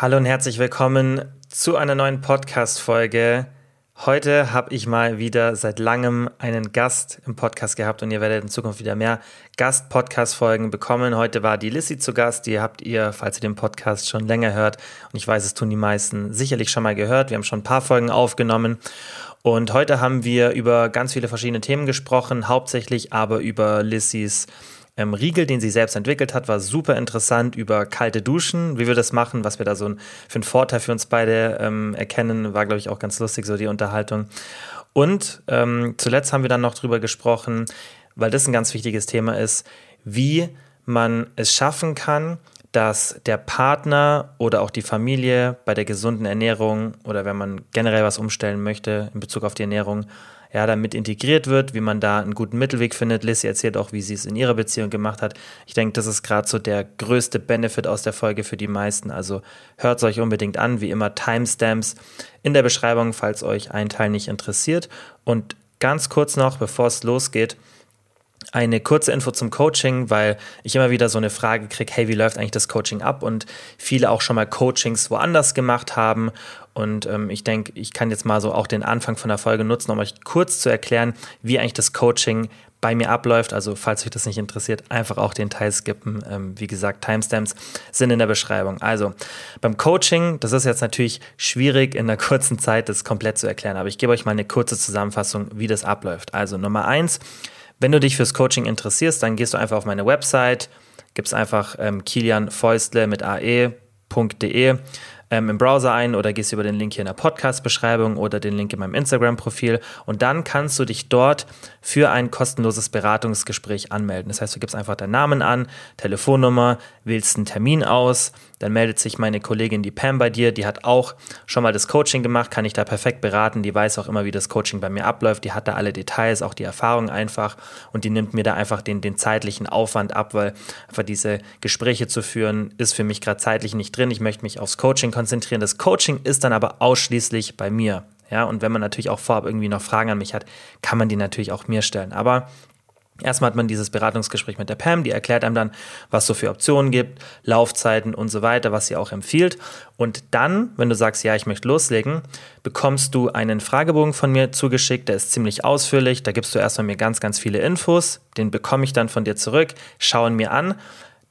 Hallo und herzlich willkommen zu einer neuen Podcast-Folge. Heute habe ich mal wieder seit langem einen Gast im Podcast gehabt und ihr werdet in Zukunft wieder mehr Gast-Podcast-Folgen bekommen. Heute war die Lissy zu Gast. Die habt ihr, falls ihr den Podcast schon länger hört, und ich weiß, es tun die meisten sicherlich schon mal gehört. Wir haben schon ein paar Folgen aufgenommen. Und heute haben wir über ganz viele verschiedene Themen gesprochen, hauptsächlich aber über Lissys ähm, Riegel, den sie selbst entwickelt hat, war super interessant über kalte Duschen, wie wir das machen, was wir da so ein, für einen Vorteil für uns beide ähm, erkennen, war, glaube ich, auch ganz lustig, so die Unterhaltung. Und ähm, zuletzt haben wir dann noch drüber gesprochen, weil das ein ganz wichtiges Thema ist, wie man es schaffen kann, dass der Partner oder auch die Familie bei der gesunden Ernährung oder wenn man generell was umstellen möchte in Bezug auf die Ernährung, ja, damit integriert wird, wie man da einen guten Mittelweg findet. Lissy erzählt auch, wie sie es in ihrer Beziehung gemacht hat. Ich denke, das ist gerade so der größte Benefit aus der Folge für die meisten. Also hört es euch unbedingt an. Wie immer Timestamps in der Beschreibung, falls euch ein Teil nicht interessiert. Und ganz kurz noch, bevor es losgeht, eine kurze Info zum Coaching, weil ich immer wieder so eine Frage kriege, hey, wie läuft eigentlich das Coaching ab? Und viele auch schon mal Coachings woanders gemacht haben. Und ähm, ich denke, ich kann jetzt mal so auch den Anfang von der Folge nutzen, um euch kurz zu erklären, wie eigentlich das Coaching bei mir abläuft. Also falls euch das nicht interessiert, einfach auch den Teil skippen. Ähm, wie gesagt, Timestamps sind in der Beschreibung. Also beim Coaching, das ist jetzt natürlich schwierig in der kurzen Zeit, das komplett zu erklären, aber ich gebe euch mal eine kurze Zusammenfassung, wie das abläuft. Also Nummer eins, wenn du dich fürs Coaching interessierst, dann gehst du einfach auf meine Website, gibst einfach ähm, Kilian Feustle mit ae.de ähm, im Browser ein oder gehst über den Link hier in der Podcast-Beschreibung oder den Link in meinem Instagram-Profil. Und dann kannst du dich dort für ein kostenloses Beratungsgespräch anmelden. Das heißt, du gibst einfach deinen Namen an, Telefonnummer, wählst einen Termin aus, dann meldet sich meine Kollegin, die Pam, bei dir, die hat auch schon mal das Coaching gemacht, kann ich da perfekt beraten, die weiß auch immer, wie das Coaching bei mir abläuft, die hat da alle Details, auch die Erfahrung einfach und die nimmt mir da einfach den, den zeitlichen Aufwand ab, weil einfach diese Gespräche zu führen, ist für mich gerade zeitlich nicht drin. Ich möchte mich aufs Coaching konzentrieren. Das Coaching ist dann aber ausschließlich bei mir. Ja, und wenn man natürlich auch vorab irgendwie noch Fragen an mich hat, kann man die natürlich auch mir stellen. Aber Erstmal hat man dieses Beratungsgespräch mit der Pam, die erklärt einem dann, was so für Optionen gibt, Laufzeiten und so weiter, was sie auch empfiehlt. Und dann, wenn du sagst, ja, ich möchte loslegen, bekommst du einen Fragebogen von mir zugeschickt, der ist ziemlich ausführlich. Da gibst du erstmal mir ganz, ganz viele Infos. Den bekomme ich dann von dir zurück, schauen mir an.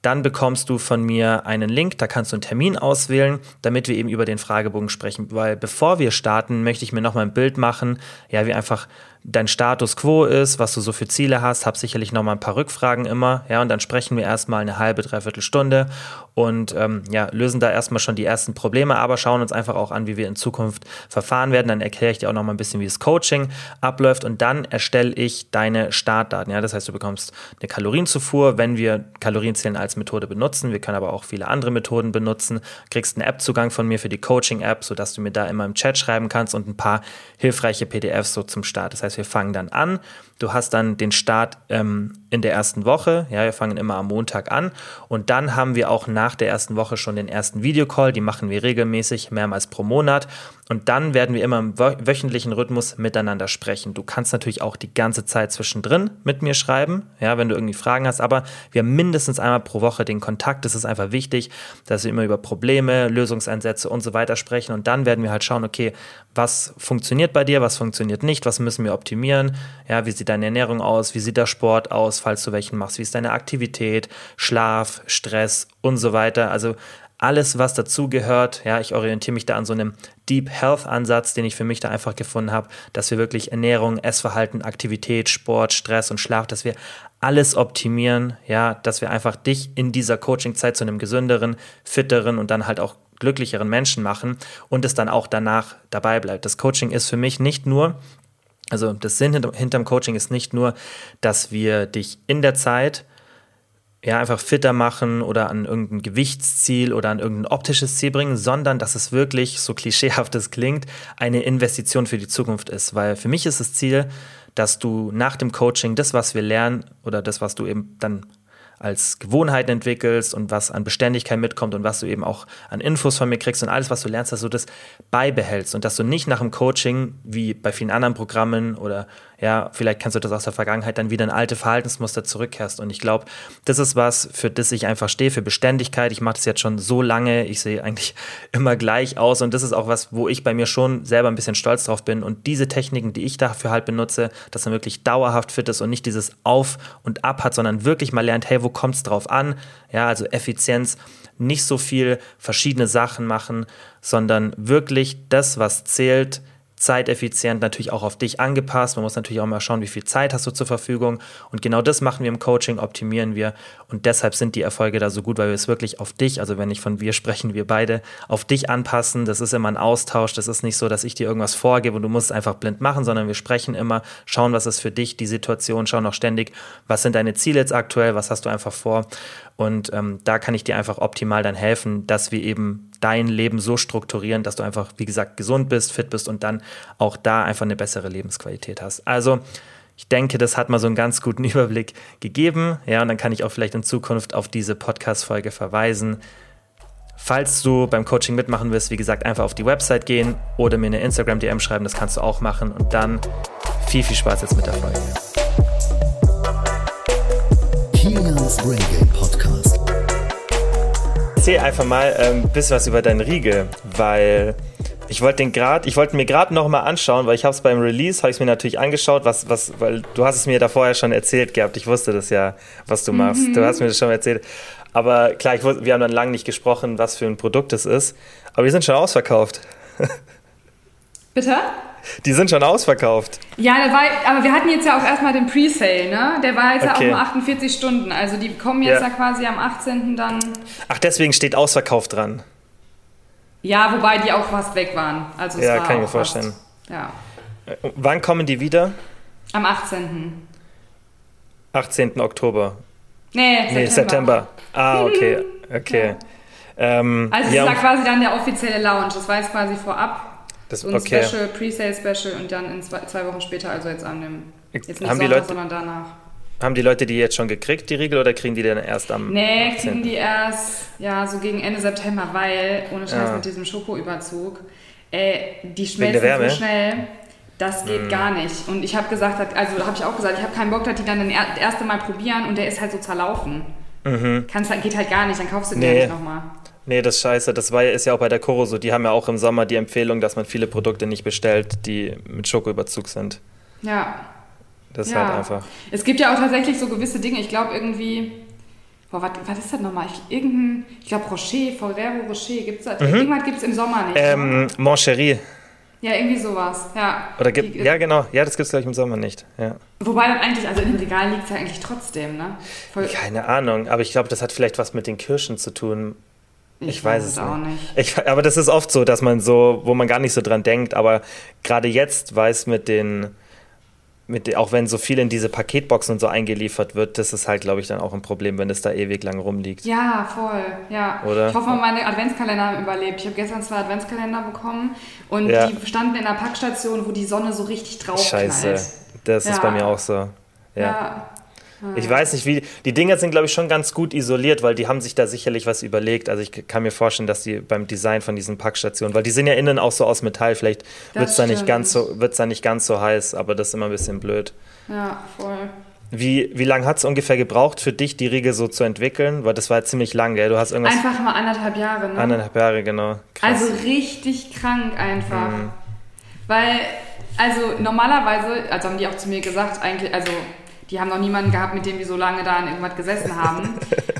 Dann bekommst du von mir einen Link, da kannst du einen Termin auswählen, damit wir eben über den Fragebogen sprechen. Weil bevor wir starten, möchte ich mir nochmal ein Bild machen, ja, wie einfach dein Status quo ist, was du so für Ziele hast, hab sicherlich noch mal ein paar Rückfragen immer, ja, und dann sprechen wir erstmal eine halbe, dreiviertel Stunde und ähm, ja, lösen da erstmal schon die ersten Probleme, aber schauen uns einfach auch an, wie wir in Zukunft verfahren werden. Dann erkläre ich dir auch noch mal ein bisschen, wie das Coaching abläuft und dann erstelle ich deine Startdaten, ja, das heißt, du bekommst eine Kalorienzufuhr, wenn wir Kalorienzählen als Methode benutzen, wir können aber auch viele andere Methoden benutzen, kriegst einen App-Zugang von mir für die Coaching-App, sodass du mir da immer im Chat schreiben kannst und ein paar hilfreiche PDFs so zum Start. Das heißt, wir fangen dann an. Du hast dann den Start ähm, in der ersten Woche. Ja, wir fangen immer am Montag an. Und dann haben wir auch nach der ersten Woche schon den ersten Videocall. Die machen wir regelmäßig, mehrmals pro Monat. Und dann werden wir immer im wöchentlichen Rhythmus miteinander sprechen. Du kannst natürlich auch die ganze Zeit zwischendrin mit mir schreiben, ja, wenn du irgendwie Fragen hast. Aber wir haben mindestens einmal pro Woche den Kontakt. Das ist einfach wichtig, dass wir immer über Probleme, Lösungsansätze und so weiter sprechen. Und dann werden wir halt schauen, okay, was funktioniert bei dir, was funktioniert nicht, was müssen wir optimieren, ja, wie sieht deine Ernährung aus, wie sieht der Sport aus, falls du welchen machst, wie ist deine Aktivität, Schlaf, Stress und so weiter. Also alles, was dazugehört. Ja, ich orientiere mich da an so einem Deep Health Ansatz, den ich für mich da einfach gefunden habe, dass wir wirklich Ernährung, Essverhalten, Aktivität, Sport, Stress und Schlaf, dass wir alles optimieren, ja, dass wir einfach dich in dieser Coaching-Zeit zu einem gesünderen, fitteren und dann halt auch glücklicheren Menschen machen und es dann auch danach dabei bleibt. Das Coaching ist für mich nicht nur also das Sinn hinterm Coaching ist nicht nur, dass wir dich in der Zeit ja, einfach fitter machen oder an irgendein Gewichtsziel oder an irgendein optisches Ziel bringen, sondern dass es wirklich, so klischeehaft es klingt, eine Investition für die Zukunft ist. Weil für mich ist das Ziel, dass du nach dem Coaching das, was wir lernen oder das, was du eben dann als Gewohnheiten entwickelst und was an Beständigkeit mitkommt und was du eben auch an Infos von mir kriegst und alles, was du lernst, dass du das beibehältst und dass du nicht nach dem Coaching, wie bei vielen anderen Programmen oder ja, vielleicht kannst du das aus der Vergangenheit dann wieder in alte Verhaltensmuster zurückkehrst. Und ich glaube, das ist was, für das ich einfach stehe, für Beständigkeit. Ich mache das jetzt schon so lange, ich sehe eigentlich immer gleich aus und das ist auch was, wo ich bei mir schon selber ein bisschen stolz drauf bin. Und diese Techniken, die ich dafür halt benutze, dass man wirklich dauerhaft fit ist und nicht dieses Auf und Ab hat, sondern wirklich mal lernt, hey, wo kommt es drauf an? Ja, also Effizienz, nicht so viel verschiedene Sachen machen, sondern wirklich das, was zählt, zeiteffizient, natürlich auch auf dich angepasst. Man muss natürlich auch mal schauen, wie viel Zeit hast du zur Verfügung. Und genau das machen wir im Coaching, optimieren wir. Und deshalb sind die Erfolge da so gut, weil wir es wirklich auf dich, also wenn ich von wir sprechen, wir beide, auf dich anpassen. Das ist immer ein Austausch. Das ist nicht so, dass ich dir irgendwas vorgebe und du musst es einfach blind machen, sondern wir sprechen immer, schauen, was ist für dich die Situation, schauen auch ständig, was sind deine Ziele jetzt aktuell, was hast du einfach vor. Und ähm, da kann ich dir einfach optimal dann helfen, dass wir eben dein Leben so strukturieren, dass du einfach, wie gesagt, gesund bist, fit bist und dann auch da einfach eine bessere Lebensqualität hast. Also, ich denke, das hat mal so einen ganz guten Überblick gegeben. Ja, und dann kann ich auch vielleicht in Zukunft auf diese Podcast-Folge verweisen. Falls du beim Coaching mitmachen willst, wie gesagt, einfach auf die Website gehen oder mir eine Instagram-DM schreiben, das kannst du auch machen. Und dann viel, viel Spaß jetzt mit der Folge. Kilians Brain Game Podcast. Erzähl einfach mal ein ähm, bisschen was über deinen Riegel, weil ich wollte den gerade, ich wollte mir gerade noch mal anschauen, weil ich habe es beim Release, habe ich mir natürlich angeschaut, was, was, weil du hast es mir da vorher schon erzählt gehabt. Ich wusste das ja, was du machst. Mhm. Du hast mir das schon erzählt. Aber klar, ich wir haben dann lange nicht gesprochen, was für ein Produkt es ist. Aber wir sind schon ausverkauft. Bitte? Die sind schon ausverkauft. Ja, war, aber wir hatten jetzt ja auch erstmal den Pre-Sale, ne? Der war jetzt okay. ja auch nur 48 Stunden. Also die kommen jetzt ja. ja quasi am 18. dann. Ach, deswegen steht ausverkauft dran. Ja, wobei die auch fast weg waren. Also ja, kann ich mir vorstellen. Fast, ja. Äh, wann kommen die wieder? Am 18. 18. Oktober. Nee, September. Nee, September. Ah, okay. Okay. Ja. Ähm, also es ja, war quasi dann der offizielle Launch. Das war jetzt quasi vorab. Das, so ein okay. Special, Pre-Sale-Special und dann in zwei, zwei, Wochen später, also jetzt an dem, jetzt nicht haben Sonntag, Leute, sondern danach. Haben die Leute die jetzt schon gekriegt, die Riegel, oder kriegen die dann erst am Nee, 18. kriegen die erst, ja, so gegen Ende September, weil, ohne Scheiß ja. mit diesem Schokoüberzug, äh, die schmelzen so schnell, das geht mm. gar nicht. Und ich habe gesagt, also habe ich auch gesagt, ich habe keinen Bock, dass die dann das erste Mal probieren und der ist halt so zerlaufen. Mhm. Kannst, halt, geht halt gar nicht, dann kaufst du den nee. nicht nochmal. Nee, das ist scheiße. Das war, ist ja auch bei der Koro so. Die haben ja auch im Sommer die Empfehlung, dass man viele Produkte nicht bestellt, die mit Schokoüberzug sind. Ja. Das ja. halt einfach. Es gibt ja auch tatsächlich so gewisse Dinge. Ich glaube irgendwie. Boah, was, was ist das nochmal? Ich, irgendein, ich glaube Rocher, Ferrero Rocher, gibt es das? Mhm. Irgendwas gibt es im Sommer nicht. Ähm, Moncherie. Ja, irgendwie sowas, ja. Oder gibt, die, ja, genau. Ja, das gibt es, glaube ich, im Sommer nicht. Ja. Wobei dann eigentlich, also im Regal liegt es ja eigentlich trotzdem, ne? Voll Keine Ahnung, aber ich glaube, das hat vielleicht was mit den Kirschen zu tun. Ich, ich weiß, weiß, es auch nicht. Ich, aber das ist oft so, dass man so, wo man gar nicht so dran denkt, aber gerade jetzt weiß mit den, mit, auch wenn so viel in diese Paketboxen und so eingeliefert wird, das ist halt, glaube ich, dann auch ein Problem, wenn es da ewig lang rumliegt. Ja, voll, ja. Oder? Ich hoffe, meine Adventskalender haben überlebt. Ich habe gestern zwei Adventskalender bekommen und ja. die standen in einer Packstation, wo die Sonne so richtig drauf Scheiße, knallt. das ja. ist bei mir auch so. Ja. ja. Ich weiß nicht, wie. Die Dinger sind, glaube ich, schon ganz gut isoliert, weil die haben sich da sicherlich was überlegt. Also ich kann mir vorstellen, dass die beim Design von diesen Packstationen, weil die sind ja innen auch so aus Metall, vielleicht wird es da nicht ganz so, wird's da nicht ganz so heiß, aber das ist immer ein bisschen blöd. Ja, voll. Wie, wie lange hat es ungefähr gebraucht für dich, die Riege so zu entwickeln? Weil das war ja ziemlich lang, gell? Du hast irgendwas. Einfach mal anderthalb Jahre, ne? Anderthalb Jahre, genau. Krass. Also richtig krank einfach. Mhm. Weil, also normalerweise, also haben die auch zu mir gesagt, eigentlich, also die haben noch niemanden gehabt, mit dem die so lange da an irgendwas gesessen haben.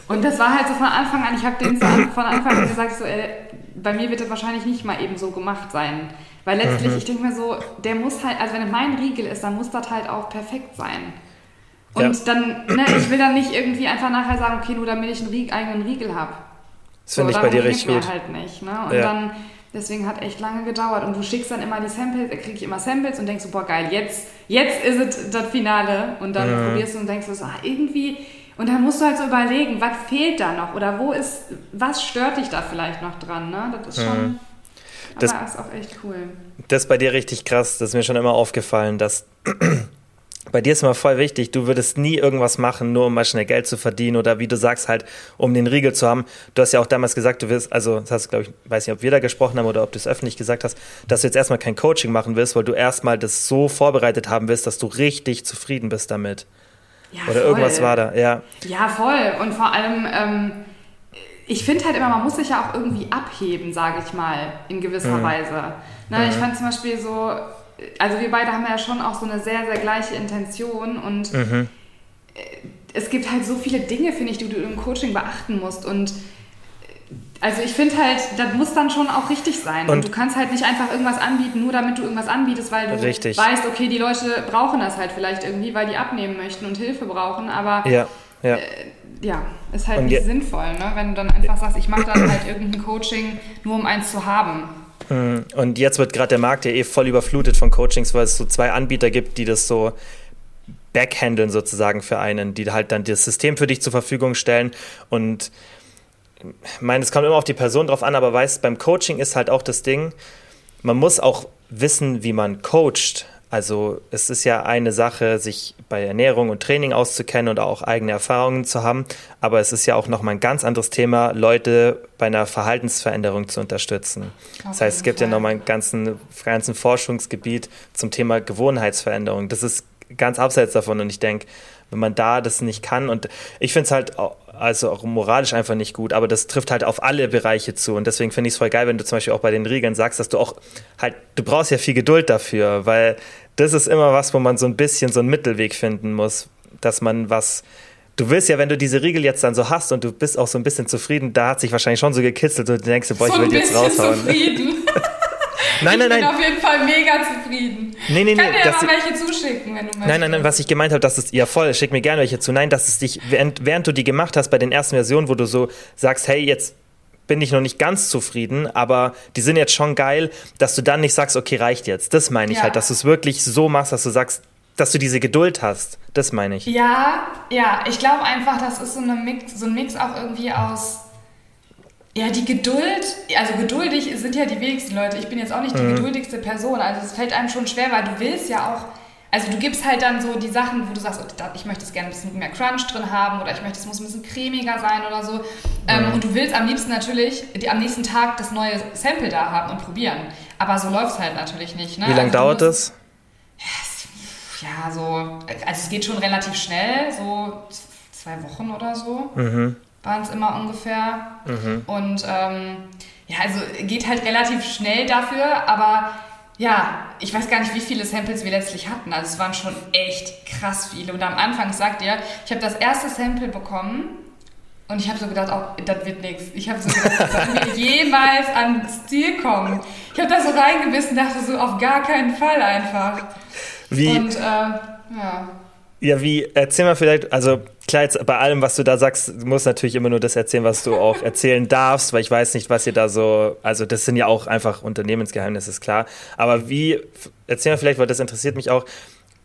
Und das war halt so von Anfang an, ich habe denen von Anfang an gesagt, so, ey, bei mir wird das wahrscheinlich nicht mal eben so gemacht sein. Weil letztlich, mhm. ich denke mir so, der muss halt, also wenn es mein Riegel ist, dann muss das halt auch perfekt sein. Und ja. dann, ne, ich will dann nicht irgendwie einfach nachher sagen, okay, nur damit ich einen Rieg, eigenen Riegel habe. Das finde so, ich bei dir richtig gut. halt nicht. Ne? Und ja. dann Deswegen hat echt lange gedauert. Und du schickst dann immer die Samples, krieg ich immer Samples und denkst so, boah geil, jetzt, jetzt ist es das Finale. Und dann ja. probierst du und denkst so, ah, irgendwie. Und dann musst du halt so überlegen, was fehlt da noch? Oder wo ist, was stört dich da vielleicht noch dran? Ne? Das ist schon. Mhm. Das ist auch echt cool. Das ist bei dir richtig krass. Das ist mir schon immer aufgefallen, dass bei dir ist immer voll wichtig, du würdest nie irgendwas machen, nur um mal schnell Geld zu verdienen oder wie du sagst, halt, um den Riegel zu haben. Du hast ja auch damals gesagt, du wirst, also das hast glaube ich, weiß nicht, ob wir da gesprochen haben oder ob du es öffentlich gesagt hast, dass du jetzt erstmal kein Coaching machen willst, weil du erstmal das so vorbereitet haben willst, dass du richtig zufrieden bist damit. Ja, oder voll. irgendwas war da, ja. Ja, voll. Und vor allem, ähm, ich finde halt immer, man muss sich ja auch irgendwie abheben, sage ich mal, in gewisser mhm. Weise. Ne, mhm. Ich fand zum Beispiel so, also wir beide haben ja schon auch so eine sehr, sehr gleiche Intention und mhm. es gibt halt so viele Dinge, finde ich, die du im Coaching beachten musst und also ich finde halt, das muss dann schon auch richtig sein. Und, und, du kannst halt nicht einfach irgendwas anbieten, nur damit du irgendwas anbietest, weil du richtig. weißt, okay, die Leute brauchen das halt vielleicht irgendwie, weil die abnehmen möchten und Hilfe brauchen, aber ja, ja. Äh, ja ist halt und nicht sinnvoll, ne? wenn du dann einfach sagst, ich mache dann halt irgendein Coaching, nur um eins zu haben. Hm. Und jetzt wird gerade der Markt ja eh voll überflutet von Coachings, weil es so zwei Anbieter gibt, die das so backhandeln sozusagen für einen, die halt dann das System für dich zur Verfügung stellen. Und ich meine, es kommt immer auf die Person drauf an, aber weißt, beim Coaching ist halt auch das Ding, man muss auch wissen, wie man coacht. Also es ist ja eine Sache, sich bei Ernährung und Training auszukennen und auch eigene Erfahrungen zu haben, aber es ist ja auch nochmal ein ganz anderes Thema, Leute bei einer Verhaltensveränderung zu unterstützen. Auf das heißt, es gibt Fall. ja nochmal ein ganzen, ganzen Forschungsgebiet zum Thema Gewohnheitsveränderung. Das ist ganz abseits davon und ich denke, wenn man da das nicht kann und ich finde es halt also auch moralisch einfach nicht gut, aber das trifft halt auf alle Bereiche zu und deswegen finde ich es voll geil, wenn du zum Beispiel auch bei den Regeln sagst, dass du auch halt, du brauchst ja viel Geduld dafür, weil das ist immer was, wo man so ein bisschen so einen Mittelweg finden muss, dass man was du willst ja, wenn du diese Riegel jetzt dann so hast und du bist auch so ein bisschen zufrieden, da hat sich wahrscheinlich schon so gekitzelt und du denkst, boah, ich so will die jetzt raushauen. Zufrieden. nein, nein, nein. Ich bin auf jeden Fall mega zufrieden. Nee, nee, nee. Ich kann dir mal welche zuschicken, wenn du möchtest. Nein, nein, nein, was ich gemeint habe, dass es, ja voll, schick mir gerne welche zu. Nein, dass es dich, während, während du die gemacht hast bei den ersten Versionen, wo du so sagst, hey, jetzt bin ich noch nicht ganz zufrieden, aber die sind jetzt schon geil, dass du dann nicht sagst, okay, reicht jetzt. Das meine ich ja. halt, dass du es wirklich so machst, dass du sagst, dass du diese Geduld hast. Das meine ich. Ja, ja, ich glaube einfach, das ist so, eine Mix, so ein Mix auch irgendwie aus ja, die Geduld, also geduldig sind ja die wenigsten Leute. Ich bin jetzt auch nicht die mhm. geduldigste Person. Also es fällt einem schon schwer, weil du willst ja auch, also du gibst halt dann so die Sachen, wo du sagst, oh, ich möchte es gerne ein bisschen mehr Crunch drin haben oder ich möchte, es muss ein bisschen cremiger sein oder so. Ähm, mhm. und du willst am liebsten natürlich die, am nächsten Tag das neue Sample da haben und probieren. Aber so läuft es halt natürlich nicht. Ne? Wie lange also dauert das? Ja, so, also es geht schon relativ schnell, so zwei Wochen oder so. Mhm waren es immer ungefähr. Mhm. Und ähm, ja, also geht halt relativ schnell dafür, aber ja, ich weiß gar nicht, wie viele Samples wir letztlich hatten. Also es waren schon echt krass viele. Und am Anfang sagt ihr, ich habe das erste Sample bekommen und ich habe so gedacht, oh, das wird nichts. Ich habe so gedacht, das wird jemals ans Ziel kommen. Ich habe da so reingebissen dachte so, auf gar keinen Fall einfach. Wie? Und äh, ja. Ja, wie, erzähl mal vielleicht, also klar, jetzt bei allem, was du da sagst, du musst natürlich immer nur das erzählen, was du auch erzählen darfst, weil ich weiß nicht, was ihr da so, also das sind ja auch einfach Unternehmensgeheimnisse, ist klar. Aber wie, erzähl mal vielleicht, weil das interessiert mich auch,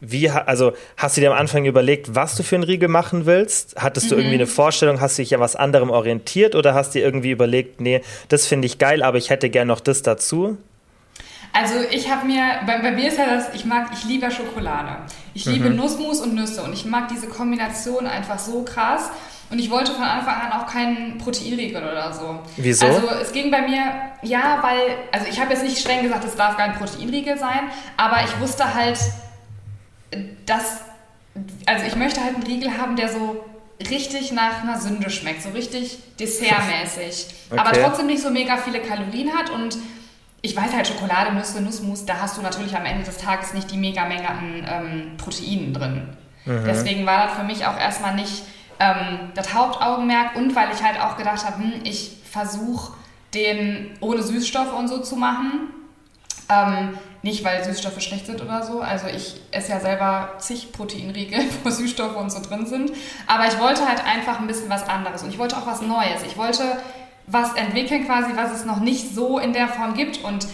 wie, also hast du dir am Anfang überlegt, was du für einen Riegel machen willst? Hattest du mhm. irgendwie eine Vorstellung, hast du dich an was anderem orientiert oder hast du dir irgendwie überlegt, nee, das finde ich geil, aber ich hätte gern noch das dazu? Also ich habe mir, bei, bei, mir ist ja das, ich mag, ich liebe Schokolade. Ich liebe mhm. Nussmus und Nüsse und ich mag diese Kombination einfach so krass. Und ich wollte von Anfang an auch keinen Proteinriegel oder so. Wieso? Also es ging bei mir, ja, weil, also ich habe jetzt nicht streng gesagt, es darf kein Proteinriegel sein, aber ich wusste halt, dass, also ich möchte halt einen Riegel haben, der so richtig nach einer Sünde schmeckt, so richtig dessertmäßig, okay. aber trotzdem nicht so mega viele Kalorien hat und ich weiß halt, Schokolade, Nüsse, Nussmus, da hast du natürlich am Ende des Tages nicht die Megamenge an ähm, Proteinen drin. Mhm. Deswegen war das für mich auch erstmal nicht ähm, das Hauptaugenmerk und weil ich halt auch gedacht habe, hm, ich versuche den ohne Süßstoffe und so zu machen. Ähm, nicht, weil Süßstoffe schlecht sind oder so. Also ich esse ja selber zig Proteinriegel, wo Süßstoffe und so drin sind. Aber ich wollte halt einfach ein bisschen was anderes und ich wollte auch was Neues. Ich wollte was entwickeln quasi, was es noch nicht so in der Form gibt. Und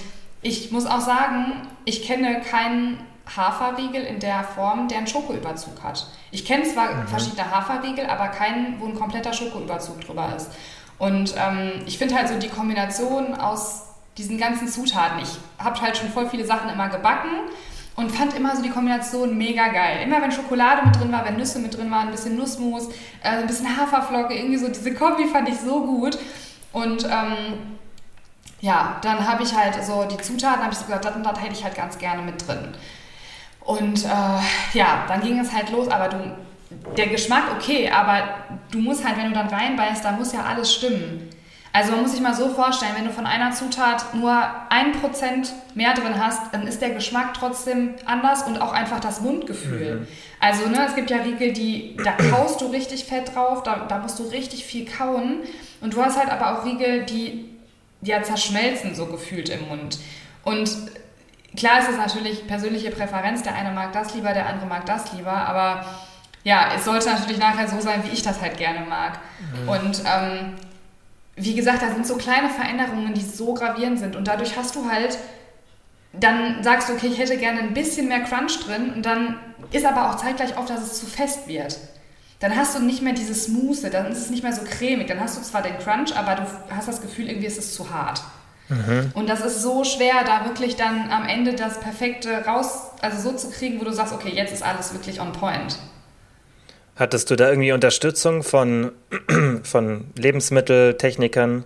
ich muss auch sagen, ich kenne keinen Haferriegel in der Form, der einen Schokoüberzug hat. Ich kenne zwar mhm. verschiedene Haferriegel, aber keinen, wo ein kompletter Schokoüberzug drüber ist. Und ähm, ich finde halt so die Kombination aus diesen ganzen Zutaten. Ich habe halt schon voll viele Sachen immer gebacken und fand immer so die Kombination mega geil. Immer wenn Schokolade mit drin war, wenn Nüsse mit drin waren, ein bisschen Nussmus, äh, ein bisschen Haferflocke, irgendwie so diese Kombi fand ich so gut. Und ähm, ja, dann habe ich halt so die Zutaten, habe ich so gesagt, das und das hätte ich halt ganz gerne mit drin. Und äh, ja, dann ging es halt los, aber du, der Geschmack okay, aber du musst halt, wenn du dann reinbeißt, da muss ja alles stimmen. Also man muss sich mal so vorstellen, wenn du von einer Zutat nur ein Prozent mehr drin hast, dann ist der Geschmack trotzdem anders und auch einfach das Mundgefühl. Mhm. Also ne, es gibt ja Riegel, die, da kaust du richtig fett drauf, da, da musst du richtig viel kauen. Und du hast halt aber auch Riegel, die ja zerschmelzen so gefühlt im Mund. Und klar ist es natürlich persönliche Präferenz, der eine mag das lieber, der andere mag das lieber, aber ja, es sollte natürlich nachher so sein, wie ich das halt gerne mag. Mhm. Und ähm, wie gesagt, da sind so kleine Veränderungen, die so gravierend sind. Und dadurch hast du halt, dann sagst du, okay, ich hätte gerne ein bisschen mehr Crunch drin. Und dann ist aber auch zeitgleich auf, dass es zu fest wird. Dann hast du nicht mehr dieses Smooth, dann ist es nicht mehr so cremig. Dann hast du zwar den Crunch, aber du hast das Gefühl, irgendwie ist es zu hart. Mhm. Und das ist so schwer, da wirklich dann am Ende das Perfekte raus, also so zu kriegen, wo du sagst, okay, jetzt ist alles wirklich on point. Hattest du da irgendwie Unterstützung von, von Lebensmitteltechnikern,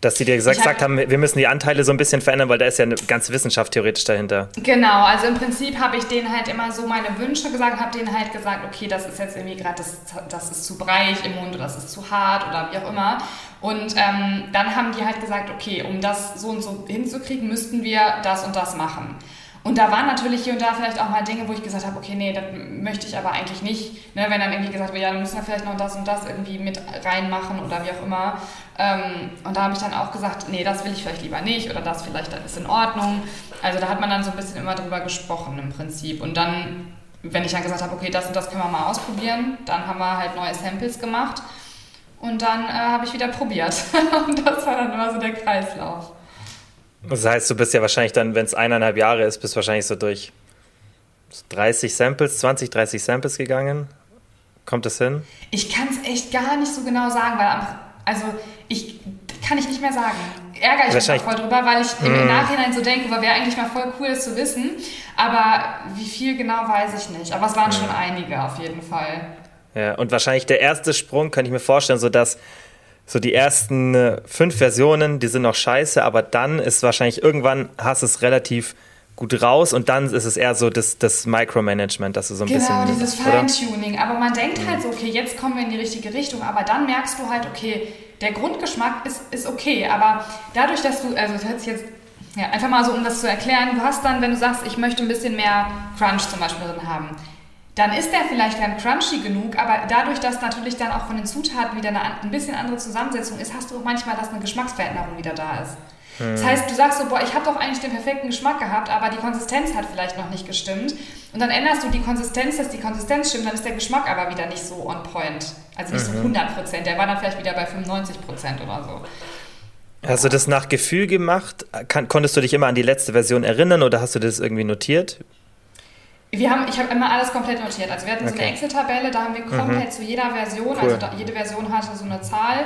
dass die dir gesagt, hab, gesagt haben, wir müssen die Anteile so ein bisschen verändern, weil da ist ja eine ganze Wissenschaft theoretisch dahinter. Genau, also im Prinzip habe ich denen halt immer so meine Wünsche gesagt, habe denen halt gesagt, okay, das ist jetzt irgendwie gerade, das, das ist zu breich im Mund oder das ist zu hart oder wie auch immer. Und ähm, dann haben die halt gesagt, okay, um das so und so hinzukriegen, müssten wir das und das machen. Und da waren natürlich hier und da vielleicht auch mal Dinge, wo ich gesagt habe, okay, nee, das möchte ich aber eigentlich nicht. Ne, wenn dann irgendwie gesagt wird, ja, dann müssen wir vielleicht noch das und das irgendwie mit reinmachen oder wie auch immer. Ähm, und da habe ich dann auch gesagt, nee, das will ich vielleicht lieber nicht oder das vielleicht das ist in Ordnung. Also da hat man dann so ein bisschen immer drüber gesprochen im Prinzip. Und dann, wenn ich dann gesagt habe, okay, das und das können wir mal ausprobieren, dann haben wir halt neue Samples gemacht. Und dann äh, habe ich wieder probiert. und das war dann immer so der Kreislauf. Das heißt, du bist ja wahrscheinlich dann, wenn es eineinhalb Jahre ist, bist du wahrscheinlich so durch 30 Samples, 20, 30 Samples gegangen. Kommt das hin? Ich kann es echt gar nicht so genau sagen, weil also ich kann ich nicht mehr sagen. Ärgere ich mich voll drüber, weil ich im hm. Nachhinein so denke, wäre eigentlich mal voll cool, das zu wissen. Aber wie viel genau weiß ich nicht. Aber es waren hm. schon einige auf jeden Fall. Ja, und wahrscheinlich der erste Sprung, kann ich mir vorstellen, so dass so die ersten äh, fünf Versionen, die sind noch scheiße, aber dann ist wahrscheinlich irgendwann hast du es relativ gut raus und dann ist es eher so das, das Micromanagement, dass du so ein genau, bisschen. Genau, dieses Feintuning. Aber man denkt halt so, okay, jetzt kommen wir in die richtige Richtung, aber dann merkst du halt, okay, der Grundgeschmack ist, ist okay, aber dadurch, dass du, also das hört sich jetzt ja, einfach mal so, um das zu erklären, du hast dann, wenn du sagst, ich möchte ein bisschen mehr Crunch zum Beispiel drin haben, dann ist der vielleicht dann crunchy genug, aber dadurch, dass natürlich dann auch von den Zutaten wieder eine ein bisschen andere Zusammensetzung ist, hast du auch manchmal, dass eine Geschmacksveränderung wieder da ist. Hm. Das heißt, du sagst so, boah, ich habe doch eigentlich den perfekten Geschmack gehabt, aber die Konsistenz hat vielleicht noch nicht gestimmt. Und dann änderst du die Konsistenz, dass die Konsistenz stimmt, dann ist der Geschmack aber wieder nicht so on point. Also nicht mhm. so 100 Prozent, der war dann vielleicht wieder bei 95 Prozent oder so. Hast du das nach Gefühl gemacht? Kann, konntest du dich immer an die letzte Version erinnern oder hast du das irgendwie notiert? Wir haben, ich habe immer alles komplett notiert. Also wir hatten okay. so eine Excel-Tabelle, da haben wir komplett mhm. zu jeder Version, cool. also da, jede Version hatte so eine Zahl.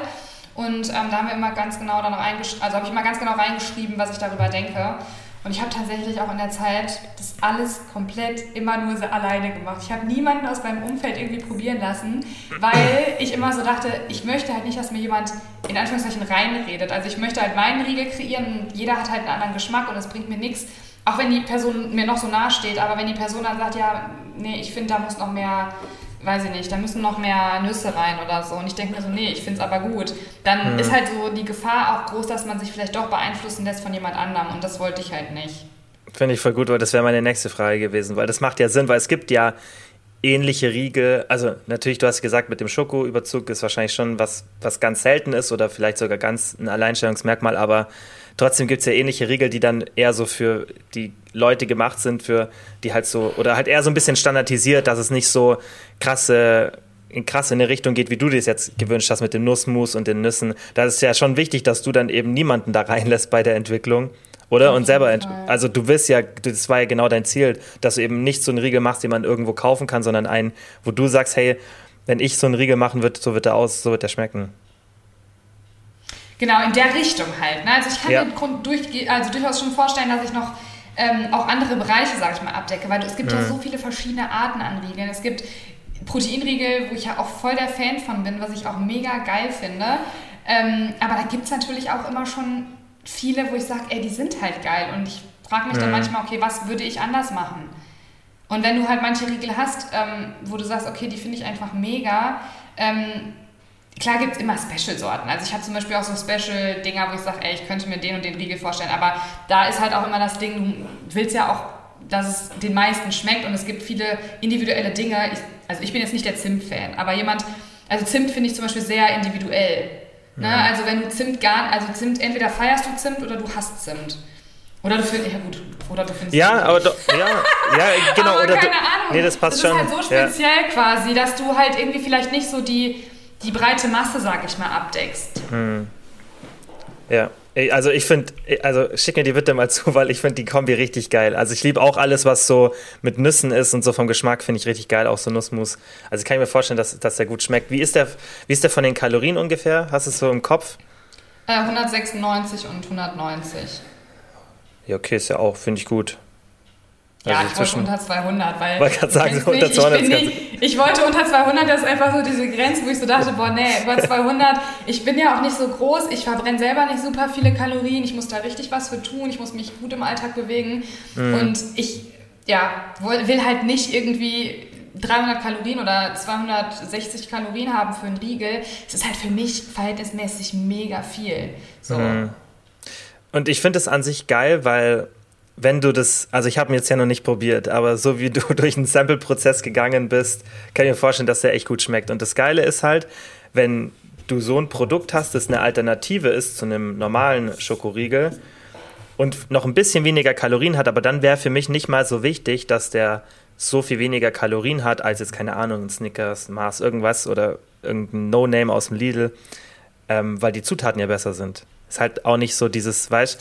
Und ähm, da haben wir immer ganz genau dann reingeschrieben, also habe ich mal ganz genau reingeschrieben, was ich darüber denke. Und ich habe tatsächlich auch in der Zeit das alles komplett immer nur so alleine gemacht. Ich habe niemanden aus meinem Umfeld irgendwie probieren lassen, weil ich immer so dachte, ich möchte halt nicht, dass mir jemand in Anführungszeichen reinredet. Also ich möchte halt meinen Riegel kreieren und jeder hat halt einen anderen Geschmack und es bringt mir nichts, auch wenn die Person mir noch so nahe steht, aber wenn die Person dann sagt, ja, nee, ich finde, da muss noch mehr, weiß ich nicht, da müssen noch mehr Nüsse rein oder so. Und ich denke mir so, nee, ich finde es aber gut. Dann mhm. ist halt so die Gefahr auch groß, dass man sich vielleicht doch beeinflussen lässt von jemand anderem. Und das wollte ich halt nicht. Finde ich voll gut, weil das wäre meine nächste Frage gewesen, weil das macht ja Sinn, weil es gibt ja ähnliche Riegel. Also natürlich, du hast gesagt, mit dem Schokoüberzug ist wahrscheinlich schon was, was ganz selten ist oder vielleicht sogar ganz ein Alleinstellungsmerkmal, aber Trotzdem gibt es ja ähnliche Riegel, die dann eher so für die Leute gemacht sind, für die halt so, oder halt eher so ein bisschen standardisiert, dass es nicht so krasse in krass in eine Richtung geht, wie du dir das jetzt gewünscht hast mit dem Nussmus und den Nüssen. Da ist ja schon wichtig, dass du dann eben niemanden da reinlässt bei der Entwicklung. Oder? Und selber, also du wirst ja, das war ja genau dein Ziel, dass du eben nicht so einen Riegel machst, den man irgendwo kaufen kann, sondern einen, wo du sagst, hey, wenn ich so einen Riegel machen würde, so wird der aus, so wird der schmecken. Genau, in der Richtung halt. Ne? Also ich kann ja. mir durch, also durchaus schon vorstellen, dass ich noch ähm, auch andere Bereiche, sag ich mal, abdecke, weil es gibt mhm. ja so viele verschiedene Arten an Riegeln. Es gibt Proteinriegel, wo ich ja auch voll der Fan von bin, was ich auch mega geil finde. Ähm, aber da gibt es natürlich auch immer schon viele, wo ich sage, ey, die sind halt geil. Und ich frage mich dann manchmal, okay, was würde ich anders machen? Und wenn du halt manche Riegel hast, ähm, wo du sagst, okay, die finde ich einfach mega, ähm, klar gibt es immer Special-Sorten. Also ich habe zum Beispiel auch so Special-Dinger, wo ich sage, ey, ich könnte mir den und den Riegel vorstellen. Aber da ist halt auch immer das Ding, du willst ja auch, dass es den meisten schmeckt und es gibt viele individuelle Dinge. Ich, also ich bin jetzt nicht der Zimt-Fan, aber jemand, also Zimt finde ich zum Beispiel sehr individuell. Ne? Ja. Also wenn du Zimt gar, also Zimt, entweder feierst du Zimt oder du hast Zimt. Oder du findest, ja gut, oder du findest. Ja, aber do, ja, ja, genau. aber oder keine du, Ahnung. Nee, das passt das schon. ist halt so speziell ja. quasi, dass du halt irgendwie vielleicht nicht so die, die breite Masse, sag ich mal, abdeckst. Hm. Ja. Also ich finde, also schick mir die bitte mal zu, weil ich finde die Kombi richtig geil. Also ich liebe auch alles, was so mit Nüssen ist und so vom Geschmack finde ich richtig geil, auch so Nussmus. Also ich kann mir vorstellen, dass, dass der gut schmeckt. Wie ist der, wie ist der von den Kalorien ungefähr? Hast du es so im Kopf? Äh, 196 und 190. Ja, okay, ist ja auch, finde ich gut. Ja, also ich wollte unter 200, weil. Wollte gerade sagen, so unter 200 ich, nicht, ich wollte unter 200, das ist einfach so diese Grenze, wo ich so dachte, boah, nee, über 200, ich bin ja auch nicht so groß, ich verbrenne selber nicht super viele Kalorien, ich muss da richtig was für tun, ich muss mich gut im Alltag bewegen mhm. und ich, ja, will halt nicht irgendwie 300 Kalorien oder 260 Kalorien haben für einen Riegel. Es ist halt für mich verhältnismäßig mega viel. So. Mhm. Und ich finde es an sich geil, weil wenn du das, also ich habe mir jetzt ja noch nicht probiert, aber so wie du durch einen Sample-Prozess gegangen bist, kann ich mir vorstellen, dass der echt gut schmeckt. Und das Geile ist halt, wenn du so ein Produkt hast, das eine Alternative ist zu einem normalen Schokoriegel und noch ein bisschen weniger Kalorien hat, aber dann wäre für mich nicht mal so wichtig, dass der so viel weniger Kalorien hat als jetzt, keine Ahnung, ein Snickers, Mars, irgendwas oder irgendein No-Name aus dem Lidl, ähm, weil die Zutaten ja besser sind. Ist halt auch nicht so dieses, weißt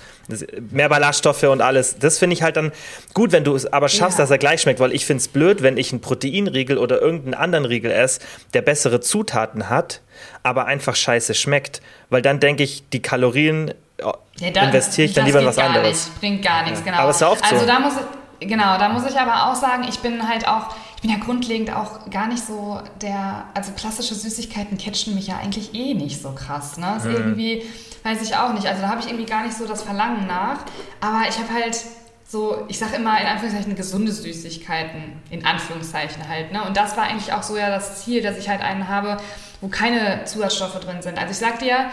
mehr Ballaststoffe und alles. Das finde ich halt dann gut, wenn du es aber schaffst, ja. dass er gleich schmeckt, weil ich finde es blöd, wenn ich einen Proteinriegel oder irgendeinen anderen Riegel esse, der bessere Zutaten hat, aber einfach scheiße schmeckt. Weil dann denke ich, die Kalorien oh, ja, dann, investiere ich dann lieber in was anderes. Nicht, bringt gar nichts, genau. Aber es ist ja oft also so. da muss genau, da muss ich aber auch sagen, ich bin halt auch ich bin ja grundlegend auch gar nicht so der, also klassische Süßigkeiten catchen mich ja eigentlich eh nicht so krass. Ne? Ist mhm. irgendwie, weiß ich auch nicht. Also da habe ich irgendwie gar nicht so das Verlangen nach. Aber ich habe halt so, ich sage immer in Anführungszeichen gesunde Süßigkeiten, in Anführungszeichen halt. Ne? Und das war eigentlich auch so ja das Ziel, dass ich halt einen habe, wo keine Zusatzstoffe drin sind. Also ich sag dir,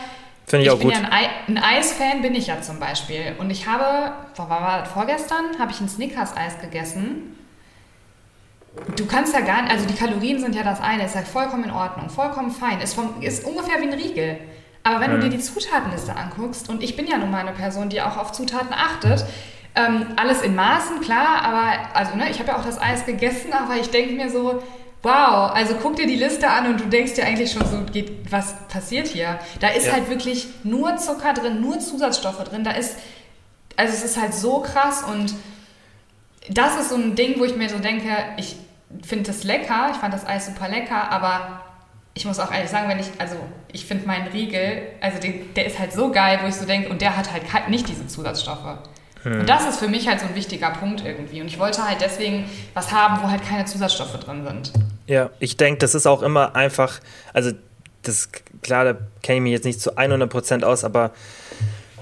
Finde ich, ich bin gut. ja ein, Ei, ein Eisfan bin ich ja zum Beispiel. Und ich habe, war, war das vorgestern, habe ich ein Snickers-Eis gegessen. Du kannst ja gar nicht, also die Kalorien sind ja das eine, ist ja vollkommen in Ordnung, vollkommen fein, ist, vom, ist ungefähr wie ein Riegel. Aber wenn mhm. du dir die Zutatenliste anguckst, und ich bin ja nun mal eine Person, die auch auf Zutaten achtet, ähm, alles in Maßen, klar, aber also ne, ich habe ja auch das Eis gegessen, aber ich denke mir so, wow, also guck dir die Liste an und du denkst dir eigentlich schon so, geht, was passiert hier? Da ist ja. halt wirklich nur Zucker drin, nur Zusatzstoffe drin, da ist, also es ist halt so krass und das ist so ein Ding, wo ich mir so denke, ich finde das lecker, ich fand das Eis super lecker, aber ich muss auch ehrlich sagen, wenn ich, also ich finde meinen Riegel, also den, der ist halt so geil, wo ich so denke, und der hat halt nicht diese Zusatzstoffe. Hm. Und das ist für mich halt so ein wichtiger Punkt irgendwie. Und ich wollte halt deswegen was haben, wo halt keine Zusatzstoffe drin sind. Ja, ich denke, das ist auch immer einfach, also das, klar, da kenne ich mich jetzt nicht zu 100% aus, aber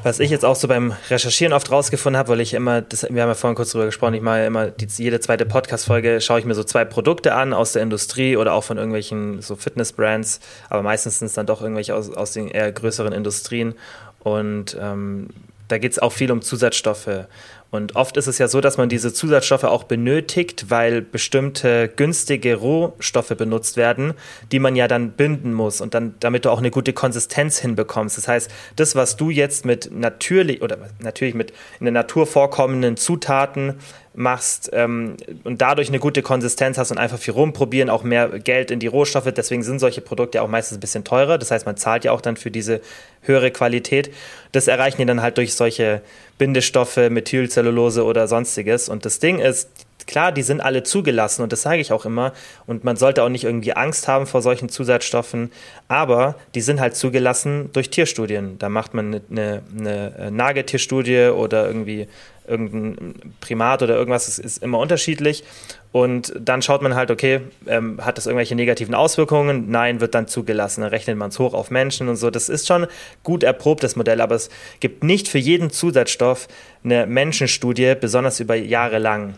was ich jetzt auch so beim Recherchieren oft rausgefunden habe, weil ich immer, das, wir haben ja vorhin kurz drüber gesprochen, ich mache immer die, jede zweite Podcast-Folge, schaue ich mir so zwei Produkte an aus der Industrie oder auch von irgendwelchen so Fitness-Brands, aber meistens sind es dann doch irgendwelche aus, aus den eher größeren Industrien. Und ähm, da geht es auch viel um Zusatzstoffe und oft ist es ja so, dass man diese Zusatzstoffe auch benötigt, weil bestimmte günstige Rohstoffe benutzt werden, die man ja dann binden muss und dann, damit du auch eine gute Konsistenz hinbekommst. Das heißt, das, was du jetzt mit natürlich oder natürlich mit in der Natur vorkommenden Zutaten machst ähm, und dadurch eine gute Konsistenz hast und einfach viel rumprobieren, auch mehr Geld in die Rohstoffe. Deswegen sind solche Produkte ja auch meistens ein bisschen teurer. Das heißt, man zahlt ja auch dann für diese höhere Qualität. Das erreichen die dann halt durch solche Bindestoffe, Methylcellulose oder sonstiges. Und das Ding ist, klar, die sind alle zugelassen und das sage ich auch immer. Und man sollte auch nicht irgendwie Angst haben vor solchen Zusatzstoffen, aber die sind halt zugelassen durch Tierstudien. Da macht man eine, eine Nagetierstudie oder irgendwie irgendein Primat oder irgendwas, das ist immer unterschiedlich. Und dann schaut man halt, okay, ähm, hat das irgendwelche negativen Auswirkungen? Nein, wird dann zugelassen. Dann rechnet man es hoch auf Menschen und so. Das ist schon gut erprobtes Modell, aber es gibt nicht für jeden Zusatzstoff eine Menschenstudie, besonders über Jahre lang.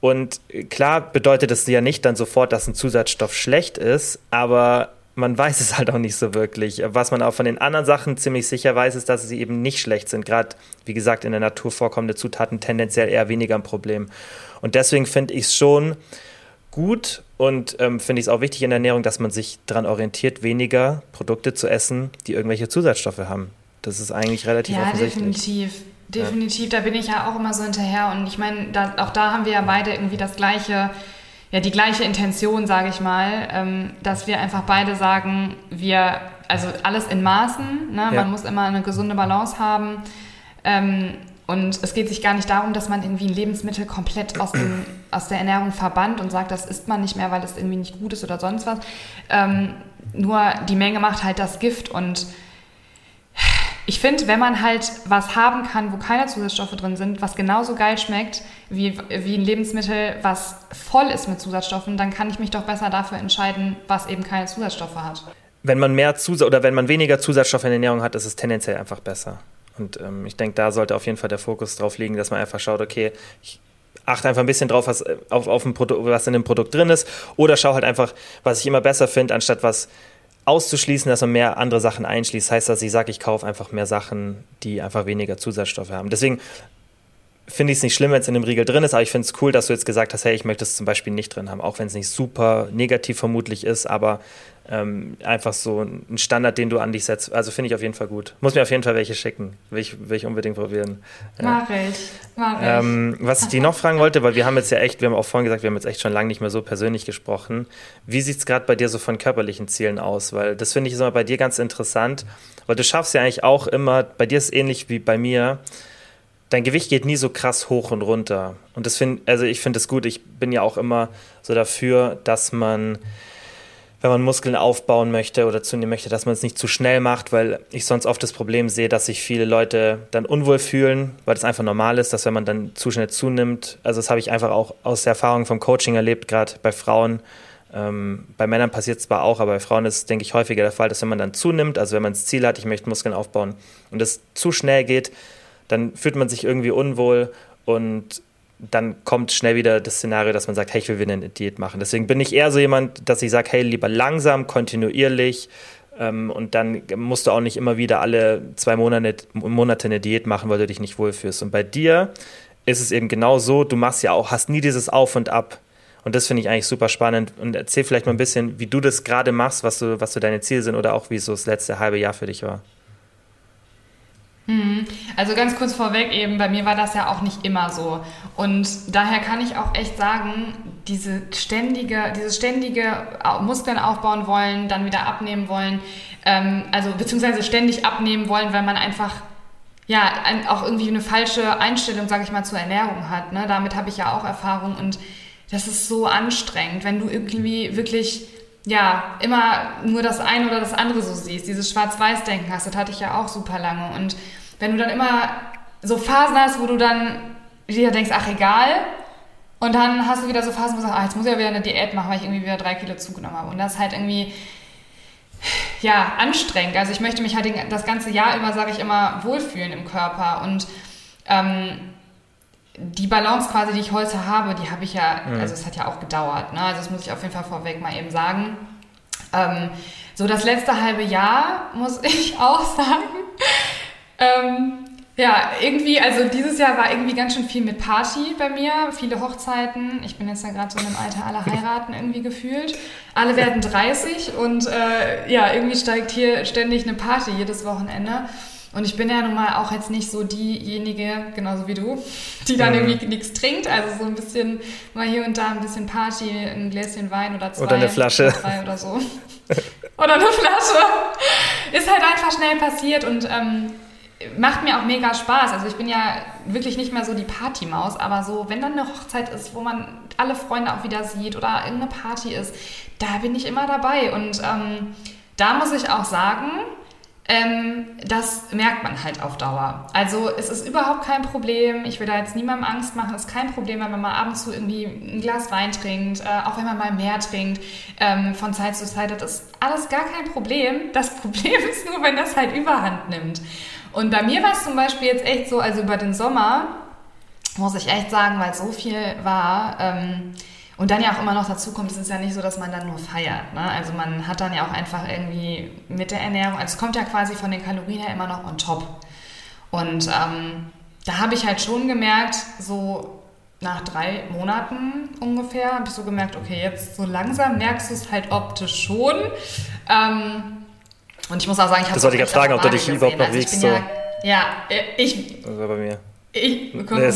Und klar bedeutet das ja nicht dann sofort, dass ein Zusatzstoff schlecht ist, aber man weiß es halt auch nicht so wirklich. Was man auch von den anderen Sachen ziemlich sicher weiß, ist, dass sie eben nicht schlecht sind. Gerade, wie gesagt, in der Natur vorkommende Zutaten tendenziell eher weniger ein Problem. Und deswegen finde ich es schon gut und ähm, finde ich es auch wichtig in der Ernährung, dass man sich daran orientiert, weniger Produkte zu essen, die irgendwelche Zusatzstoffe haben. Das ist eigentlich relativ ja, offensichtlich. Definitiv. Definitiv, ja. da bin ich ja auch immer so hinterher. Und ich meine, auch da haben wir ja beide irgendwie das gleiche, ja, die gleiche Intention, sage ich mal, ähm, dass wir einfach beide sagen, wir, also alles in Maßen, ne? Ja. man muss immer eine gesunde Balance haben. Ähm, und es geht sich gar nicht darum, dass man irgendwie ein Lebensmittel komplett aus, dem, aus der Ernährung verbannt und sagt, das isst man nicht mehr, weil das irgendwie nicht gut ist oder sonst was. Ähm, nur die Menge macht halt das Gift und ich finde, wenn man halt was haben kann, wo keine Zusatzstoffe drin sind, was genauso geil schmeckt wie, wie ein Lebensmittel, was voll ist mit Zusatzstoffen, dann kann ich mich doch besser dafür entscheiden, was eben keine Zusatzstoffe hat. Wenn man mehr Zusatz oder wenn man weniger Zusatzstoffe in der Ernährung hat, ist es tendenziell einfach besser. Und ähm, ich denke, da sollte auf jeden Fall der Fokus drauf liegen, dass man einfach schaut, okay, ich achte einfach ein bisschen drauf, was, auf, auf ein was in dem Produkt drin ist. Oder schau halt einfach, was ich immer besser finde, anstatt was auszuschließen, dass man mehr andere Sachen einschließt, heißt dass ich sage, ich kaufe einfach mehr Sachen, die einfach weniger Zusatzstoffe haben. Deswegen finde ich es nicht schlimm, wenn es in dem Riegel drin ist, aber ich finde es cool, dass du jetzt gesagt hast, hey, ich möchte es zum Beispiel nicht drin haben, auch wenn es nicht super negativ vermutlich ist, aber ähm, einfach so ein Standard, den du an dich setzt. Also finde ich auf jeden Fall gut. Muss mir auf jeden Fall welche schicken. Will ich, will ich unbedingt probieren. Mach ich. Mach ich. Ähm, was ich dir noch fragen wollte, weil wir haben jetzt ja echt, wir haben auch vorhin gesagt, wir haben jetzt echt schon lange nicht mehr so persönlich gesprochen. Wie sieht es gerade bei dir so von körperlichen Zielen aus? Weil das finde ich immer bei dir ganz interessant, weil du schaffst ja eigentlich auch immer, bei dir ist es ähnlich wie bei mir, dein Gewicht geht nie so krass hoch und runter. Und das finde, also ich finde es gut. Ich bin ja auch immer so dafür, dass man wenn man Muskeln aufbauen möchte oder zunehmen möchte, dass man es nicht zu schnell macht, weil ich sonst oft das Problem sehe, dass sich viele Leute dann unwohl fühlen, weil das einfach normal ist, dass wenn man dann zu schnell zunimmt, also das habe ich einfach auch aus der Erfahrung vom Coaching erlebt, gerade bei Frauen. Ähm, bei Männern passiert es zwar auch, aber bei Frauen ist es, denke ich, häufiger der Fall, dass wenn man dann zunimmt, also wenn man das Ziel hat, ich möchte Muskeln aufbauen und es zu schnell geht, dann fühlt man sich irgendwie unwohl und dann kommt schnell wieder das Szenario, dass man sagt, hey, ich will wieder eine Diät machen. Deswegen bin ich eher so jemand, dass ich sage, hey, lieber langsam, kontinuierlich ähm, und dann musst du auch nicht immer wieder alle zwei Monate, Monate eine Diät machen, weil du dich nicht wohlfühlst. Und bei dir ist es eben genau so, du machst ja auch, hast nie dieses Auf und Ab. Und das finde ich eigentlich super spannend. Und erzähl vielleicht mal ein bisschen, wie du das gerade machst, was du, was so deine Ziele sind oder auch wie so das letzte halbe Jahr für dich war. Mhm. Also ganz kurz vorweg eben, bei mir war das ja auch nicht immer so. Und daher kann ich auch echt sagen, diese ständige, dieses ständige Muskeln aufbauen wollen, dann wieder abnehmen wollen, ähm, also beziehungsweise ständig abnehmen wollen, weil man einfach ja auch irgendwie eine falsche Einstellung, sage ich mal, zur Ernährung hat. Ne? Damit habe ich ja auch Erfahrung und das ist so anstrengend, wenn du irgendwie wirklich ja, immer nur das eine oder das andere so siehst, dieses Schwarz-Weiß-Denken hast, das hatte ich ja auch super lange. Und wenn du dann immer so Phasen hast, wo du dann dir denkst, ach egal, und dann hast du wieder so Phasen, wo du sagst, ah, jetzt muss ich ja wieder eine Diät machen, weil ich irgendwie wieder drei Kilo zugenommen habe. Und das ist halt irgendwie, ja, anstrengend. Also ich möchte mich halt das ganze Jahr über, sage ich immer, wohlfühlen im Körper. Und ähm, die Balance quasi, die ich heute habe, die habe ich ja, mhm. also es hat ja auch gedauert. Ne? Also das muss ich auf jeden Fall vorweg mal eben sagen. Ähm, so das letzte halbe Jahr, muss ich auch sagen, ähm, ja, irgendwie, also dieses Jahr war irgendwie ganz schön viel mit Party bei mir, viele Hochzeiten. Ich bin jetzt ja gerade so in einem Alter, alle heiraten irgendwie gefühlt. Alle werden 30 und äh, ja, irgendwie steigt hier ständig eine Party jedes Wochenende. Und ich bin ja nun mal auch jetzt nicht so diejenige, genauso wie du, die dann mhm. irgendwie nichts trinkt. Also so ein bisschen mal hier und da ein bisschen Party, ein Gläschen Wein oder zwei. Oder eine Flasche. Oder, oder so. oder eine Flasche. Ist halt einfach schnell passiert und ähm, macht mir auch mega Spaß. Also ich bin ja wirklich nicht mehr so die Partymaus, aber so, wenn dann eine Hochzeit ist, wo man alle Freunde auch wieder sieht oder irgendeine Party ist, da bin ich immer dabei. Und ähm, da muss ich auch sagen, ähm, das merkt man halt auf Dauer. Also es ist überhaupt kein Problem. Ich will da jetzt niemandem Angst machen. Es ist kein Problem, wenn man mal ab und zu irgendwie ein Glas Wein trinkt, äh, auch wenn man mal mehr trinkt ähm, von Zeit zu Zeit. Das ist alles gar kein Problem. Das Problem ist nur, wenn das halt Überhand nimmt. Und bei mir war es zum Beispiel jetzt echt so, also über den Sommer, muss ich echt sagen, weil so viel war. Ähm, und dann ja auch immer noch dazu kommt, es ist ja nicht so, dass man dann nur feiert. Ne? Also man hat dann ja auch einfach irgendwie mit der Ernährung, also es kommt ja quasi von den Kalorien her immer noch on top. Und ähm, da habe ich halt schon gemerkt, so nach drei Monaten ungefähr, habe ich so gemerkt, okay, jetzt so langsam merkst du es halt optisch schon. Ähm, und ich muss auch sagen, ich habe Das wollte ich gerade fragen, ob du dich überhaupt noch also wiegst. So. Ja, ja, äh, ich. Das war bei mir. Ich, komm, nee,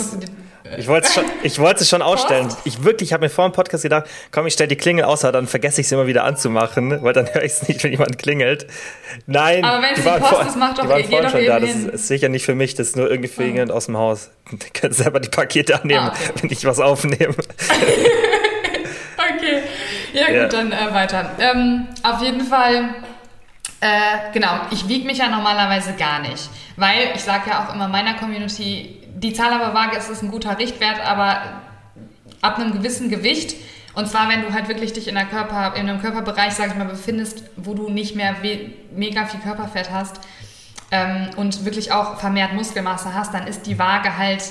ich wollte es schon, ich wollte es schon ausstellen. Ich wirklich, ich habe mir vor dem Podcast gedacht, komm, ich stelle die Klingel außer, dann vergesse ich es immer wieder anzumachen, weil dann höre ich es nicht, wenn jemand klingelt. Nein, aber wenn es die Post vor, ist, macht doch, die waren vorhin schon da. Das ist, sicher nicht für mich, das ist nur irgendwie für oh. jemand aus dem Haus. Die können selber die Pakete annehmen, ah, okay. wenn ich was aufnehme. okay, ja gut, ja. dann äh, weiter. Ähm, auf jeden Fall, äh, genau, ich wiege mich ja normalerweise gar nicht, weil ich sage ja auch immer meiner Community, die Zahl aber Waage ist, ist ein guter Richtwert, aber ab einem gewissen Gewicht. Und zwar, wenn du halt wirklich dich in, der Körper, in einem Körperbereich, sag ich mal, befindest, wo du nicht mehr mega viel Körperfett hast ähm, und wirklich auch vermehrt Muskelmasse hast, dann ist die Waage halt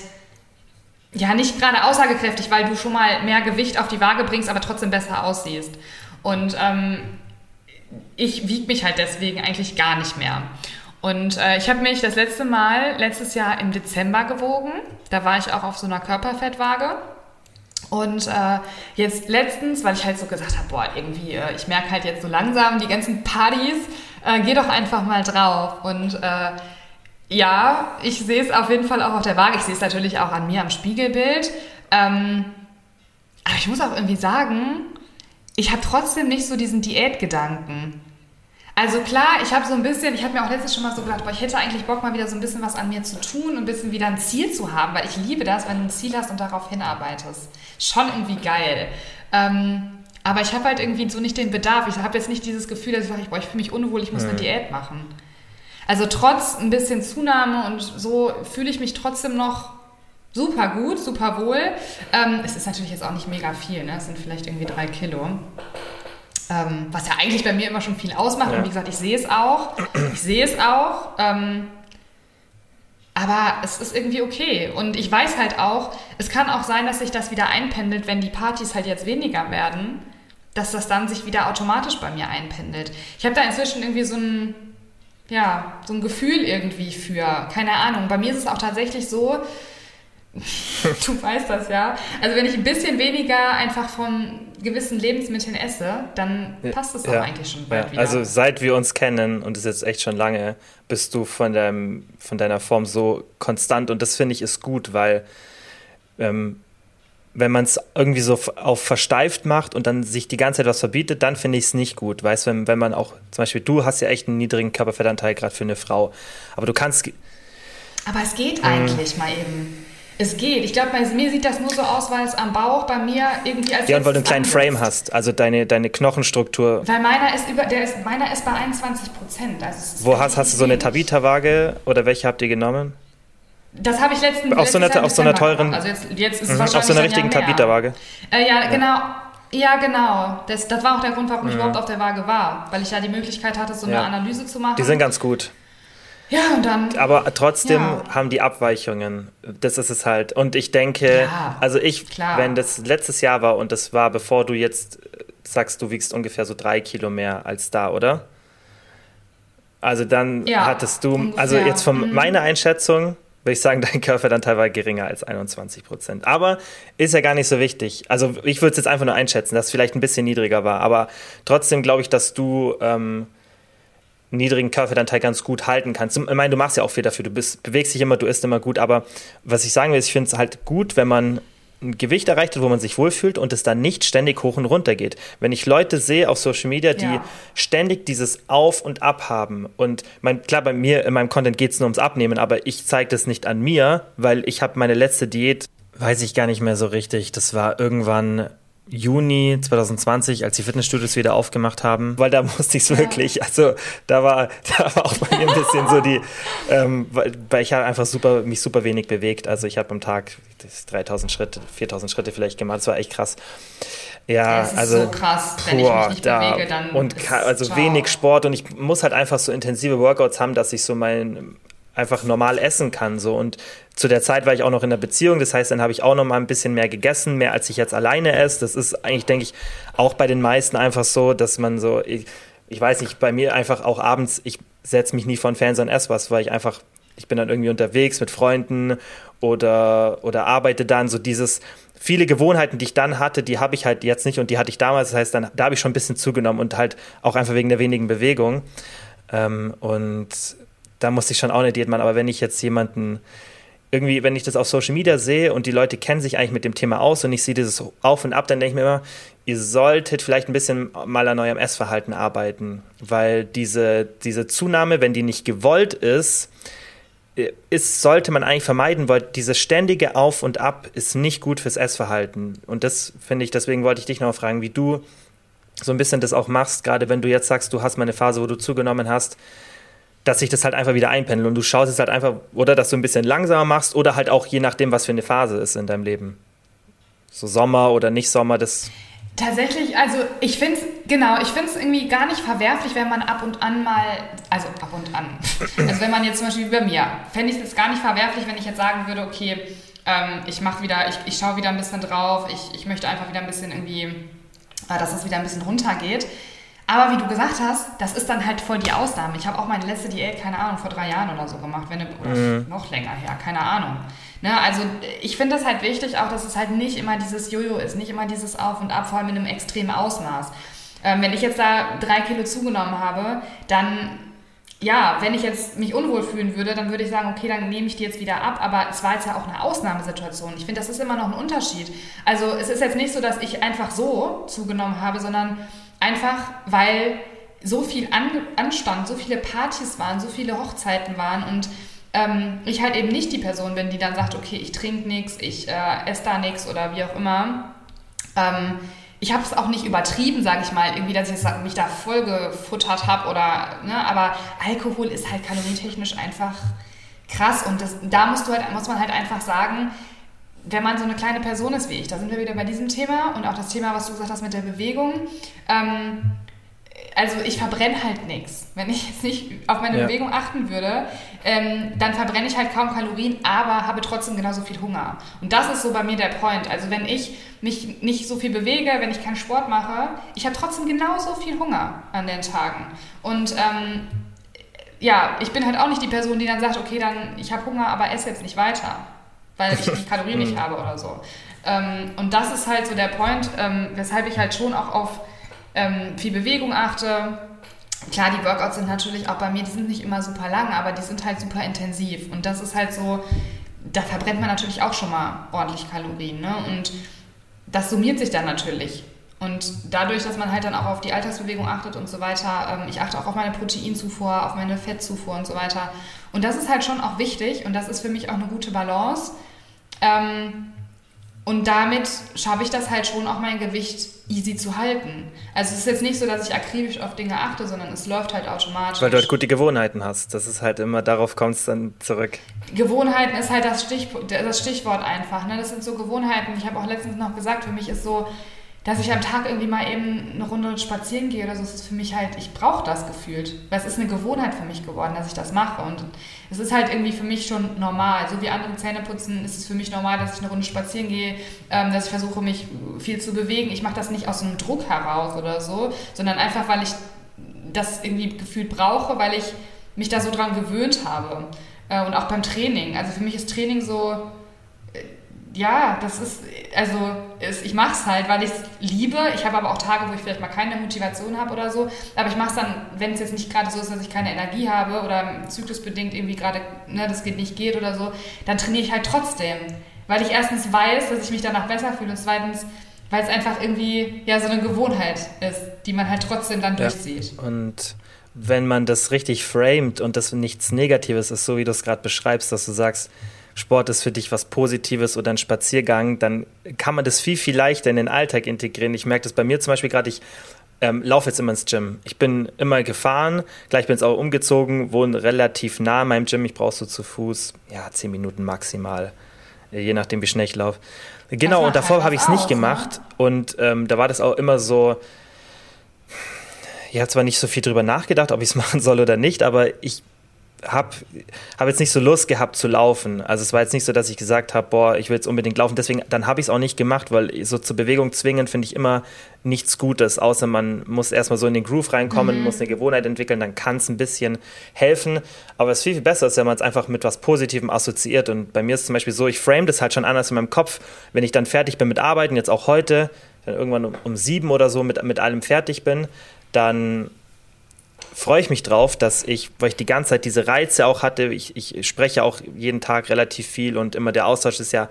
ja nicht gerade aussagekräftig, weil du schon mal mehr Gewicht auf die Waage bringst, aber trotzdem besser aussiehst. Und ähm, ich wiege mich halt deswegen eigentlich gar nicht mehr. Und äh, ich habe mich das letzte Mal letztes Jahr im Dezember gewogen. Da war ich auch auf so einer Körperfettwaage. Und äh, jetzt letztens, weil ich halt so gesagt habe, boah, irgendwie, äh, ich merke halt jetzt so langsam die ganzen Partys, äh, geh doch einfach mal drauf. Und äh, ja, ich sehe es auf jeden Fall auch auf der Waage. Ich sehe es natürlich auch an mir am Spiegelbild. Ähm, aber ich muss auch irgendwie sagen, ich habe trotzdem nicht so diesen Diätgedanken. Also klar, ich habe so ein bisschen, ich habe mir auch letztes schon mal so gedacht, boah, ich hätte eigentlich Bock mal wieder so ein bisschen was an mir zu tun und ein bisschen wieder ein Ziel zu haben, weil ich liebe das, wenn du ein Ziel hast und darauf hinarbeitest. Schon irgendwie geil. Ähm, aber ich habe halt irgendwie so nicht den Bedarf. Ich habe jetzt nicht dieses Gefühl, dass ich sage, boah, ich fühle mich unwohl, ich muss eine Diät machen. Also trotz ein bisschen Zunahme und so fühle ich mich trotzdem noch super gut, super wohl. Ähm, es ist natürlich jetzt auch nicht mega viel, ne? Es sind vielleicht irgendwie drei Kilo. Ähm, was ja eigentlich bei mir immer schon viel ausmacht. Ja. Und wie gesagt, ich sehe es auch. Ich sehe es auch. Ähm, aber es ist irgendwie okay. Und ich weiß halt auch, es kann auch sein, dass sich das wieder einpendelt, wenn die Partys halt jetzt weniger werden, dass das dann sich wieder automatisch bei mir einpendelt. Ich habe da inzwischen irgendwie so ein, ja, so ein Gefühl irgendwie für, keine Ahnung. Bei mir ist es auch tatsächlich so, du weißt das ja. Also wenn ich ein bisschen weniger einfach von gewissen Lebensmitteln esse, dann passt es ja, auch eigentlich schon bald ja. wieder. Also seit wir uns kennen, und das ist jetzt echt schon lange, bist du von, deinem, von deiner Form so konstant und das finde ich ist gut, weil ähm, wenn man es irgendwie so auf versteift macht und dann sich die ganze Zeit was verbietet, dann finde ich es nicht gut. Weißt du, wenn, wenn man auch, zum Beispiel, du hast ja echt einen niedrigen Körperfettanteil gerade für eine Frau, aber du kannst. Aber es geht eigentlich mal eben. Es geht. Ich glaube, bei mir sieht das nur so aus, weil es am Bauch bei mir irgendwie als. Ja, und weil du einen kleinen Frame hast, also deine, deine Knochenstruktur. Weil meiner ist über, der ist, meiner ist bei 21 Prozent. Also Wo hast, hast du so eine Tabita-Waage oder welche habt ihr genommen? Das habe ich letztens. Auf so einer, auf so einer teuren. Also jetzt, jetzt ist es mhm, wahrscheinlich auf so einer richtigen Tabita-Waage. Äh, ja, ja, genau. Ja, genau. Das, das war auch der Grund, warum ich mhm. überhaupt auf der Waage war. Weil ich ja die Möglichkeit hatte, so eine ja. Analyse zu machen. Die sind ganz gut. Ja, und dann. Aber trotzdem ja. haben die Abweichungen. Das ist es halt. Und ich denke, ja, also ich, klar. wenn das letztes Jahr war und das war, bevor du jetzt sagst, du wiegst ungefähr so drei Kilo mehr als da, oder? Also dann ja, hattest du, ungefähr. also jetzt von mhm. meiner Einschätzung, würde ich sagen, dein Körperdanteil war geringer als 21 Prozent. Aber ist ja gar nicht so wichtig. Also ich würde es jetzt einfach nur einschätzen, dass es vielleicht ein bisschen niedriger war. Aber trotzdem glaube ich, dass du ähm, niedrigen Körperfettanteil ganz gut halten kannst. Ich meine, du machst ja auch viel dafür, du bist, bewegst dich immer, du isst immer gut, aber was ich sagen will, ist, ich finde es halt gut, wenn man ein Gewicht erreicht hat, wo man sich wohlfühlt und es dann nicht ständig hoch und runter geht. Wenn ich Leute sehe auf Social Media, die ja. ständig dieses Auf und Ab haben und mein, klar, bei mir in meinem Content geht es nur ums Abnehmen, aber ich zeige das nicht an mir, weil ich habe meine letzte Diät, weiß ich gar nicht mehr so richtig, das war irgendwann Juni 2020, als die Fitnessstudios wieder aufgemacht haben, weil da musste ich es wirklich, also da war, da war auch bei mir ein bisschen so die, ähm, weil, weil ich habe einfach super, mich super wenig bewegt. Also ich habe am Tag 3000 Schritte, 4000 Schritte vielleicht gemacht, das war echt krass. Ja, das ist also so krass, wenn boah, ich mich nicht da, bewege, dann und also ciao. wenig Sport und ich muss halt einfach so intensive Workouts haben, dass ich so mein einfach normal essen kann so und zu der Zeit war ich auch noch in der Beziehung, das heißt, dann habe ich auch noch mal ein bisschen mehr gegessen, mehr als ich jetzt alleine esse. Das ist eigentlich, denke ich, auch bei den meisten einfach so, dass man so, ich, ich weiß nicht, bei mir einfach auch abends, ich setze mich nie vor den Fernseher und esse was, weil ich einfach, ich bin dann irgendwie unterwegs mit Freunden oder, oder arbeite dann so dieses, viele Gewohnheiten, die ich dann hatte, die habe ich halt jetzt nicht und die hatte ich damals. Das heißt, dann, da habe ich schon ein bisschen zugenommen und halt auch einfach wegen der wenigen Bewegung. Ähm, und da musste ich schon auch eine Diät machen. Aber wenn ich jetzt jemanden irgendwie, wenn ich das auf Social Media sehe und die Leute kennen sich eigentlich mit dem Thema aus und ich sehe dieses Auf und Ab, dann denke ich mir immer, ihr solltet vielleicht ein bisschen mal an eurem Essverhalten arbeiten, weil diese, diese Zunahme, wenn die nicht gewollt ist, äh, ist, sollte man eigentlich vermeiden, weil dieses ständige Auf und Ab ist nicht gut fürs Essverhalten. Und das finde ich, deswegen wollte ich dich noch fragen, wie du so ein bisschen das auch machst, gerade wenn du jetzt sagst, du hast mal eine Phase, wo du zugenommen hast, dass sich das halt einfach wieder einpendelt und du schaust es halt einfach, oder dass du ein bisschen langsamer machst oder halt auch je nachdem, was für eine Phase ist in deinem Leben. So Sommer oder nicht Sommer, das. Tatsächlich, also ich finde es, genau, ich finde es irgendwie gar nicht verwerflich, wenn man ab und an mal, also ab und an, also wenn man jetzt zum Beispiel bei mir, fände ich es gar nicht verwerflich, wenn ich jetzt sagen würde, okay, ähm, ich mache wieder, ich, ich schaue wieder ein bisschen drauf, ich, ich möchte einfach wieder ein bisschen irgendwie, äh, dass es wieder ein bisschen runtergeht. Aber wie du gesagt hast, das ist dann halt voll die Ausnahme. Ich habe auch meine letzte Diät, keine Ahnung, vor drei Jahren oder so gemacht, wenn, oder mhm. noch länger her, keine Ahnung. Ne, also ich finde das halt wichtig, auch dass es halt nicht immer dieses Jojo ist, nicht immer dieses Auf und Ab, vor allem in einem extremen Ausmaß. Ähm, wenn ich jetzt da drei Kilo zugenommen habe, dann ja, wenn ich jetzt mich unwohl fühlen würde, dann würde ich sagen, okay, dann nehme ich die jetzt wieder ab. Aber es war jetzt ja auch eine Ausnahmesituation. Ich finde, das ist immer noch ein Unterschied. Also es ist jetzt nicht so, dass ich einfach so zugenommen habe, sondern Einfach weil so viel An anstand, so viele Partys waren, so viele Hochzeiten waren und ähm, ich halt eben nicht die Person bin, die dann sagt, okay, ich trinke nichts, ich äh, esse da nichts oder wie auch immer. Ähm, ich habe es auch nicht übertrieben, sage ich mal, irgendwie, dass ich mich da voll gefuttert habe oder, ne, aber Alkohol ist halt kalorientechnisch einfach krass und das, da musst du halt, muss man halt einfach sagen, wenn man so eine kleine Person ist wie ich, da sind wir wieder bei diesem Thema und auch das Thema, was du gesagt hast mit der Bewegung. Ähm, also ich verbrenne halt nichts. Wenn ich jetzt nicht auf meine ja. Bewegung achten würde, ähm, dann verbrenne ich halt kaum Kalorien, aber habe trotzdem genauso viel Hunger. Und das ist so bei mir der Point. Also wenn ich mich nicht so viel bewege, wenn ich keinen Sport mache, ich habe trotzdem genauso viel Hunger an den Tagen. Und ähm, ja, ich bin halt auch nicht die Person, die dann sagt, okay, dann ich habe Hunger, aber esse jetzt nicht weiter weil ich die Kalorien nicht habe oder so. Ähm, und das ist halt so der Point, ähm, weshalb ich halt schon auch auf ähm, viel Bewegung achte. Klar, die Workouts sind natürlich auch bei mir, die sind nicht immer super lang, aber die sind halt super intensiv. Und das ist halt so, da verbrennt man natürlich auch schon mal ordentlich Kalorien. Ne? Und das summiert sich dann natürlich. Und dadurch, dass man halt dann auch auf die Alltagsbewegung achtet und so weiter, ähm, ich achte auch auf meine Proteinzufuhr, auf meine Fettzufuhr und so weiter. Und das ist halt schon auch wichtig und das ist für mich auch eine gute Balance. Ähm, und damit schaffe ich das halt schon auch mein Gewicht easy zu halten. Also es ist jetzt nicht so, dass ich akribisch auf Dinge achte, sondern es läuft halt automatisch. Weil du halt gute Gewohnheiten hast. Das ist halt immer, darauf kommt es dann zurück. Gewohnheiten ist halt das, Stich, das Stichwort einfach. Ne? Das sind so Gewohnheiten. Ich habe auch letztens noch gesagt, für mich ist so, dass ich am Tag irgendwie mal eben eine Runde spazieren gehe oder so, ist für mich halt, ich brauche das gefühlt. Weil es ist eine Gewohnheit für mich geworden, dass ich das mache. Und es ist halt irgendwie für mich schon normal. So wie andere Zähne putzen, ist es für mich normal, dass ich eine Runde spazieren gehe, ähm, dass ich versuche, mich viel zu bewegen. Ich mache das nicht aus einem Druck heraus oder so, sondern einfach, weil ich das irgendwie gefühlt brauche, weil ich mich da so dran gewöhnt habe. Äh, und auch beim Training. Also für mich ist Training so ja, das ist, also ist, ich mache es halt, weil ich es liebe. Ich habe aber auch Tage, wo ich vielleicht mal keine Motivation habe oder so. Aber ich mache es dann, wenn es jetzt nicht gerade so ist, dass ich keine Energie habe oder zyklusbedingt irgendwie gerade, ne, das geht nicht geht oder so, dann trainiere ich halt trotzdem. Weil ich erstens weiß, dass ich mich danach besser fühle und zweitens, weil es einfach irgendwie ja so eine Gewohnheit ist, die man halt trotzdem dann durchzieht. Ja. Und wenn man das richtig framet und das nichts Negatives ist, so wie du es gerade beschreibst, dass du sagst, Sport ist für dich was Positives oder ein Spaziergang, dann kann man das viel, viel leichter in den Alltag integrieren. Ich merke das bei mir zum Beispiel gerade, ich ähm, laufe jetzt immer ins Gym. Ich bin immer gefahren, gleich bin ich auch umgezogen, wohne relativ nah meinem Gym. Ich brauche so zu Fuß, ja, zehn Minuten maximal, äh, je nachdem, wie schnell ich laufe. Genau, und davor habe ich es nicht gemacht. Ne? Und ähm, da war das auch immer so, ich habe zwar nicht so viel drüber nachgedacht, ob ich es machen soll oder nicht, aber ich habe hab jetzt nicht so Lust gehabt zu laufen. Also es war jetzt nicht so, dass ich gesagt habe, boah, ich will jetzt unbedingt laufen. Deswegen, dann habe ich es auch nicht gemacht, weil so zur Bewegung zwingen finde ich immer nichts Gutes, außer man muss erstmal so in den Groove reinkommen, mhm. muss eine Gewohnheit entwickeln, dann kann es ein bisschen helfen. Aber es ist viel, viel besser, wenn man es einfach mit was Positivem assoziiert. Und bei mir ist es zum Beispiel so, ich frame das halt schon anders in meinem Kopf. Wenn ich dann fertig bin mit Arbeiten, jetzt auch heute, dann irgendwann um, um sieben oder so mit, mit allem fertig bin, dann freue ich mich drauf, dass ich, weil ich die ganze Zeit diese Reize auch hatte, ich, ich spreche auch jeden Tag relativ viel und immer der Austausch ist ja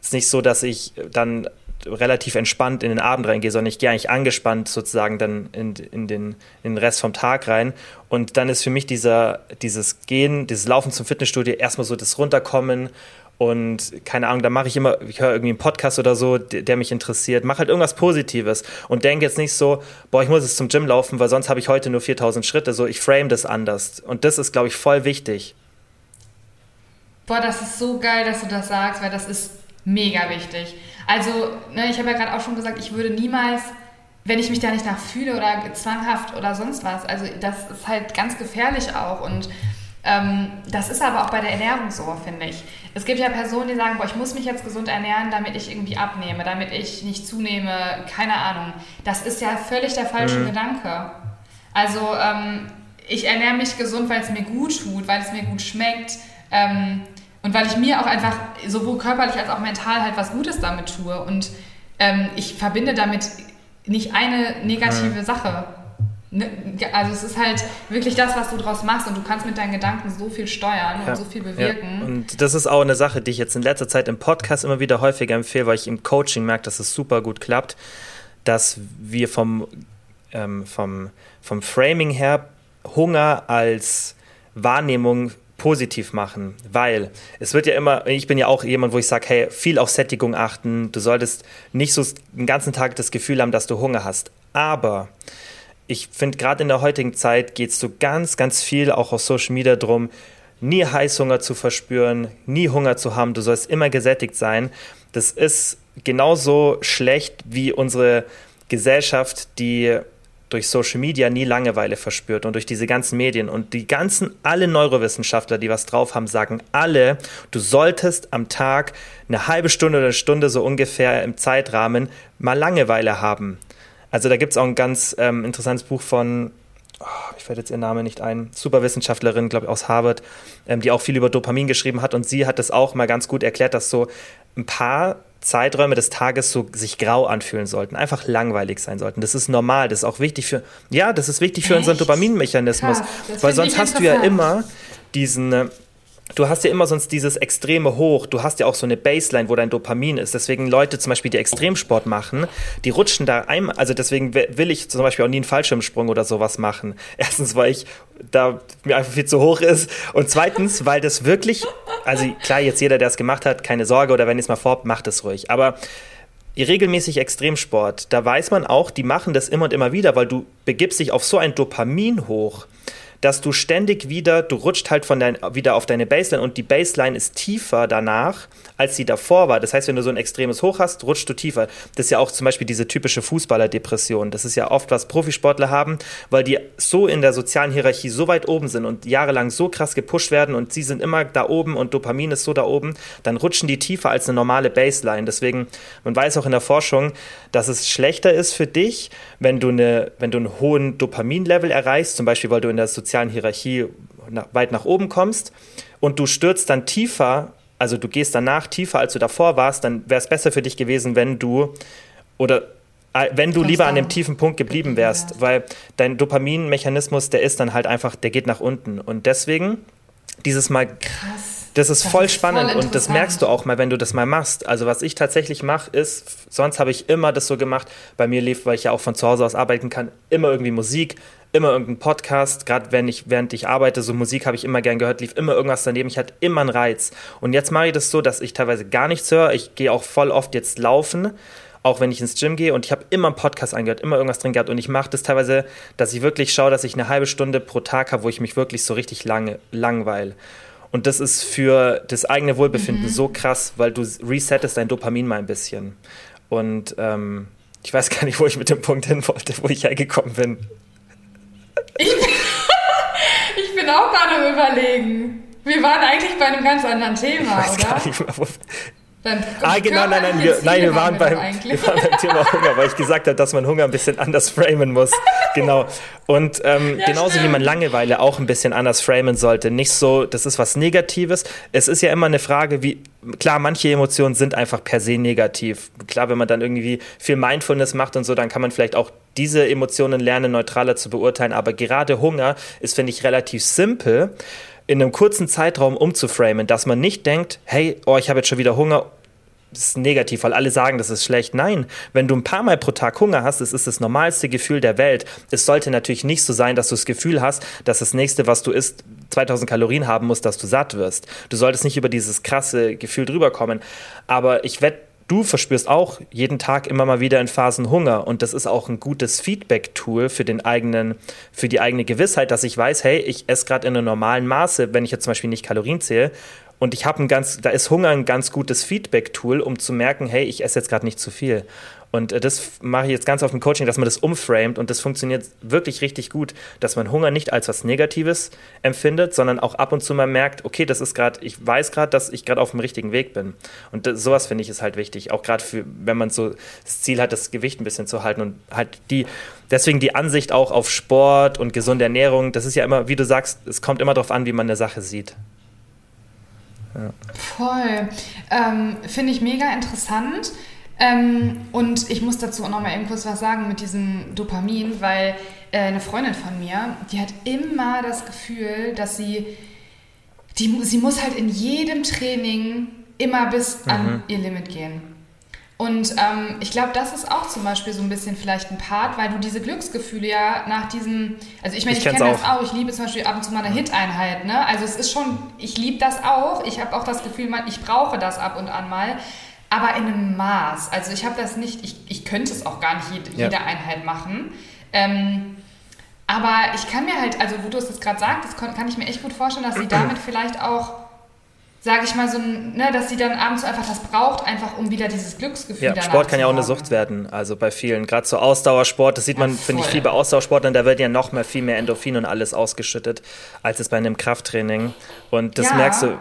ist nicht so, dass ich dann relativ entspannt in den Abend reingehe, sondern ich gehe eigentlich angespannt sozusagen dann in, in, den, in den Rest vom Tag rein. Und dann ist für mich dieser, dieses Gehen, dieses Laufen zum Fitnessstudio erstmal so das Runterkommen und keine Ahnung, da mache ich immer, ich höre irgendwie einen Podcast oder so, der, mich interessiert, mache halt irgendwas Positives und denke jetzt nicht so, boah, ich muss jetzt zum Gym laufen, weil sonst habe ich heute nur 4000 Schritte. So, ich frame das anders. Und das ist, glaube ich, voll wichtig. Boah, das ist so geil, dass du das sagst, weil das ist mega wichtig. Also, ne, ich habe ja gerade auch schon gesagt, ich würde niemals, wenn ich mich da nicht nach fühle oder zwanghaft oder sonst was, also das ist halt ganz gefährlich auch und das ist aber auch bei der Ernährung so, finde ich. Es gibt ja Personen, die sagen, boah, ich muss mich jetzt gesund ernähren, damit ich irgendwie abnehme, damit ich nicht zunehme, keine Ahnung. Das ist ja völlig der falsche mhm. Gedanke. Also ähm, ich ernähre mich gesund, weil es mir gut tut, weil es mir gut schmeckt ähm, und weil ich mir auch einfach sowohl körperlich als auch mental halt was Gutes damit tue. Und ähm, ich verbinde damit nicht eine negative mhm. Sache. Ne, also es ist halt wirklich das, was du draus machst und du kannst mit deinen Gedanken so viel steuern ja, und so viel bewirken. Ja. Und das ist auch eine Sache, die ich jetzt in letzter Zeit im Podcast immer wieder häufiger empfehle, weil ich im Coaching merke, dass es super gut klappt, dass wir vom, ähm, vom, vom Framing her Hunger als Wahrnehmung positiv machen, weil es wird ja immer, ich bin ja auch jemand, wo ich sage, hey, viel auf Sättigung achten, du solltest nicht so den ganzen Tag das Gefühl haben, dass du Hunger hast, aber ich finde, gerade in der heutigen Zeit geht es so ganz, ganz viel auch auf Social Media drum, nie Heißhunger zu verspüren, nie Hunger zu haben, du sollst immer gesättigt sein. Das ist genauso schlecht wie unsere Gesellschaft, die durch Social Media nie Langeweile verspürt und durch diese ganzen Medien und die ganzen, alle Neurowissenschaftler, die was drauf haben, sagen alle, du solltest am Tag eine halbe Stunde oder eine Stunde so ungefähr im Zeitrahmen mal Langeweile haben. Also da gibt es auch ein ganz ähm, interessantes Buch von, oh, ich fällt jetzt ihr Name nicht ein, Superwissenschaftlerin, glaube ich, aus Harvard, ähm, die auch viel über Dopamin geschrieben hat und sie hat das auch mal ganz gut erklärt, dass so ein paar Zeiträume des Tages so sich grau anfühlen sollten, einfach langweilig sein sollten. Das ist normal, das ist auch wichtig für, ja, das ist wichtig für Echt? unseren Dopaminmechanismus, weil sonst hast du ja immer diesen, äh, du hast ja immer sonst dieses extreme Hoch, du hast ja auch so eine Baseline, wo dein Dopamin ist. Deswegen Leute zum Beispiel, die Extremsport machen, die rutschen da einmal, also deswegen will ich zum Beispiel auch nie einen Fallschirmsprung oder sowas machen. Erstens, weil ich da mir einfach viel zu hoch ist und zweitens, weil das wirklich, also klar, jetzt jeder, der es gemacht hat, keine Sorge oder wenn ihr es mal vorhabt, macht es ruhig. Aber regelmäßig Extremsport, da weiß man auch, die machen das immer und immer wieder, weil du begibst dich auf so ein Dopamin hoch dass du ständig wieder, du rutscht halt von dein, wieder auf deine Baseline und die Baseline ist tiefer danach, als sie davor war. Das heißt, wenn du so ein extremes Hoch hast, rutschst du tiefer. Das ist ja auch zum Beispiel diese typische Fußballerdepression. Das ist ja oft, was Profisportler haben, weil die so in der sozialen Hierarchie so weit oben sind und jahrelang so krass gepusht werden und sie sind immer da oben und Dopamin ist so da oben, dann rutschen die tiefer als eine normale Baseline. Deswegen, man weiß auch in der Forschung, dass es schlechter ist für dich, wenn du, eine, wenn du einen hohen Dopaminlevel erreichst, zum Beispiel, weil du in der sozialen sozialen Hierarchie weit nach oben kommst und du stürzt dann tiefer, also du gehst danach tiefer, als du davor warst, dann wäre es besser für dich gewesen, wenn du oder äh, wenn du lieber an dem tiefen Punkt geblieben wärst, weil dein Dopaminmechanismus, der ist dann halt einfach, der geht nach unten. Und deswegen dieses Mal. Krass. Das ist das voll ist spannend voll und das merkst du auch mal, wenn du das mal machst. Also was ich tatsächlich mache, ist, sonst habe ich immer das so gemacht, bei mir lief, weil ich ja auch von zu Hause aus arbeiten kann, immer irgendwie Musik, immer irgendein Podcast, gerade wenn ich, während ich arbeite, so Musik habe ich immer gern gehört, lief immer irgendwas daneben, ich hatte immer einen Reiz. Und jetzt mache ich das so, dass ich teilweise gar nichts höre. Ich gehe auch voll oft jetzt laufen, auch wenn ich ins Gym gehe und ich habe immer einen Podcast angehört, immer irgendwas drin gehabt und ich mache das teilweise, dass ich wirklich schaue, dass ich eine halbe Stunde pro Tag habe, wo ich mich wirklich so richtig lange langweile. Und das ist für das eigene Wohlbefinden mhm. so krass, weil du resettest dein Dopamin mal ein bisschen. Und ähm, ich weiß gar nicht, wo ich mit dem Punkt hin wollte, wo ich hergekommen bin. Ich, ich bin auch gerade am Überlegen. Wir waren eigentlich bei einem ganz anderen Thema, ich weiß oder? Gar nicht mehr, ah, genau, nein, nein, wir, nein, wir waren, beim, wir waren beim Thema Hunger, weil ich gesagt habe, dass man Hunger ein bisschen anders framen muss. genau. Und ähm, ja, genauso stimmt. wie man Langeweile auch ein bisschen anders framen sollte. Nicht so, das ist was Negatives. Es ist ja immer eine Frage, wie, klar, manche Emotionen sind einfach per se negativ. Klar, wenn man dann irgendwie viel Mindfulness macht und so, dann kann man vielleicht auch diese Emotionen lernen, neutraler zu beurteilen. Aber gerade Hunger ist, finde ich, relativ simpel in einem kurzen Zeitraum umzuframen, dass man nicht denkt, hey, oh, ich habe jetzt schon wieder Hunger, das ist negativ, weil alle sagen, das ist schlecht. Nein, wenn du ein paar Mal pro Tag Hunger hast, das ist das normalste Gefühl der Welt. Es sollte natürlich nicht so sein, dass du das Gefühl hast, dass das nächste, was du isst, 2000 Kalorien haben muss, dass du satt wirst. Du solltest nicht über dieses krasse Gefühl drüber kommen. Aber ich wette, du verspürst auch jeden Tag immer mal wieder in Phasen Hunger und das ist auch ein gutes Feedback-Tool für den eigenen, für die eigene Gewissheit, dass ich weiß, hey, ich esse gerade in einem normalen Maße, wenn ich jetzt zum Beispiel nicht Kalorien zähle und ich habe ein ganz, da ist Hunger ein ganz gutes Feedback-Tool, um zu merken, hey, ich esse jetzt gerade nicht zu viel. Und äh, das mache ich jetzt ganz auf dem Coaching, dass man das umframet und das funktioniert wirklich richtig gut, dass man Hunger nicht als was Negatives empfindet, sondern auch ab und zu mal merkt, okay, das ist gerade, ich weiß gerade, dass ich gerade auf dem richtigen Weg bin. Und das, sowas finde ich ist halt wichtig, auch gerade für, wenn man so das Ziel hat, das Gewicht ein bisschen zu halten und halt die, deswegen die Ansicht auch auf Sport und gesunde Ernährung, das ist ja immer, wie du sagst, es kommt immer darauf an, wie man eine Sache sieht. Ja. Voll. Ähm, finde ich mega interessant. Ähm, und ich muss dazu auch noch mal eben kurz was sagen mit diesem Dopamin, weil äh, eine Freundin von mir, die hat immer das Gefühl, dass sie, die, sie muss halt in jedem Training immer bis mhm. an ihr Limit gehen. Und ähm, ich glaube, das ist auch zum Beispiel so ein bisschen vielleicht ein Part, weil du diese Glücksgefühle ja nach diesem, also ich meine, ich, ich kenne das auch, ich liebe zum Beispiel ab und zu mal eine Hit-Einheit, ne? Also es ist schon, ich liebe das auch, ich habe auch das Gefühl, ich brauche das ab und an mal, aber in einem Maß. Also ich habe das nicht, ich, ich könnte es auch gar nicht jede, ja. jede Einheit machen. Ähm, aber ich kann mir halt, also wo du es jetzt gerade sagst, das kann ich mir echt gut vorstellen, dass sie damit vielleicht auch, sage ich mal, so, ne, dass sie dann abends einfach das braucht, einfach um wieder dieses Glücksgefühl Ja, Sport kann ja auch eine Sucht werden, also bei vielen, gerade so Ausdauersport, das sieht man, ja, finde ich, viel bei Ausdauersportlern, da wird ja noch mehr, viel mehr Endorphin und alles ausgeschüttet, als es bei einem Krafttraining. Und das ja. merkst du,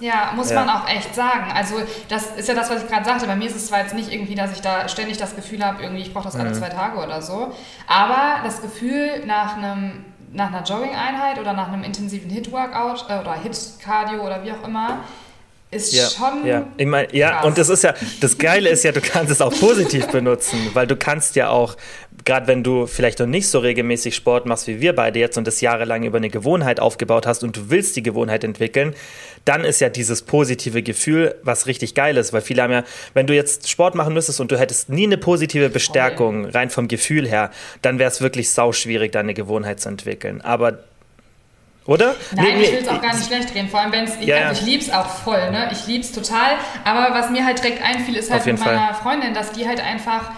ja, muss ja. man auch echt sagen. Also das ist ja das, was ich gerade sagte. Bei mir ist es zwar jetzt nicht irgendwie, dass ich da ständig das Gefühl habe, irgendwie ich brauche das alle mhm. zwei Tage oder so, aber das Gefühl nach einem nach einer Jogging-Einheit oder nach einem intensiven Hit-Workout äh, oder Hit-Cardio oder wie auch immer, ist ja, schon. Ja, ich mein, ja und das ist ja, das Geile ist ja, du kannst es auch positiv benutzen, weil du kannst ja auch, gerade wenn du vielleicht noch nicht so regelmäßig Sport machst wie wir beide jetzt und das jahrelang über eine Gewohnheit aufgebaut hast und du willst die Gewohnheit entwickeln, dann ist ja dieses positive Gefühl was richtig Geiles, weil viele haben ja, wenn du jetzt Sport machen müsstest und du hättest nie eine positive Bestärkung rein vom Gefühl her, dann wäre es wirklich sau schwierig, deine Gewohnheit zu entwickeln. Aber oder? Nein, nee, ich will es auch gar nicht schlecht reden. Vor allem, wenn es. Ich, ja, also ich liebe es auch voll, ne? Ich liebe es total. Aber was mir halt direkt einfiel, ist halt mit meiner Fall. Freundin, dass die halt einfach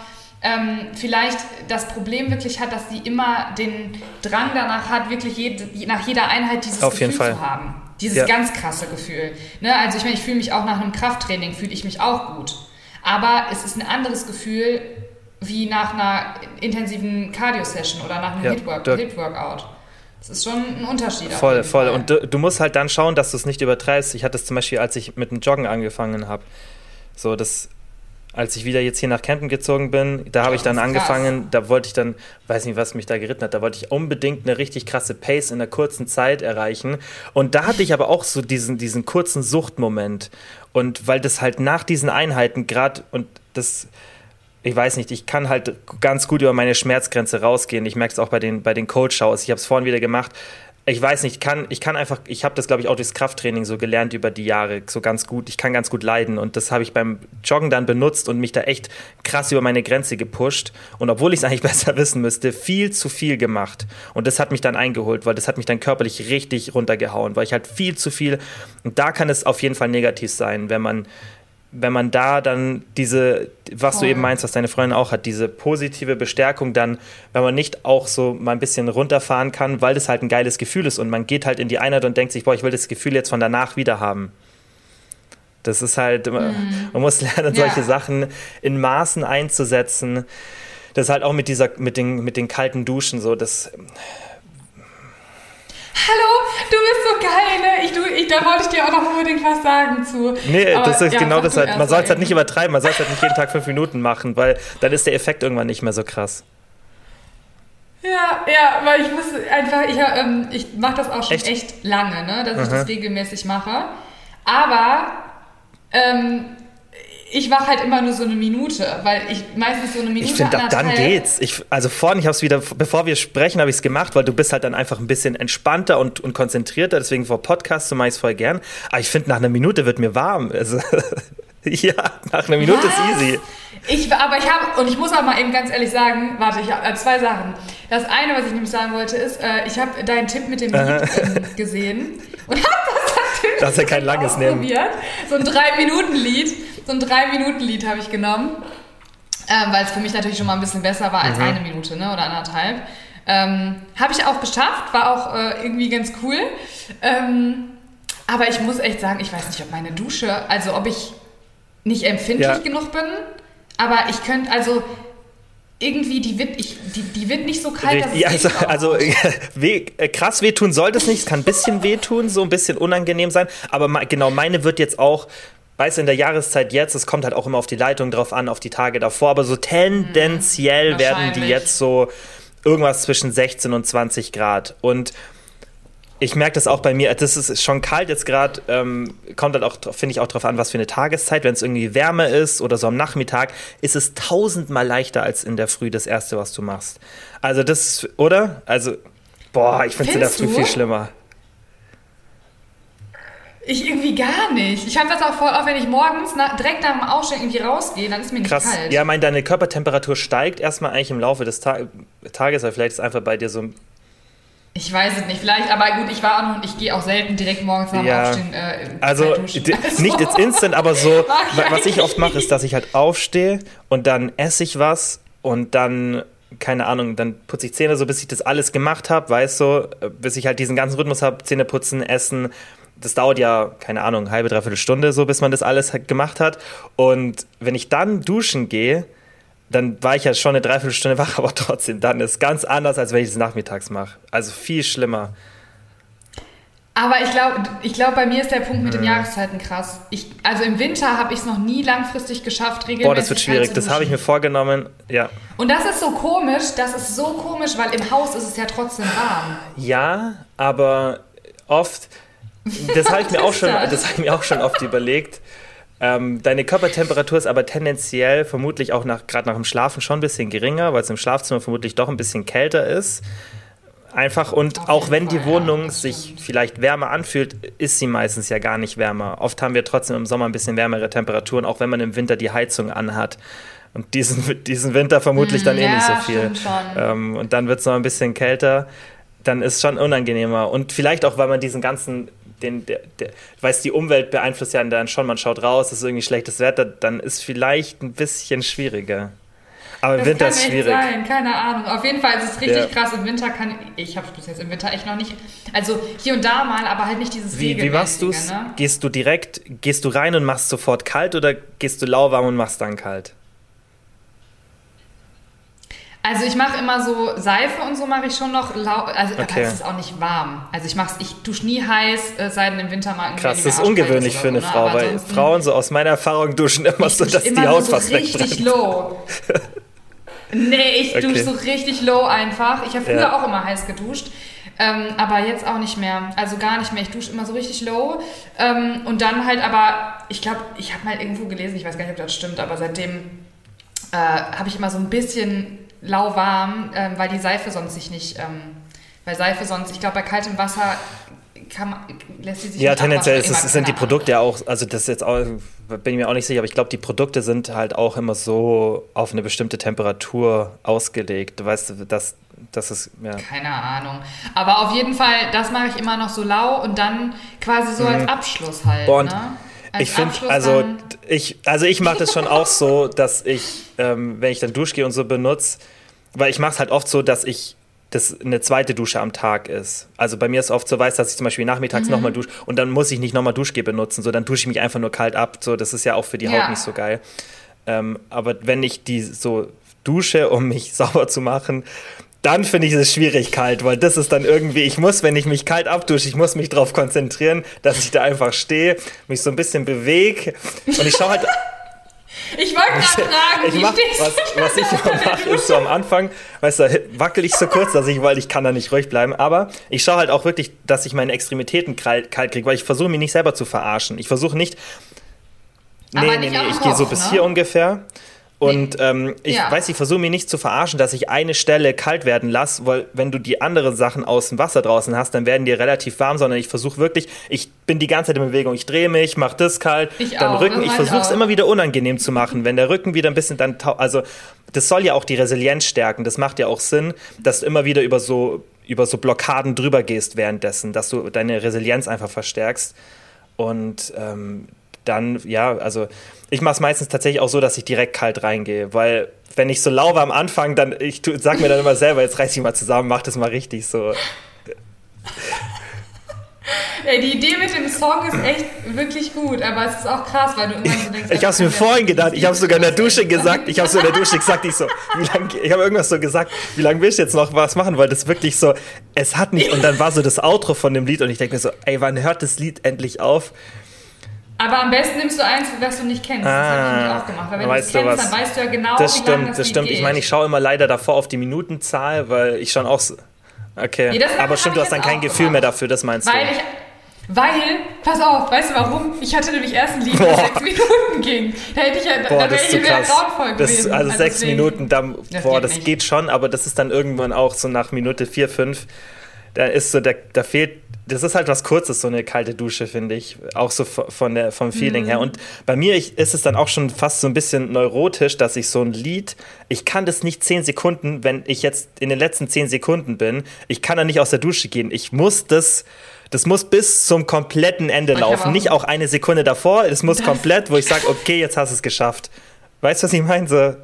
ähm, vielleicht das Problem wirklich hat, dass sie immer den Drang danach hat, wirklich jede, nach jeder Einheit dieses Auf Gefühl zu haben. Dieses ja. ganz krasse Gefühl. Ne? Also ich meine, ich fühle mich auch nach einem Krafttraining, fühle ich mich auch gut. Aber es ist ein anderes Gefühl wie nach einer intensiven Cardio-Session oder nach einem ja, Hit-Workout. Hit das ist schon ein Unterschied. Voll, voll. Und du, du, musst halt dann schauen, dass du es nicht übertreibst. Ich hatte es zum Beispiel, als ich mit dem Joggen angefangen habe. So, das, als ich wieder jetzt hier nach Campen gezogen bin, da habe ich dann angefangen, da wollte ich dann, weiß nicht, was mich da geritten hat, da wollte ich unbedingt eine richtig krasse Pace in einer kurzen Zeit erreichen. Und da hatte ich aber auch so diesen, diesen kurzen Suchtmoment. Und weil das halt nach diesen Einheiten gerade, und das ich weiß nicht, ich kann halt ganz gut über meine Schmerzgrenze rausgehen. Ich merke es auch bei den, bei den Coach-Shows. Ich habe es vorhin wieder gemacht. Ich weiß nicht, kann, ich kann einfach, ich habe das, glaube ich, auch durchs Krafttraining so gelernt über die Jahre, so ganz gut. Ich kann ganz gut leiden und das habe ich beim Joggen dann benutzt und mich da echt krass über meine Grenze gepusht. Und obwohl ich es eigentlich besser wissen müsste, viel zu viel gemacht. Und das hat mich dann eingeholt, weil das hat mich dann körperlich richtig runtergehauen, weil ich halt viel zu viel. Und da kann es auf jeden Fall negativ sein, wenn man wenn man da dann diese, was Voll. du eben meinst, was deine Freundin auch hat, diese positive Bestärkung dann, wenn man nicht auch so mal ein bisschen runterfahren kann, weil das halt ein geiles Gefühl ist und man geht halt in die Einheit und denkt sich, boah, ich will das Gefühl jetzt von danach wieder haben. Das ist halt, mhm. man muss lernen, solche ja. Sachen in Maßen einzusetzen. Das ist halt auch mit dieser, mit den, mit den kalten Duschen so, das Hallo, du bist so geil, ne? Ich, du, ich, da wollte ich dir auch noch unbedingt was sagen zu. Nee, Aber, das ist ja, genau das halt. Man soll es halt nicht übertreiben, man soll es halt nicht jeden Tag fünf Minuten machen, weil dann ist der Effekt irgendwann nicht mehr so krass. Ja, ja, weil ich muss einfach, ich, ähm, ich mache das auch schon echt, echt lange, ne? Dass Aha. ich das regelmäßig mache. Aber ähm, ich wache halt immer nur so eine Minute, weil ich meistens so eine Minute. Ich finde, dann geht's. Ich, also vorhin, ich habe es wieder, bevor wir sprechen, habe ich es gemacht, weil du bist halt dann einfach ein bisschen entspannter und, und konzentrierter. Deswegen vor Podcasts so mache ich es voll gern. Aber ich finde, nach einer Minute wird mir warm. Also, ja, nach einer Minute Was? ist easy. Ich, aber ich habe, und ich muss auch mal eben ganz ehrlich sagen, warte, ich habe äh, zwei Sachen. Das eine, was ich nämlich sagen wollte, ist, äh, ich habe deinen Tipp mit dem Lied ähm, gesehen und habe das natürlich das ist ja kein langes nehmen. So ein Drei-Minuten-Lied so ein Drei-Minuten-Lied habe ich genommen, ähm, weil es für mich natürlich schon mal ein bisschen besser war als mhm. eine Minute ne, oder anderthalb. Ähm, habe ich auch geschafft, war auch äh, irgendwie ganz cool. Ähm, aber ich muss echt sagen, ich weiß nicht, ob meine Dusche, also ob ich nicht empfindlich ja. genug bin, aber ich könnte, also irgendwie, die wird, ich, die, die wird nicht so kalt, dass es ja, also, also weh, äh, krass wehtun sollte es nicht, es kann ein bisschen wehtun, so ein bisschen unangenehm sein, aber genau, meine wird jetzt auch weiß in der Jahreszeit jetzt, es kommt halt auch immer auf die Leitung drauf an, auf die Tage davor, aber so tendenziell mhm, werden die jetzt so irgendwas zwischen 16 und 20 Grad. Und ich merke das auch bei mir, das ist schon kalt jetzt gerade, ähm, kommt halt auch, finde ich, auch darauf an, was für eine Tageszeit. Wenn es irgendwie Wärme ist oder so am Nachmittag, ist es tausendmal leichter als in der Früh das Erste, was du machst. Also das, oder? Also, boah, ich finde es in der Früh viel schlimmer. Ich irgendwie gar nicht. Ich habe das auch voll auf, wenn ich morgens nach, direkt nach dem Aufstehen irgendwie rausgehe, dann ist mir nicht Krass. kalt. Ja, mein, deine Körpertemperatur steigt erstmal eigentlich im Laufe des Ta Tages, aber vielleicht ist es einfach bei dir so ein ich weiß es nicht, vielleicht, aber gut, ich war auch noch, ich gehe auch selten direkt morgens nach dem ja, Aufstehen. Äh, also, also, nicht jetzt instant, aber so, was ich oft mache, ist, dass ich halt aufstehe und dann esse ich was und dann, keine Ahnung, dann putze ich Zähne so, bis ich das alles gemacht habe, weißt du, bis ich halt diesen ganzen Rhythmus habe, Zähne putzen, essen, das dauert ja, keine Ahnung, halbe, dreiviertel Stunde, so bis man das alles gemacht hat. Und wenn ich dann duschen gehe, dann war ich ja schon eine Dreiviertelstunde wach, aber trotzdem, dann ist es ganz anders, als wenn ich es nachmittags mache. Also viel schlimmer. Aber ich glaube, ich glaub, bei mir ist der Punkt mit den Jahreszeiten krass. Ich, also im Winter habe ich es noch nie langfristig geschafft, regelmäßig. Boah, das wird schwierig. Das habe ich mir vorgenommen, ja. Und das ist so komisch, das ist so komisch, weil im Haus ist es ja trotzdem warm. Ja, aber oft, das habe ich mir auch schon, das habe ich mir auch schon oft überlegt. Ähm, deine Körpertemperatur ist aber tendenziell vermutlich auch nach, gerade nach dem Schlafen schon ein bisschen geringer, weil es im Schlafzimmer vermutlich doch ein bisschen kälter ist. Einfach und Auf auch wenn Fall, die Wohnung ja, sich vielleicht wärmer anfühlt, ist sie meistens ja gar nicht wärmer. Oft haben wir trotzdem im Sommer ein bisschen wärmere Temperaturen, auch wenn man im Winter die Heizung anhat. Und diesen, diesen Winter vermutlich dann mm, eh ja, nicht so viel. Ähm, und dann wird es noch ein bisschen kälter. Dann ist es schon unangenehmer. Und vielleicht auch, weil man diesen ganzen den, der, der, weiß, die Umwelt beeinflusst ja dann schon, man schaut raus, es ist irgendwie schlechtes Wetter, dann ist vielleicht ein bisschen schwieriger. Aber im Winter ist es schwierig. Sein, keine Ahnung. Auf jeden Fall ist es richtig ja. krass. Im Winter kann ich, ich habe bis jetzt im Winter echt noch nicht, also hier und da mal, aber halt nicht dieses Wie, wie machst du es? Ne? Gehst du direkt, gehst du rein und machst sofort kalt oder gehst du lauwarm und machst dann kalt? Also ich mache immer so Seife und so mache ich schon noch lau also okay. es ist auch nicht warm. Also ich mach's, ich dusche nie heiß, äh, sei denn im Winter mal Krass, das ist ungewöhnlich für eine so, ne? Frau, weil Frauen so aus meiner Erfahrung duschen immer so, dass immer die Haut so fast richtig low. nee, ich okay. dusche so richtig low einfach. Ich habe früher ja. auch immer heiß geduscht. Ähm, aber jetzt auch nicht mehr. Also gar nicht mehr. Ich dusche immer so richtig low. Ähm, und dann halt aber, ich glaube, ich habe mal irgendwo gelesen, ich weiß gar nicht, ob das stimmt, aber seitdem äh, habe ich immer so ein bisschen lauwarm, ähm, weil die Seife sonst sich nicht, ähm, Weil Seife sonst, ich glaube, bei kaltem Wasser kann man, lässt sie sich Ja, tendenziell ist, es, sind die Produkte ja auch, also das ist jetzt auch, bin ich mir auch nicht sicher, aber ich glaube, die Produkte sind halt auch immer so auf eine bestimmte Temperatur ausgelegt. Du weißt, dass das ist, ja. Keine Ahnung. Aber auf jeden Fall, das mache ich immer noch so lau und dann quasi so als mhm. Abschluss halt. Und ne? Ich finde, also ich, also ich mache das schon auch so, dass ich, ähm, wenn ich dann Duschgehe und so benutze, weil ich mache es halt oft so, dass ich das eine zweite Dusche am Tag ist. Also bei mir ist oft so weiß, dass ich zum Beispiel nachmittags mhm. nochmal dusche und dann muss ich nicht nochmal Duschgel benutzen, so dann dusche ich mich einfach nur kalt ab. So, das ist ja auch für die ja. Haut nicht so geil. Ähm, aber wenn ich die so dusche, um mich sauber zu machen, dann finde ich es schwierig kalt, weil das ist dann irgendwie, ich muss, wenn ich mich kalt abdusche, ich muss mich darauf konzentrieren, dass ich da einfach stehe, mich so ein bisschen bewege und ich schaue halt ich wollte gerade fragen, ich mach, was, was ich mache, ist so am Anfang, weißt du, wackel ich so kurz, dass ich, weil ich kann da nicht ruhig bleiben, aber ich schaue halt auch wirklich, dass ich meine Extremitäten kalt, kalt kriege, weil ich versuche mich nicht selber zu verarschen. Ich versuche nicht, nee, aber nee, nee, ich gehe so bis ne? hier ungefähr und ähm, ich ja. weiß, ich versuche mich nicht zu verarschen, dass ich eine Stelle kalt werden lasse, weil wenn du die anderen Sachen aus dem Wasser draußen hast, dann werden die relativ warm, sondern ich versuche wirklich, ich bin die ganze Zeit in Bewegung, ich drehe mich, mache das kalt, ich dann auch, Rücken, ich versuche es immer wieder unangenehm zu machen, wenn der Rücken wieder ein bisschen dann, also das soll ja auch die Resilienz stärken, das macht ja auch Sinn, dass du immer wieder über so, über so Blockaden drüber gehst währenddessen, dass du deine Resilienz einfach verstärkst. Und ähm, dann, ja, also ich mache es meistens tatsächlich auch so, dass ich direkt kalt reingehe, weil wenn ich so laufe am Anfang, dann ich tu, sag mir dann immer selber, jetzt reiß ich mal zusammen, mach das mal richtig so. Ey, die Idee mit dem Song ist echt wirklich gut, aber es ist auch krass, weil du immer so denkst. Ich hab's mir vorhin gedacht, ich habe sogar in der Dusche gesagt, ich habe so in der Dusche gesagt, ich so, wie lang, ich habe irgendwas so gesagt, wie lange willst du jetzt noch was machen, weil das wirklich so, es hat nicht, und dann war so das Outro von dem Lied und ich denke mir so, ey, wann hört das Lied endlich auf? Aber am besten nimmst du eins, was du nicht kennst. Ah, das habe ich nämlich auch gemacht. Weil wenn du es kennst, was? dann weißt du ja genau, das wie stimmt, lange das, das stimmt. Geht. Ich meine, ich schaue immer leider davor auf die Minutenzahl, weil ich schon auch. Okay. Nee, aber stimmt, du hast dann kein Gefühl gemacht. mehr dafür, das meinst weil du? Ich, weil, pass auf, weißt du warum? Ich hatte nämlich erst ein Lied, das sechs Minuten ging. Da hätte ich ja, boah, da wäre ich wieder grauenvoll gewesen. also, also sechs deswegen, Minuten, dann, das boah, geht das nicht. geht schon, aber das ist dann irgendwann auch so nach Minute vier, fünf, da ist so, da, da fehlt das ist halt was Kurzes, so eine kalte Dusche, finde ich. Auch so von der, vom Feeling mhm. her. Und bei mir ich, ist es dann auch schon fast so ein bisschen neurotisch, dass ich so ein Lied, ich kann das nicht zehn Sekunden, wenn ich jetzt in den letzten zehn Sekunden bin, ich kann da nicht aus der Dusche gehen. Ich muss das, das muss bis zum kompletten Ende laufen. Auch nicht auch eine Sekunde davor, es muss komplett, wo ich sage, okay, jetzt hast du es geschafft. Weißt du, was ich meine? So,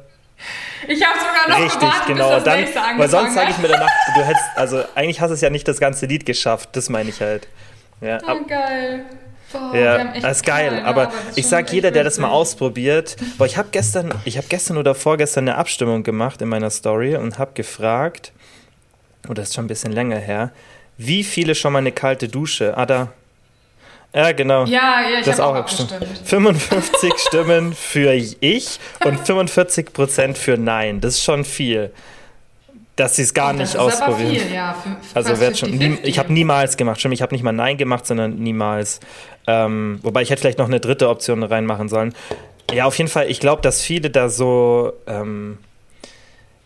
ich habe sogar noch Richtig, gewartet, genau. bis das dann, nächste Weil sonst sage ich mir danach, du hättest, also eigentlich hast du es ja nicht das ganze Lied geschafft, das meine ich halt. Ja, oh, ab, geil. Boah, ja, das ist geil. Total, aber, aber ich sag jeder, der das mal ausprobiert. Boah, ich habe gestern, ich habe gestern oder vorgestern eine Abstimmung gemacht in meiner Story und habe gefragt, oh, das ist schon ein bisschen länger her, wie viele schon mal eine kalte Dusche? Ah, da, ja, genau. Ja, ja, ich habe auch abgestimmt. 55 Stimmen für ich und 45 Prozent für Nein. Das ist schon viel. Dass sie es gar oh, nicht ausprobieren. Viel, ja, für, also wird schon. Nie, ich habe niemals gemacht. Stimmt, ich habe nicht mal Nein gemacht, sondern niemals. Ähm, wobei ich hätte vielleicht noch eine dritte Option reinmachen sollen. Ja, auf jeden Fall. Ich glaube, dass viele da so, ähm,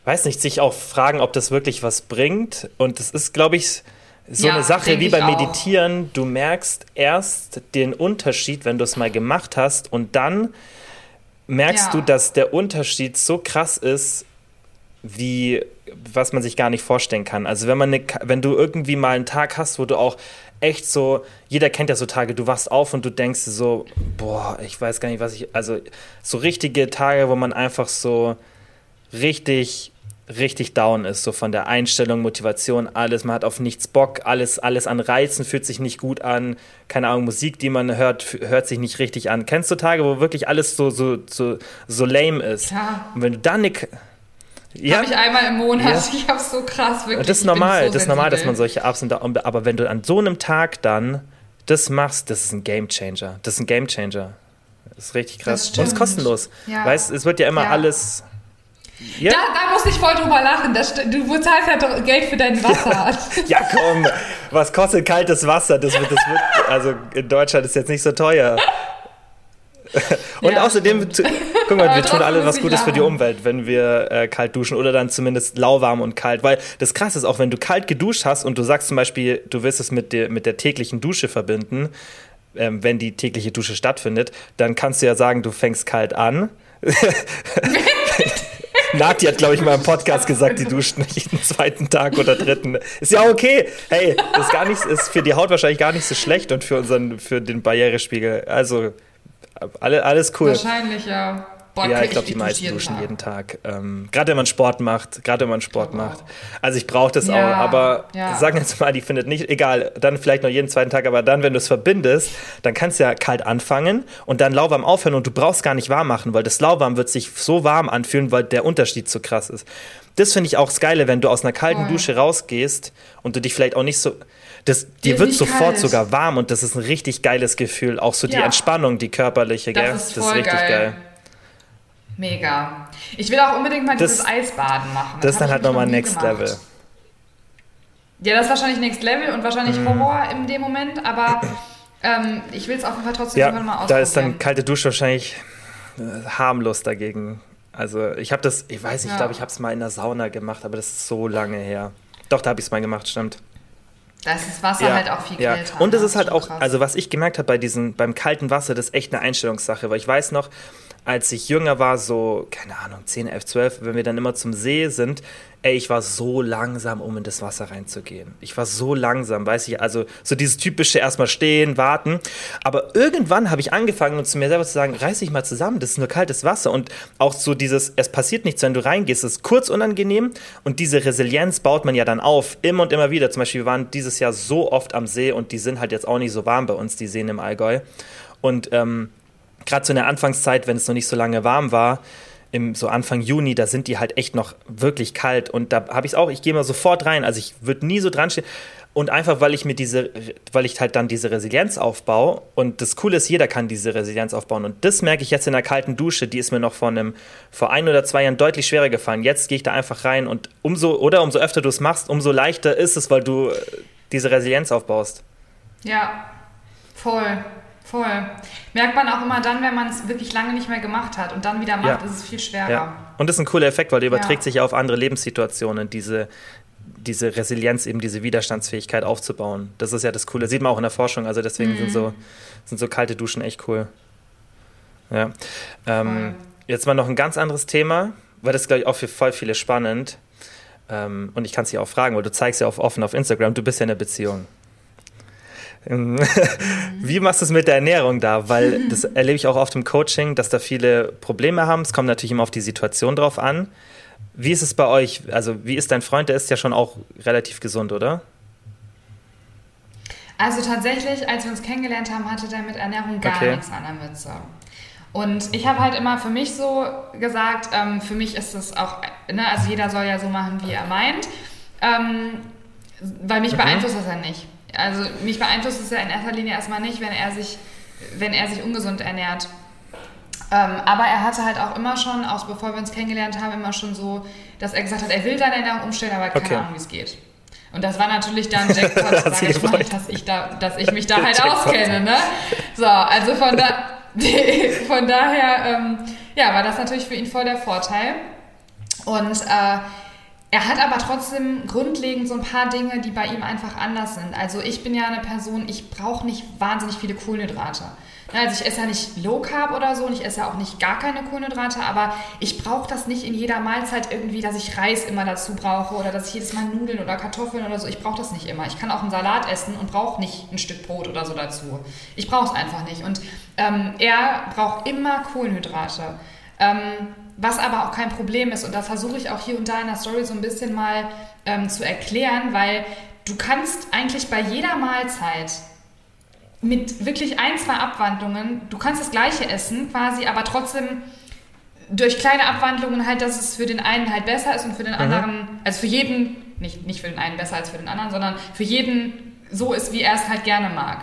weiß nicht, sich auch fragen, ob das wirklich was bringt. Und das ist, glaube ich, so ja, eine Sache wie beim Meditieren, du merkst erst den Unterschied, wenn du es mal gemacht hast und dann merkst ja. du, dass der Unterschied so krass ist, wie was man sich gar nicht vorstellen kann. Also wenn man eine, wenn du irgendwie mal einen Tag hast, wo du auch echt so, jeder kennt ja so Tage, du wachst auf und du denkst so, boah, ich weiß gar nicht, was ich, also so richtige Tage, wo man einfach so richtig richtig down ist, so von der Einstellung, Motivation, alles, man hat auf nichts Bock, alles, alles an Reizen fühlt sich nicht gut an, keine Ahnung, Musik, die man hört, hört sich nicht richtig an. Kennst du Tage, wo wirklich alles so, so, so, so lame ist? Ja. Und wenn du dann eine ja. Habe ich einmal im Monat. Ja. Ich habe so krass wirklich. Das ist normal, so das ist normal, dass man solche Ups und Downs. Aber wenn du an so einem Tag dann das machst, das ist ein Game Changer. Das ist ein Game Changer. Das ist richtig krass. Und es ist kostenlos. Ja. Weißt, es wird ja immer ja. alles ja. Da, da muss ich voll drüber lachen. Das, du zahlst ja Geld für dein Wasser. ja, komm. Was kostet kaltes Wasser? Das wird, das wird, also in Deutschland ist jetzt nicht so teuer. Und ja, außerdem, Guck mal, wir tun alle was Gutes für die Umwelt, wenn wir äh, kalt duschen oder dann zumindest lauwarm und kalt. Weil das Krasse ist auch, wenn du kalt geduscht hast und du sagst zum Beispiel, du willst es mit der, mit der täglichen Dusche verbinden, ähm, wenn die tägliche Dusche stattfindet, dann kannst du ja sagen, du fängst kalt an. Nati hat, glaube ich, mal im Podcast gesagt, die duscht nicht jeden zweiten Tag oder dritten. Ist ja okay. Hey, ist, gar nicht, ist für die Haut wahrscheinlich gar nicht so schlecht und für, unseren, für den Barrierespiegel. Also, alle, alles cool. Wahrscheinlich, ja. Boah, ja, ich glaube, die meisten duschen Tag. jeden Tag. Ähm, gerade wenn man Sport macht, gerade wenn man Sport oh. macht. Also ich brauche das ja, auch, aber ja. sagen jetzt mal, die findet nicht, egal, dann vielleicht noch jeden zweiten Tag, aber dann, wenn du es verbindest, dann kannst du ja kalt anfangen und dann lauwarm aufhören und du brauchst gar nicht warm machen, weil das lauwarm wird sich so warm anfühlen, weil der Unterschied so krass ist. Das finde ich auch das Geile, wenn du aus einer kalten oh. Dusche rausgehst und du dich vielleicht auch nicht so. Das, dir wird sofort kalt. sogar warm und das ist ein richtig geiles Gefühl. Auch so die Entspannung, die körperliche, das gell? Ist das ist richtig geil. geil. Mega. Ich will auch unbedingt mal das, dieses Eisbaden machen. Das, das ist dann halt nochmal Next gemacht. Level. Ja, das ist wahrscheinlich Next Level und wahrscheinlich mm. Horror in dem Moment, aber ähm, ich will es auf jeden Fall trotzdem ja, irgendwann mal ausprobieren. Da ist dann kalte Dusche wahrscheinlich äh, harmlos dagegen. Also ich habe das, ich weiß nicht, ja. ich glaube, ich habe es mal in der Sauna gemacht, aber das ist so lange her. Doch, da habe ich es mal gemacht, stimmt. Da ist das Wasser ja, halt auch viel ja. kälter. Und es ne? ist halt auch, krass. also was ich gemerkt habe bei diesem, beim kalten Wasser, das ist echt eine Einstellungssache, weil ich weiß noch, als ich jünger war, so, keine Ahnung, 10, 11, 12, wenn wir dann immer zum See sind, ey, ich war so langsam, um in das Wasser reinzugehen. Ich war so langsam, weiß ich, also so dieses typische erstmal stehen, warten. Aber irgendwann habe ich angefangen, zu mir selber zu sagen, reiß dich mal zusammen, das ist nur kaltes Wasser. Und auch so dieses, es passiert nichts, wenn du reingehst, ist kurz unangenehm und diese Resilienz baut man ja dann auf, immer und immer wieder. Zum Beispiel, wir waren dieses Jahr so oft am See und die sind halt jetzt auch nicht so warm bei uns, die Seen im Allgäu. Und ähm, gerade so in der Anfangszeit, wenn es noch nicht so lange warm war, im so Anfang Juni, da sind die halt echt noch wirklich kalt. Und da habe ich es auch, ich gehe mal sofort rein, also ich würde nie so dran stehen. Und einfach weil ich mir diese weil ich halt dann diese Resilienz aufbaue. Und das coole ist, jeder kann diese Resilienz aufbauen. Und das merke ich jetzt in der kalten Dusche, die ist mir noch vor einem vor ein oder zwei Jahren deutlich schwerer gefallen. Jetzt gehe ich da einfach rein. Und umso oder umso öfter du es machst, umso leichter ist es, weil du äh, diese Resilienz aufbaust. Ja, voll. Voll. Merkt man auch immer dann, wenn man es wirklich lange nicht mehr gemacht hat und dann wieder macht, ja. ist es viel schwerer. Ja. Und das ist ein cooler Effekt, weil der überträgt ja. sich ja auf andere Lebenssituationen, diese, diese Resilienz, eben diese Widerstandsfähigkeit aufzubauen. Das ist ja das Coole. Sieht man auch in der Forschung. Also deswegen mhm. sind, so, sind so kalte Duschen echt cool. Ja. Ähm, jetzt mal noch ein ganz anderes Thema, weil das, glaube ich, auch für voll viele spannend. Ähm, und ich kann es dir auch fragen, weil du zeigst ja auch offen auf Instagram, du bist ja in einer Beziehung. Wie machst du es mit der Ernährung da? Weil das erlebe ich auch oft im Coaching, dass da viele Probleme haben. Es kommt natürlich immer auf die Situation drauf an. Wie ist es bei euch? Also, wie ist dein Freund? Der ist ja schon auch relativ gesund, oder? Also tatsächlich, als wir uns kennengelernt haben, hatte der mit Ernährung gar okay. nichts an der Mütze. Und ich habe halt immer für mich so gesagt, ähm, für mich ist es auch, ne, also jeder soll ja so machen, wie er meint, ähm, weil mich mhm. beeinflusst das ja nicht. Also mich beeinflusst es ja in erster Linie erstmal nicht, wenn er sich, wenn er sich ungesund ernährt. Ähm, aber er hatte halt auch immer schon, auch bevor wir uns kennengelernt haben, immer schon so, dass er gesagt hat, er will seine Ernährung umstellen, aber keine okay. Ahnung, wie es geht. Und das war natürlich dann Jackpot, sag ich mal, dass ich, da, dass ich mich da halt auskenne. Ne? So, also von, da, von daher ähm, ja, war das natürlich für ihn voll der Vorteil. Und äh, er hat aber trotzdem grundlegend so ein paar Dinge, die bei ihm einfach anders sind. Also ich bin ja eine Person, ich brauche nicht wahnsinnig viele Kohlenhydrate. Also ich esse ja nicht Low Carb oder so und ich esse ja auch nicht gar keine Kohlenhydrate, aber ich brauche das nicht in jeder Mahlzeit irgendwie, dass ich Reis immer dazu brauche oder dass ich jedes Mal Nudeln oder Kartoffeln oder so. Ich brauche das nicht immer. Ich kann auch einen Salat essen und brauche nicht ein Stück Brot oder so dazu. Ich brauche es einfach nicht. Und ähm, er braucht immer Kohlenhydrate. Ähm, was aber auch kein Problem ist. Und das versuche ich auch hier und da in der Story so ein bisschen mal ähm, zu erklären, weil du kannst eigentlich bei jeder Mahlzeit mit wirklich ein, zwei Abwandlungen, du kannst das gleiche essen quasi, aber trotzdem durch kleine Abwandlungen halt, dass es für den einen halt besser ist und für den mhm. anderen, also für jeden, nicht, nicht für den einen besser als für den anderen, sondern für jeden so ist, wie er es halt gerne mag.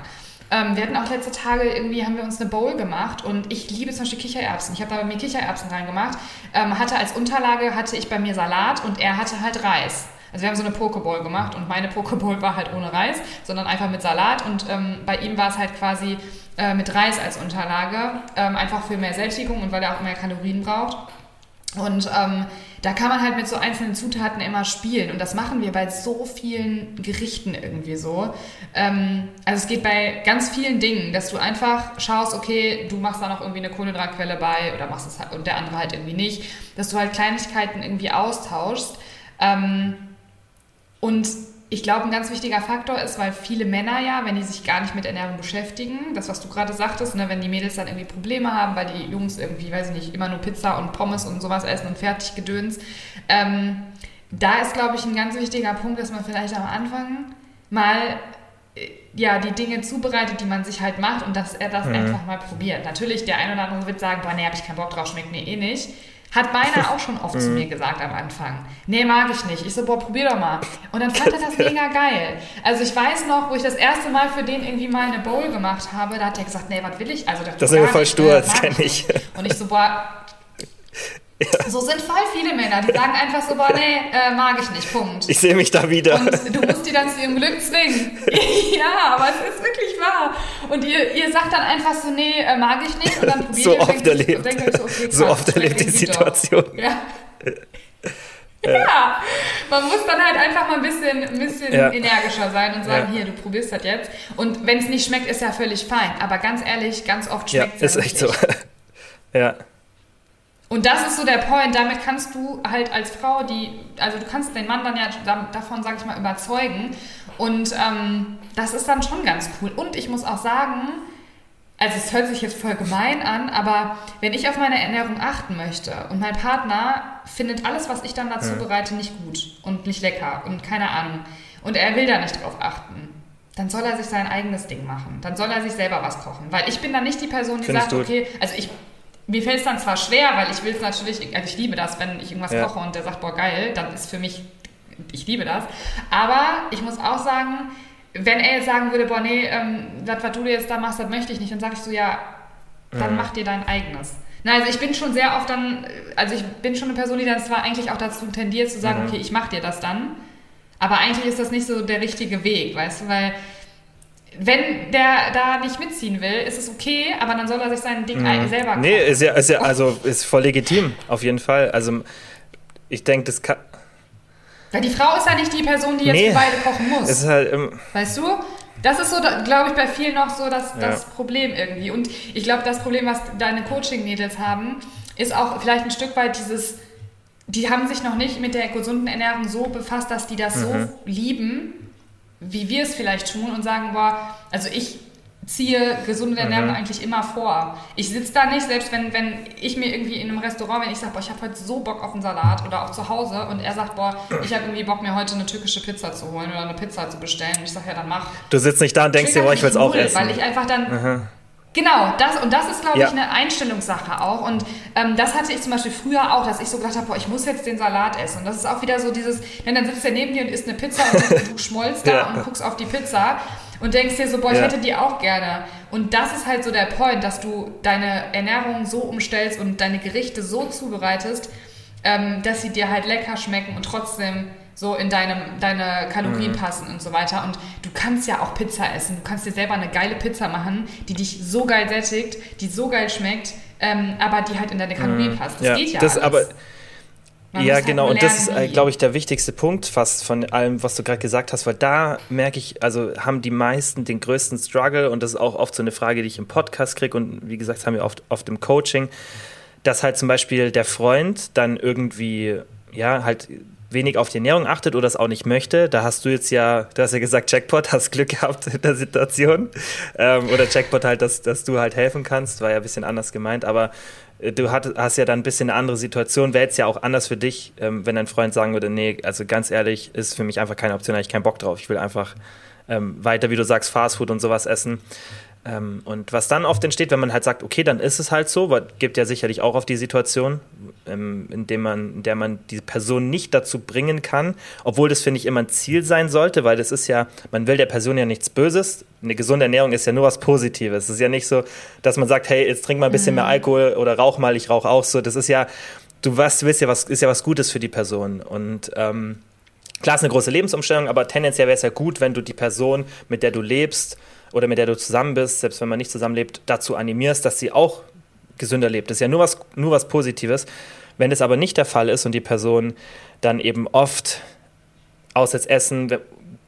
Ähm, wir hatten auch letzte Tage irgendwie, haben wir uns eine Bowl gemacht und ich liebe zum Beispiel Kichererbsen. Ich habe da bei mir Kichererbsen reingemacht. Ähm, hatte als Unterlage, hatte ich bei mir Salat und er hatte halt Reis. Also wir haben so eine Pokeball gemacht und meine Pokeball war halt ohne Reis, sondern einfach mit Salat und ähm, bei ihm war es halt quasi äh, mit Reis als Unterlage, ähm, einfach für mehr Sättigung und weil er auch mehr Kalorien braucht. Und ähm, da kann man halt mit so einzelnen Zutaten immer spielen. Und das machen wir bei so vielen Gerichten irgendwie so. Ähm, also es geht bei ganz vielen Dingen, dass du einfach schaust, okay, du machst da noch irgendwie eine Kohlenhydratquelle bei oder machst es halt und der andere halt irgendwie nicht. Dass du halt Kleinigkeiten irgendwie austauschst. Ähm, und ich glaube, ein ganz wichtiger Faktor ist, weil viele Männer ja, wenn die sich gar nicht mit Ernährung beschäftigen, das, was du gerade sagtest, ne, wenn die Mädels dann irgendwie Probleme haben, weil die Jungs irgendwie, weiß ich nicht, immer nur Pizza und Pommes und sowas essen und fertig gedöns, ähm, da ist, glaube ich, ein ganz wichtiger Punkt, dass man vielleicht am Anfang mal äh, ja, die Dinge zubereitet, die man sich halt macht und dass er das mhm. einfach mal probiert. Natürlich, der eine oder andere wird sagen, boah, nee, hab ich keinen Bock drauf, schmeckt mir eh nicht. Hat meiner auch schon oft zu mhm. mir gesagt am Anfang. Nee, mag ich nicht. Ich so, boah, probier doch mal. Und dann fand er das mega geil. Also ich weiß noch, wo ich das erste Mal für den irgendwie mal eine Bowl gemacht habe, da hat er gesagt, nee, was will ich? Also das ist voll stur, das kenne ich. Und ich so, boah, ja. So sind voll viele Männer, die sagen einfach so, boah, nee, äh, mag ich nicht, Punkt. Ich sehe mich da wieder. Und du musst die dann zu ihrem Glück zwingen. ja, aber es ist wirklich wahr. Und ihr, ihr sagt dann einfach so, nee, äh, mag ich nicht. Und dann probiert so ihr oft erlebt. Denkt, so, okay, so oft erlebt die Situation. Ja. Ja, man muss dann halt einfach mal ein bisschen, ein bisschen ja. energischer sein und sagen, hier, du probierst das jetzt. Und wenn es nicht schmeckt, ist ja völlig fein. Aber ganz ehrlich, ganz oft schmeckt es ja, ist echt so. ja. Und das ist so der Point, damit kannst du halt als Frau, die, also du kannst den Mann dann ja davon, sag ich mal, überzeugen. Und ähm, das ist dann schon ganz cool. Und ich muss auch sagen, also es hört sich jetzt voll gemein an, aber wenn ich auf meine Ernährung achten möchte und mein Partner findet alles, was ich dann dazu bereite, nicht gut und nicht lecker und keine Ahnung und er will da nicht drauf achten, dann soll er sich sein eigenes Ding machen. Dann soll er sich selber was kochen. Weil ich bin dann nicht die Person, die Findest sagt, okay, also ich mir fällt es dann zwar schwer, weil ich will es natürlich, also ich liebe das, wenn ich irgendwas ja. koche und der sagt, boah, geil, dann ist für mich, ich liebe das. Aber ich muss auch sagen, wenn er jetzt sagen würde, boah, nee, ähm, das, was du jetzt da machst, das möchte ich nicht, dann sage ich so, ja, dann mhm. mach dir dein eigenes. Na, also ich bin schon sehr oft dann, also ich bin schon eine Person, die dann zwar eigentlich auch dazu tendiert zu sagen, mhm. okay, ich mach dir das dann, aber eigentlich ist das nicht so der richtige Weg, weißt du, weil wenn der da nicht mitziehen will, ist es okay, aber dann soll er sich sein Ding mhm. selber kaufen. Nee, ist ja, ist ja also ist voll legitim, auf jeden Fall. Also ich denke, das kann. Weil die Frau ist ja nicht die Person, die jetzt nee, für beide kochen muss. Ist halt, ähm, weißt du? Das ist so, glaube ich, bei vielen noch so das, das ja. Problem irgendwie. Und ich glaube, das Problem, was deine Coaching-Mädels haben, ist auch vielleicht ein Stück weit dieses, die haben sich noch nicht mit der gesunden Ernährung so befasst, dass die das mhm. so lieben, wie wir es vielleicht tun und sagen, boah, also ich ziehe gesunde Ernährung mhm. eigentlich immer vor. Ich sitze da nicht, selbst wenn, wenn ich mir irgendwie in einem Restaurant, wenn ich sage, boah, ich habe heute so Bock auf einen Salat oder auch zu Hause und er sagt, boah, ich habe irgendwie Bock, mir heute eine türkische Pizza zu holen oder eine Pizza zu bestellen. Und ich sage, ja, dann mach. Du sitzt nicht da und denkst dir, boah, ich will es auch essen. Weil ich einfach dann... Mhm. Genau, das, und das ist, glaube ja. ich, eine Einstellungssache auch. Und ähm, das hatte ich zum Beispiel früher auch, dass ich so gedacht habe, boah, ich muss jetzt den Salat essen. Und das ist auch wieder so dieses, denn dann sitzt er neben dir und isst eine Pizza und du schmollst da ja. und guckst auf die Pizza und denkst dir so, boah, ich ja. hätte die auch gerne. Und das ist halt so der Point, dass du deine Ernährung so umstellst und deine Gerichte so zubereitest, ähm, dass sie dir halt lecker schmecken und trotzdem so in deinem, deine Kalorien mhm. passen und so weiter. Und du kannst ja auch Pizza essen. Du kannst dir selber eine geile Pizza machen, die dich so geil sättigt, die so geil schmeckt, ähm, aber die halt in deine Kalorien mhm. passt. Das ja, geht ja das alles. Aber man ja, halt genau. Halt und das ist, äh, glaube ich, der wichtigste Punkt fast von allem, was du gerade gesagt hast, weil da merke ich, also haben die meisten den größten Struggle und das ist auch oft so eine Frage, die ich im Podcast kriege und wie gesagt, haben wir oft, oft im Coaching, dass halt zum Beispiel der Freund dann irgendwie, ja, halt wenig auf die Ernährung achtet oder es auch nicht möchte. Da hast du jetzt ja, du hast ja gesagt, Jackpot, hast Glück gehabt in der Situation. Ähm, oder Jackpot halt, dass, dass du halt helfen kannst, war ja ein bisschen anders gemeint, aber äh, du hast ja dann ein bisschen eine andere Situation. Wäre jetzt ja auch anders für dich, ähm, wenn dein Freund sagen würde, nee, also ganz ehrlich, ist für mich einfach keine Option, da habe ich keinen Bock drauf. Ich will einfach ähm, weiter, wie du sagst, Fastfood und sowas essen. Ähm, und was dann oft entsteht, wenn man halt sagt, okay, dann ist es halt so, weil gibt ja sicherlich auch auf die Situation, ähm, in, dem man, in der man die Person nicht dazu bringen kann, obwohl das, finde ich, immer ein Ziel sein sollte, weil das ist ja, man will der Person ja nichts Böses. Eine gesunde Ernährung ist ja nur was Positives. Es ist ja nicht so, dass man sagt, hey, jetzt trink mal ein bisschen mhm. mehr Alkohol oder rauch mal, ich rauche auch so. Das ist ja, du weißt, du willst ja was, ist ja was Gutes für die Person. Und ähm, Klar, ist eine große Lebensumstellung, aber tendenziell wäre es ja gut, wenn du die Person, mit der du lebst oder mit der du zusammen bist, selbst wenn man nicht zusammenlebt, dazu animierst, dass sie auch gesünder lebt. Das ist ja nur was, nur was Positives. Wenn das aber nicht der Fall ist und die Person dann eben oft auswärts essen,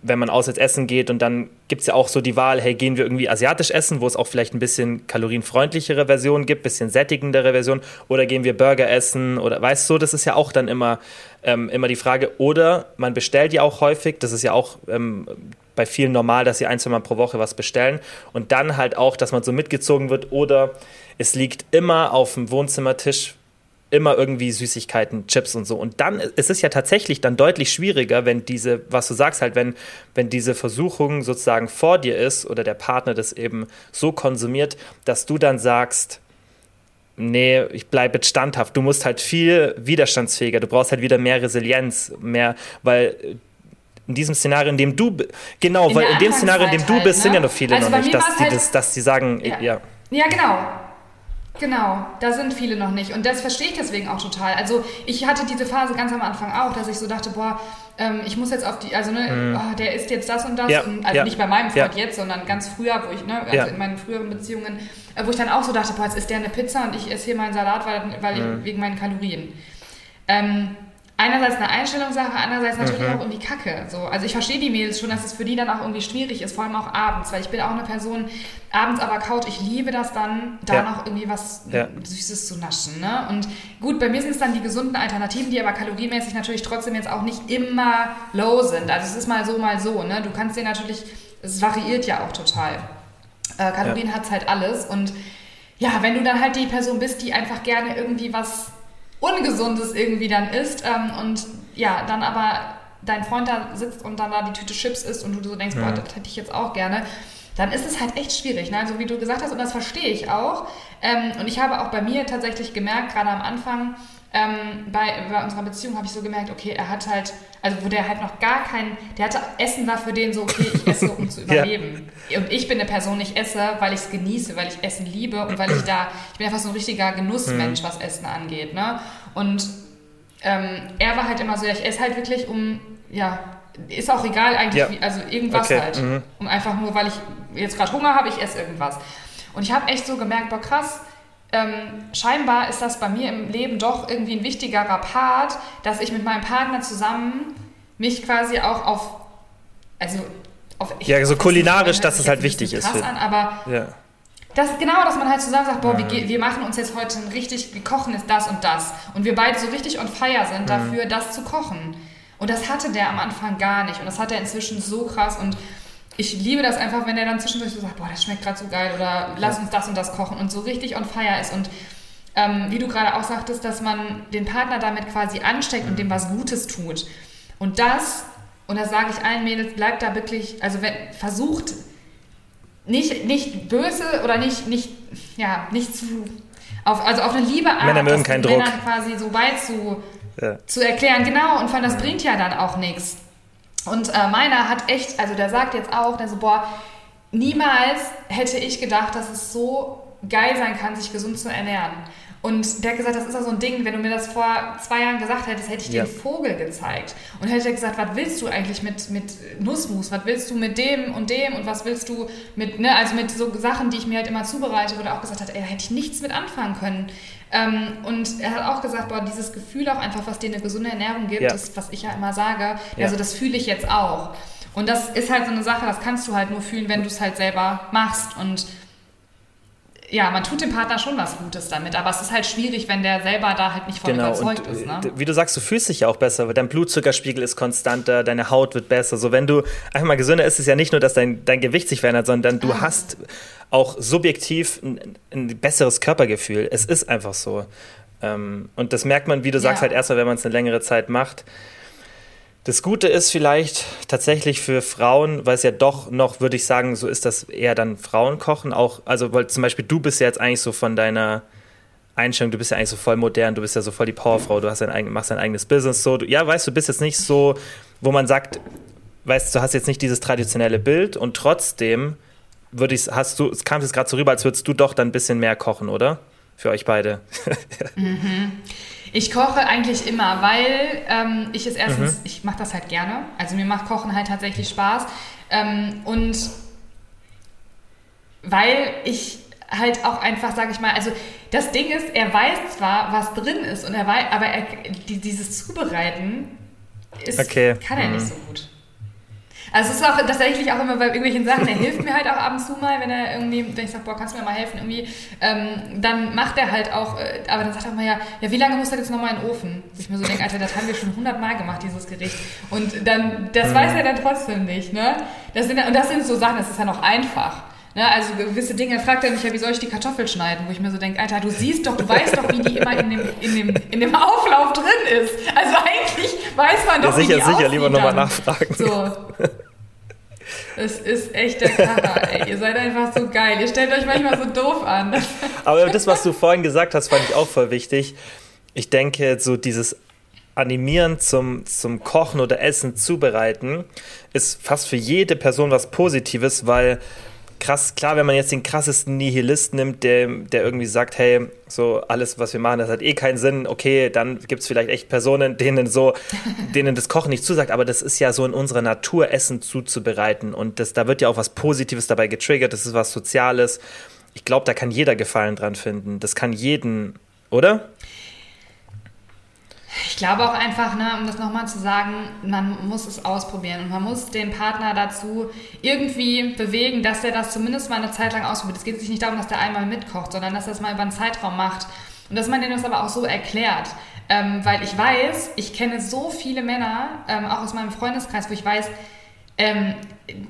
wenn man auswärts essen geht und dann gibt es ja auch so die Wahl, hey, gehen wir irgendwie asiatisch essen, wo es auch vielleicht ein bisschen kalorienfreundlichere Versionen gibt, bisschen sättigendere Version, oder gehen wir Burger essen oder weißt du, das ist ja auch dann immer, ähm, immer die Frage. Oder man bestellt ja auch häufig, das ist ja auch ähm, bei vielen normal, dass sie ein, zwei Mal pro Woche was bestellen und dann halt auch, dass man so mitgezogen wird oder es liegt immer auf dem Wohnzimmertisch immer irgendwie Süßigkeiten, Chips und so. Und dann ist es ja tatsächlich dann deutlich schwieriger, wenn diese, was du sagst, halt, wenn, wenn diese Versuchung sozusagen vor dir ist oder der Partner das eben so konsumiert, dass du dann sagst, nee, ich bleibe standhaft. Du musst halt viel widerstandsfähiger, du brauchst halt wieder mehr Resilienz, mehr, weil in diesem Szenario, in dem du, genau, in weil in dem Szenario, in dem du halt, bist, ne? sind ja noch viele also noch nicht, dass die, halt, das, dass die sagen, ja. ja. Ja, genau. Genau, da sind viele noch nicht. Und das verstehe ich deswegen auch total. Also ich hatte diese Phase ganz am Anfang auch, dass ich so dachte, boah, ähm, ich muss jetzt auf die, also ne, mm. oh, der ist jetzt das und das. Ja, und, also ja. nicht bei meinem Freund ja. jetzt, sondern ganz früher, wo ich, ne, also in meinen früheren Beziehungen, äh, wo ich dann auch so dachte, boah, jetzt isst der eine Pizza und ich esse hier meinen Salat, weil, weil mm. ich, wegen meinen Kalorien. Ähm, einerseits eine Einstellungssache, andererseits natürlich mhm. auch irgendwie Kacke. So. Also ich verstehe die Mädels schon, dass es für die dann auch irgendwie schwierig ist, vor allem auch abends, weil ich bin auch eine Person, abends aber Couch, ich liebe das dann, da ja. noch irgendwie was ja. Süßes zu naschen. Ne? Und gut, bei mir sind es dann die gesunden Alternativen, die aber kalorienmäßig natürlich trotzdem jetzt auch nicht immer low sind. Also es ist mal so, mal so. Ne? Du kannst dir natürlich, es variiert ja auch total. Äh, Kalorien ja. hat es halt alles und ja, wenn du dann halt die Person bist, die einfach gerne irgendwie was Ungesundes irgendwie dann isst ähm, und ja, dann aber dein Freund da sitzt und dann da die Tüte Chips isst und du so denkst, ja. boah, das hätte ich jetzt auch gerne, dann ist es halt echt schwierig. Ne? Also wie du gesagt hast, und das verstehe ich auch. Ähm, und ich habe auch bei mir tatsächlich gemerkt, gerade am Anfang, ähm, bei, bei, unserer Beziehung habe ich so gemerkt, okay, er hat halt, also wo der halt noch gar kein, der hatte, Essen war für den so, okay, ich esse, um zu überleben. ja. Und ich bin eine Person, ich esse, weil ich es genieße, weil ich Essen liebe und weil ich da, ich bin einfach so ein richtiger Genussmensch, mhm. was Essen angeht. Ne? Und ähm, er war halt immer so, ja, ich esse halt wirklich um, ja, ist auch egal eigentlich, ja. wie, also irgendwas okay. halt. Mhm. Um einfach nur, weil ich jetzt gerade Hunger habe, ich esse irgendwas. Und ich habe echt so gemerkt, boah krass, ähm, scheinbar ist das bei mir im Leben doch irgendwie ein wichtigerer Part, dass ich mit meinem Partner zusammen mich quasi auch auf, also auf ja, so kulinarisch, dass es halt wichtig ist. Krass an, aber ja. das genau, dass man halt zusammen sagt, boah, mhm. wir, wir, machen uns jetzt heute ein richtig, wir kochen jetzt das und das und wir beide so richtig on fire sind mhm. dafür, das zu kochen. Und das hatte der am Anfang gar nicht und das hat er inzwischen so krass und ich liebe das einfach, wenn er dann zwischendurch so sagt, boah, das schmeckt gerade so geil oder lass uns das und das kochen und so richtig on fire ist. Und ähm, wie du gerade auch sagtest, dass man den Partner damit quasi ansteckt und dem was Gutes tut. Und das, und das sage ich allen Mädels, bleibt da wirklich, also wenn, versucht nicht, nicht böse oder nicht, nicht, ja, nicht zu, auf, also auf eine liebe Art, Männer mögen keinen Druck. Männern quasi so weit zu, ja. zu erklären. Genau, und von das bringt ja dann auch nichts. Und äh, meiner hat echt, also der sagt jetzt auch, der so, boah, niemals hätte ich gedacht, dass es so geil sein kann, sich gesund zu ernähren. Und der hat gesagt, das ist ja so ein Ding, wenn du mir das vor zwei Jahren gesagt hättest, hätte ich dir ja. einen Vogel gezeigt. Und hätte er gesagt, was willst du eigentlich mit, mit Nussmus? Was willst du mit dem und dem? Und was willst du mit, ne, also mit so Sachen, die ich mir halt immer zubereite, wo er auch gesagt hat, ey, da hätte ich nichts mit anfangen können. Ähm, und er hat auch gesagt, boah, dieses Gefühl auch einfach, was dir eine gesunde Ernährung gibt, ja. das, was ich ja immer sage, ja. also das fühle ich jetzt auch. Und das ist halt so eine Sache, das kannst du halt nur fühlen, wenn du es halt selber machst. Und ja, man tut dem Partner schon was Gutes damit, aber es ist halt schwierig, wenn der selber da halt nicht von genau. überzeugt und, ist. Ne? Wie du sagst, du fühlst dich ja auch besser, weil dein Blutzuckerspiegel ist konstanter, deine Haut wird besser. So, wenn du einfach mal gesünder ist, ist es ja nicht nur, dass dein, dein Gewicht sich verändert, sondern du ah. hast auch subjektiv ein, ein, besseres Körpergefühl. Es ist einfach so. Ähm, und das merkt man, wie du sagst, ja. halt erst mal, wenn man es eine längere Zeit macht. Das Gute ist vielleicht tatsächlich für Frauen, weil es ja doch noch, würde ich sagen, so ist das eher dann Frauenkochen auch. Also, weil zum Beispiel du bist ja jetzt eigentlich so von deiner Einstellung, du bist ja eigentlich so voll modern, du bist ja so voll die Powerfrau, du hast dein, machst dein eigenes Business so. Du, ja, weißt du, bist jetzt nicht so, wo man sagt, weißt du, hast jetzt nicht dieses traditionelle Bild und trotzdem würde ich, hast du, es kam jetzt gerade so rüber, als würdest du doch dann ein bisschen mehr kochen, oder? Für euch beide. mhm. Ich koche eigentlich immer, weil ähm, ich es erstens, mhm. ich mache das halt gerne. Also mir macht Kochen halt tatsächlich Spaß. Ähm, und weil ich halt auch einfach, sage ich mal, also das Ding ist, er weiß zwar, was drin ist, und er weiß, aber er, die, dieses Zubereiten ist, okay. kann er mhm. nicht so gut. Also es ist auch tatsächlich auch immer bei irgendwelchen Sachen, er hilft mir halt auch ab und zu mal, wenn er irgendwie, wenn ich sage, boah, kannst du mir mal helfen, irgendwie, ähm, dann macht er halt auch, äh, aber dann sagt er mal, ja, ja, wie lange muss das jetzt nochmal in den Ofen? Wo ich mir so denke, Alter, das haben wir schon hundertmal gemacht, dieses Gericht. Und dann, das mhm. weiß er dann trotzdem nicht, ne? Das sind, und das sind so Sachen, das ist ja noch einfach. Ne, also gewisse Dinge fragt er mich ja, wie soll ich die Kartoffel schneiden? Wo ich mir so denke, Alter, du siehst doch, du weißt doch, wie die immer in dem, in dem, in dem Auflauf drin ist. Also eigentlich weiß man doch, ja, sicher, wie die sicher, lieber nochmal nachfragen. So. Es ist echt der Kracher, ey. Ihr seid einfach so geil. Ihr stellt euch manchmal so doof an. Aber das, was du vorhin gesagt hast, fand ich auch voll wichtig. Ich denke, so dieses Animieren zum, zum Kochen oder Essen zubereiten ist fast für jede Person was Positives, weil krass, klar, wenn man jetzt den krassesten Nihilist nimmt, der, der irgendwie sagt, hey, so alles, was wir machen, das hat eh keinen Sinn, okay, dann gibt es vielleicht echt Personen, denen so, denen das Kochen nicht zusagt, aber das ist ja so in unserer Natur, Essen zuzubereiten und das, da wird ja auch was Positives dabei getriggert, das ist was Soziales. Ich glaube, da kann jeder Gefallen dran finden. Das kann jeden, oder? Ich glaube auch einfach, ne, um das nochmal zu sagen, man muss es ausprobieren und man muss den Partner dazu irgendwie bewegen, dass er das zumindest mal eine Zeit lang ausprobiert. Es geht sich nicht darum, dass der einmal mitkocht, sondern dass er es mal über einen Zeitraum macht und dass man denen das aber auch so erklärt. Ähm, weil ich weiß, ich kenne so viele Männer, ähm, auch aus meinem Freundeskreis, wo ich weiß, ähm,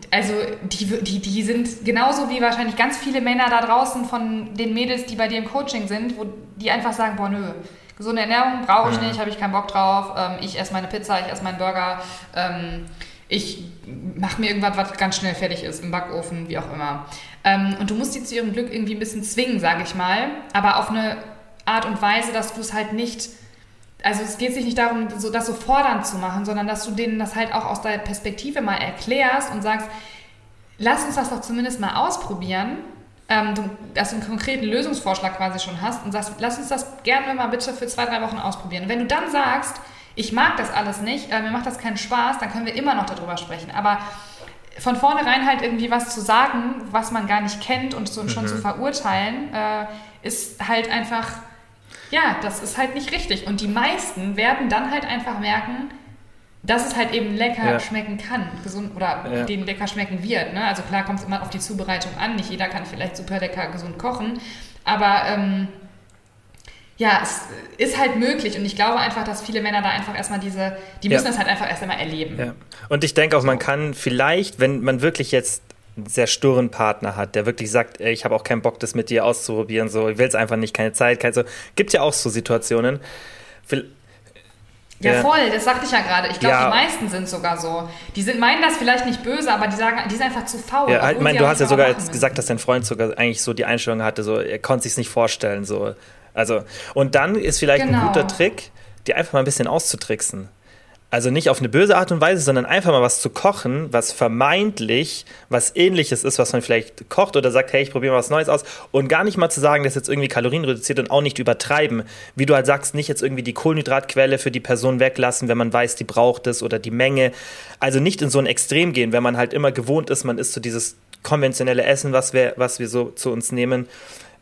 also die, die, die sind genauso wie wahrscheinlich ganz viele Männer da draußen von den Mädels, die bei dir im Coaching sind, wo die einfach sagen, boah nö, Gesunde Ernährung brauche ich nicht, habe ich keinen Bock drauf. Ähm, ich esse meine Pizza, ich esse meinen Burger. Ähm, ich mache mir irgendwas, was ganz schnell fertig ist, im Backofen, wie auch immer. Ähm, und du musst die zu ihrem Glück irgendwie ein bisschen zwingen, sage ich mal. Aber auf eine Art und Weise, dass du es halt nicht also es geht sich nicht darum, so, das so fordernd zu machen, sondern dass du denen das halt auch aus der Perspektive mal erklärst und sagst, lass uns das doch zumindest mal ausprobieren ähm, du, dass du einen konkreten Lösungsvorschlag quasi schon hast und sagst, lass uns das gerne mal bitte für zwei, drei Wochen ausprobieren. Und wenn du dann sagst, ich mag das alles nicht, äh, mir macht das keinen Spaß, dann können wir immer noch darüber sprechen. Aber von vornherein halt irgendwie was zu sagen, was man gar nicht kennt und so, mhm. schon zu verurteilen, äh, ist halt einfach, ja, das ist halt nicht richtig. Und die meisten werden dann halt einfach merken, dass es halt eben lecker ja. schmecken kann, gesund oder ja. denen lecker schmecken wird. Ne? Also klar kommt es immer auf die Zubereitung an. Nicht jeder kann vielleicht super lecker gesund kochen, aber ähm, ja, es ist halt möglich und ich glaube einfach, dass viele Männer da einfach erstmal diese, die müssen ja. das halt einfach erst einmal erleben. Ja. Und ich denke auch, man kann vielleicht, wenn man wirklich jetzt einen sehr sturen Partner hat, der wirklich sagt, ey, ich habe auch keinen Bock, das mit dir auszuprobieren, so, ich will es einfach nicht, keine Zeit, keine so. Gibt ja auch so Situationen. Ja, voll, das sagte ich ja gerade. Ich glaube, ja. die meisten sind sogar so. Die sind, meinen das vielleicht nicht böse, aber die sagen, die sind einfach zu faul. Ja, ich meine, du hast ja sogar jetzt gesagt, dass dein Freund sogar eigentlich so die Einstellung hatte, so er konnte sich nicht vorstellen. So. Also, und dann ist vielleicht genau. ein guter Trick, die einfach mal ein bisschen auszutricksen. Also nicht auf eine böse Art und Weise, sondern einfach mal was zu kochen, was vermeintlich was ähnliches ist, was man vielleicht kocht oder sagt, hey, ich probiere mal was Neues aus und gar nicht mal zu sagen, dass jetzt irgendwie Kalorien reduziert und auch nicht übertreiben. Wie du halt sagst, nicht jetzt irgendwie die Kohlenhydratquelle für die Person weglassen, wenn man weiß, die braucht es oder die Menge. Also nicht in so ein Extrem gehen, wenn man halt immer gewohnt ist, man isst so dieses konventionelle Essen, was wir, was wir so zu uns nehmen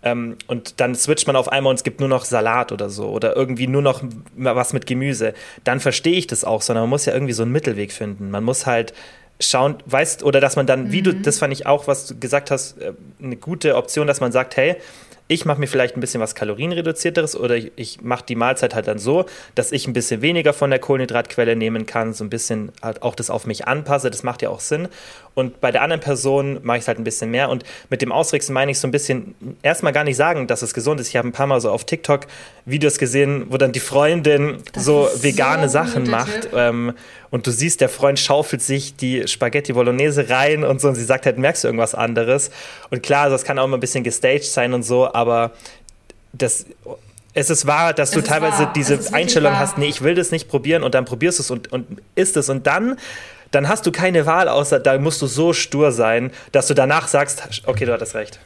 ähm, und dann switcht man auf einmal und es gibt nur noch Salat oder so oder irgendwie nur noch was mit Gemüse. Dann verstehe ich das auch, sondern man muss ja irgendwie so einen Mittelweg finden. Man muss halt schauen, weißt, oder dass man dann, mhm. wie du, mhm. das fand ich auch, was du gesagt hast, äh, eine gute Option, dass man sagt, hey, ich mache mir vielleicht ein bisschen was kalorienreduzierteres oder ich, ich mache die Mahlzeit halt dann so, dass ich ein bisschen weniger von der Kohlenhydratquelle nehmen kann, so ein bisschen halt auch das auf mich anpasse, das macht ja auch Sinn. Und bei der anderen Person mache ich es halt ein bisschen mehr. Und mit dem Ausrichten meine ich so ein bisschen, erstmal gar nicht sagen, dass es gesund ist. Ich habe ein paar Mal so auf TikTok Videos gesehen, wo dann die Freundin das so vegane so Sachen macht. Ähm, und du siehst, der Freund schaufelt sich die Spaghetti Bolognese rein und so. Und sie sagt halt, merkst du irgendwas anderes? Und klar, das kann auch immer ein bisschen gestaged sein und so, aber das es ist wahr, dass es du teilweise wahr. diese Einstellung wahr. hast, nee, ich will das nicht probieren und dann probierst du es und, und isst es und dann, dann hast du keine Wahl, außer da musst du so stur sein, dass du danach sagst, okay, du hattest recht.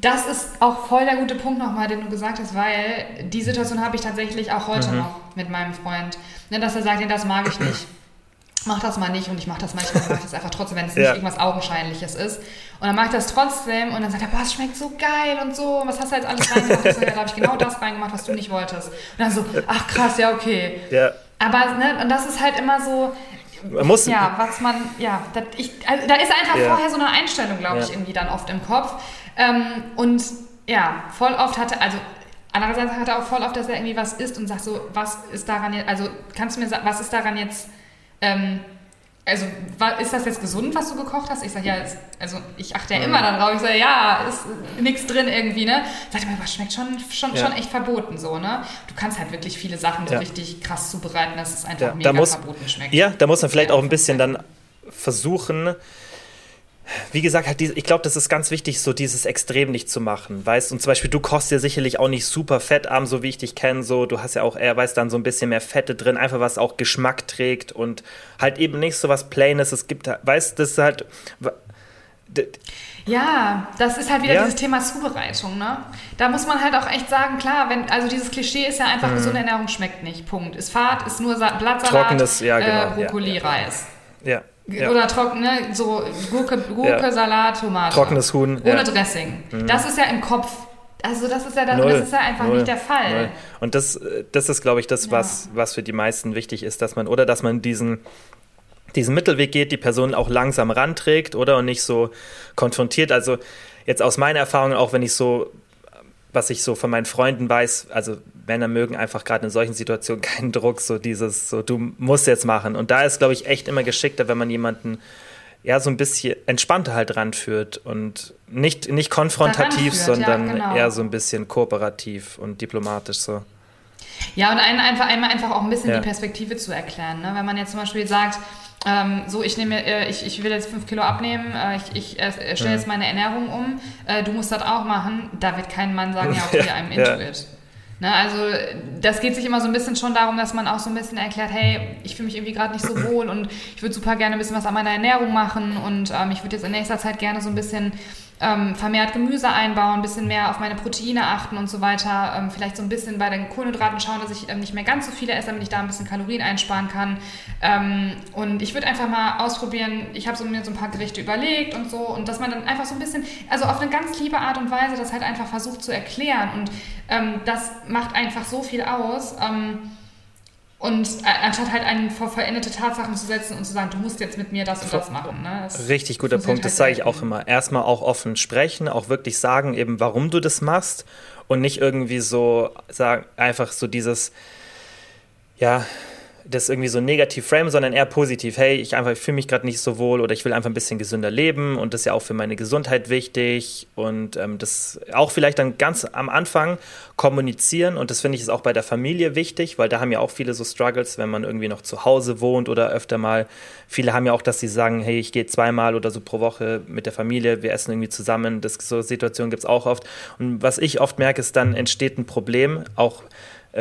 Das ist auch voll der gute Punkt nochmal, den du gesagt hast, weil die Situation habe ich tatsächlich auch heute mhm. noch mit meinem Freund. Ne, dass er sagt, nee, das mag ich nicht. Mach das mal nicht und ich mache das manchmal, mache das einfach trotzdem, wenn es ja. nicht irgendwas Augenscheinliches ist. Und dann mache ich das trotzdem und dann sagt er, boah, es schmeckt so geil und so. Was hast du jetzt alles reingemacht? Ich ja, da habe ich genau das reingemacht, was du nicht wolltest. Und dann so, ach krass, ja, okay. Ja. Aber, ne, und das ist halt immer so, man muss, ja, was man, ja, das, ich, also, da ist einfach ja. vorher so eine Einstellung, glaube ich, irgendwie dann oft im Kopf. Ähm, und ja, voll oft hatte, also andererseits hat er auch voll oft, dass er irgendwie was isst und sagt so, was ist daran jetzt, also kannst du mir sagen, was ist daran jetzt, ähm, also ist das jetzt gesund, was du gekocht hast? Ich sage, ja, also ich achte ja immer darauf. Ich sage, ja, ist nichts drin irgendwie, ne? Sagt er mir, was schmeckt schon, schon, ja. schon echt verboten so, ne? Du kannst halt wirklich viele Sachen so ja. richtig krass zubereiten, dass es einfach ja, mega muss, verboten schmeckt. Ja, da muss man vielleicht auch ein bisschen dann versuchen, wie gesagt, halt diese, ich glaube, das ist ganz wichtig, so dieses Extrem nicht zu machen, weißt? Und zum Beispiel, du kochst ja sicherlich auch nicht super fettarm, so wie ich dich kenne, so, du hast ja auch eher, weißt, dann so ein bisschen mehr Fette drin, einfach was auch Geschmack trägt und halt eben nicht so was Plaines, es gibt, weißt, das ist halt... Ja, das ist halt wieder ja. dieses Thema Zubereitung, ne? Da muss man halt auch echt sagen, klar, wenn, also dieses Klischee ist ja einfach, mhm. gesunde Ernährung schmeckt nicht, Punkt. Ist Fahrt, ist nur Blattsalat, Trockenes, ja, genau. äh, Brokkoli, ja, Reis. Ja. Ja. Oder trocken, ne? so Gurke, Gurke ja. Salat, Tomate. Trockenes Huhn. Ohne ja. Dressing. Mhm. Das ist ja im Kopf. Also das ist ja, das, das ist ja einfach Null. nicht der Fall. Null. Und das, das ist, glaube ich, das, was, was für die meisten wichtig ist, dass man, oder dass man diesen, diesen Mittelweg geht, die Person auch langsam ranträgt, oder? Und nicht so konfrontiert. Also jetzt aus meiner Erfahrung, auch wenn ich so was ich so von meinen Freunden weiß, also Männer mögen einfach gerade in solchen Situationen keinen Druck, so dieses, so du musst jetzt machen. Und da ist, glaube ich, echt immer geschickter, wenn man jemanden ja so ein bisschen entspannter halt ranführt und nicht, nicht konfrontativ, sondern ja, genau. eher so ein bisschen kooperativ und diplomatisch so. Ja, und einen einfach einmal einfach auch ein bisschen ja. die Perspektive zu erklären. Ne? Wenn man jetzt zum Beispiel sagt, ähm, so, ich nehme, äh, ich, ich will jetzt fünf Kilo abnehmen, äh, ich, ich äh, stelle jetzt meine Ernährung um, äh, du musst das auch machen, da wird kein Mann sagen, ja, okay, I'm into ja. it. Ne, also das geht sich immer so ein bisschen schon darum, dass man auch so ein bisschen erklärt, hey, ich fühle mich irgendwie gerade nicht so wohl und ich würde super gerne ein bisschen was an meiner Ernährung machen und ähm, ich würde jetzt in nächster Zeit gerne so ein bisschen ähm, vermehrt Gemüse einbauen, ein bisschen mehr auf meine Proteine achten und so weiter. Ähm, vielleicht so ein bisschen bei den Kohlenhydraten schauen, dass ich ähm, nicht mehr ganz so viele esse, damit ich da ein bisschen Kalorien einsparen kann. Ähm, und ich würde einfach mal ausprobieren, ich habe so mir so ein paar Gerichte überlegt und so und dass man dann einfach so ein bisschen, also auf eine ganz liebe Art und Weise das halt einfach versucht zu erklären und ähm, das macht einfach so viel aus. Und äh, anstatt halt einen vor veränderte Tatsachen zu setzen und zu sagen, du musst jetzt mit mir das und das machen. Ne? Das Richtig guter Punkt, das sage ich auch immer. Erstmal auch offen sprechen, auch wirklich sagen, eben warum du das machst und nicht irgendwie so sagen, einfach so dieses, ja, das irgendwie so negativ frame, sondern eher positiv. Hey, ich einfach fühle mich gerade nicht so wohl oder ich will einfach ein bisschen gesünder leben und das ist ja auch für meine Gesundheit wichtig und ähm, das auch vielleicht dann ganz am Anfang kommunizieren und das finde ich ist auch bei der Familie wichtig, weil da haben ja auch viele so Struggles, wenn man irgendwie noch zu Hause wohnt oder öfter mal. Viele haben ja auch, dass sie sagen, hey, ich gehe zweimal oder so pro Woche mit der Familie, wir essen irgendwie zusammen. Das so Situationen gibt es auch oft. Und was ich oft merke, ist dann entsteht ein Problem, auch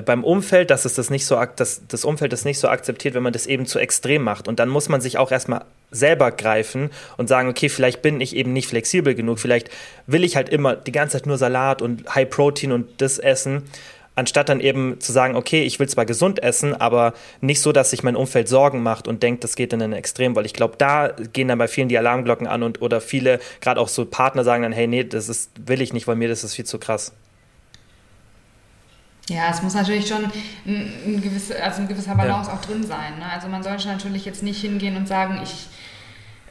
beim Umfeld, dass es das nicht so, dass das Umfeld das nicht so akzeptiert, wenn man das eben zu extrem macht. Und dann muss man sich auch erstmal selber greifen und sagen, okay, vielleicht bin ich eben nicht flexibel genug, vielleicht will ich halt immer die ganze Zeit nur Salat und High Protein und das essen, anstatt dann eben zu sagen, okay, ich will zwar gesund essen, aber nicht so, dass sich mein Umfeld Sorgen macht und denkt, das geht in ein Extrem, weil ich glaube, da gehen dann bei vielen die Alarmglocken an und oder viele, gerade auch so Partner sagen dann, hey, nee, das ist, will ich nicht, weil mir das ist viel zu krass. Ja, es muss natürlich schon ein, ein, gewisse, also ein gewisser Balance ja. auch drin sein. Ne? Also man sollte natürlich jetzt nicht hingehen und sagen, ich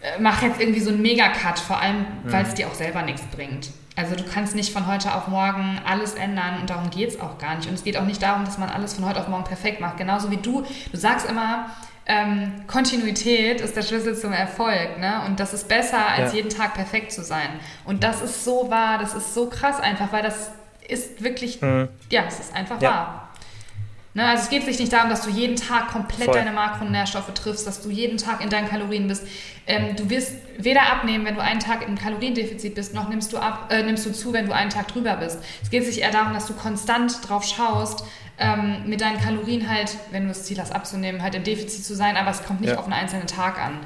äh, mache jetzt irgendwie so einen Megacut, vor allem, mhm. weil es dir auch selber nichts bringt. Also du kannst nicht von heute auf morgen alles ändern und darum geht es auch gar nicht. Und es geht auch nicht darum, dass man alles von heute auf morgen perfekt macht. Genauso wie du, du sagst immer, ähm, Kontinuität ist der Schlüssel zum Erfolg. Ne? Und das ist besser, als ja. jeden Tag perfekt zu sein. Und das ist so wahr, das ist so krass einfach, weil das ist wirklich, mhm. ja, es ist einfach ja. wahr. Ne, also es geht sich nicht darum, dass du jeden Tag komplett Voll. deine Makronährstoffe triffst, dass du jeden Tag in deinen Kalorien bist. Ähm, du wirst weder abnehmen, wenn du einen Tag im Kaloriendefizit bist, noch nimmst du, ab, äh, nimmst du zu, wenn du einen Tag drüber bist. Es geht sich eher darum, dass du konstant drauf schaust, ähm, mit deinen Kalorien halt, wenn du das Ziel hast abzunehmen, halt im Defizit zu sein, aber es kommt nicht ja. auf einen einzelnen Tag an.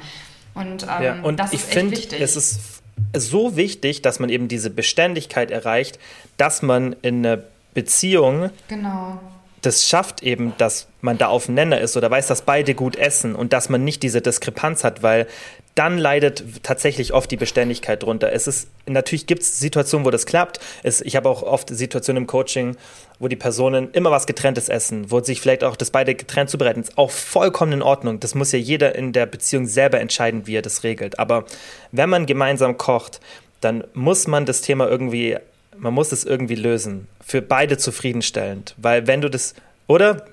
Und, ähm, ja, und das ich ist echt find, wichtig. Es ist so wichtig, dass man eben diese Beständigkeit erreicht, dass man in einer Beziehung genau. das schafft eben, dass man da aufeinander ist oder weiß, dass beide gut essen und dass man nicht diese Diskrepanz hat, weil dann leidet tatsächlich oft die Beständigkeit drunter. Es ist, natürlich gibt es Situationen, wo das klappt. Es, ich habe auch oft Situationen im Coaching, wo die Personen immer was Getrenntes essen, wo sich vielleicht auch das beide getrennt zubereiten. Ist auch vollkommen in Ordnung. Das muss ja jeder in der Beziehung selber entscheiden, wie er das regelt. Aber wenn man gemeinsam kocht, dann muss man das Thema irgendwie, man muss es irgendwie lösen. Für beide zufriedenstellend. Weil wenn du das, oder?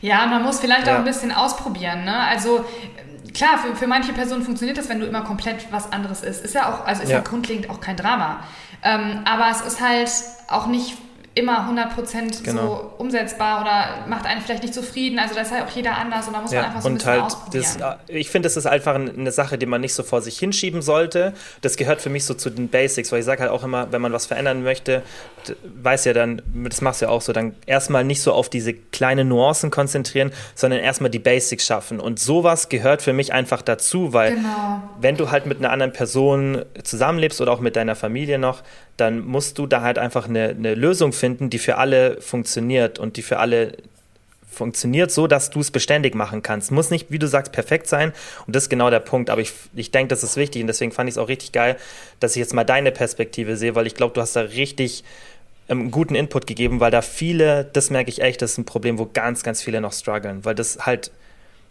Ja, man muss vielleicht ja. auch ein bisschen ausprobieren. Ne? Also klar, für, für manche Personen funktioniert das, wenn du immer komplett was anderes isst. Ist ja auch, also ist ja, ja grundlegend auch kein Drama. Ähm, aber es ist halt auch nicht immer 100% genau. so umsetzbar oder macht einen vielleicht nicht zufrieden. Also da ist halt auch jeder anders und da muss ja, man einfach so ein bisschen halt ausprobieren. Das, ich finde, das ist einfach eine Sache, die man nicht so vor sich hinschieben sollte. Das gehört für mich so zu den Basics, weil ich sage halt auch immer, wenn man was verändern möchte, weiß ja dann, das machst du ja auch so, dann erstmal nicht so auf diese kleinen Nuancen konzentrieren, sondern erstmal die Basics schaffen. Und sowas gehört für mich einfach dazu, weil genau. wenn du halt mit einer anderen Person zusammenlebst oder auch mit deiner Familie noch, dann musst du da halt einfach eine, eine Lösung finden, die für alle funktioniert und die für alle funktioniert so, dass du es beständig machen kannst. Muss nicht, wie du sagst, perfekt sein. Und das ist genau der Punkt. Aber ich, ich denke, das ist wichtig. Und deswegen fand ich es auch richtig geil, dass ich jetzt mal deine Perspektive sehe, weil ich glaube, du hast da richtig ähm, guten Input gegeben, weil da viele, das merke ich echt, das ist ein Problem, wo ganz, ganz viele noch strugglen, weil das halt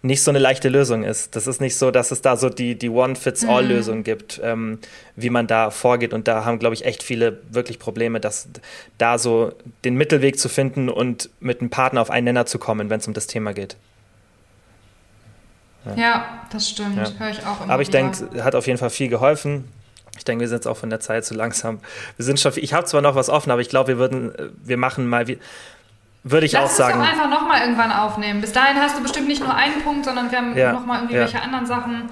nicht so eine leichte Lösung ist. Das ist nicht so, dass es da so die, die One-Fits-All-Lösung mhm. gibt, ähm, wie man da vorgeht. Und da haben, glaube ich, echt viele wirklich Probleme, dass da so den Mittelweg zu finden und mit einem Partner auf einen Nenner zu kommen, wenn es um das Thema geht. Ja, ja das stimmt. Ja. Höre ich auch immer Aber ich denke, hat auf jeden Fall viel geholfen. Ich denke, wir sind jetzt auch von der Zeit zu langsam. Wir sind schon, ich habe zwar noch was offen, aber ich glaube, wir würden, äh, wir machen mal, würde ich Lass auch sagen. Lass uns doch einfach nochmal irgendwann aufnehmen. Bis dahin hast du bestimmt nicht nur einen Punkt, sondern wir haben ja, nochmal irgendwie ja. welche anderen Sachen.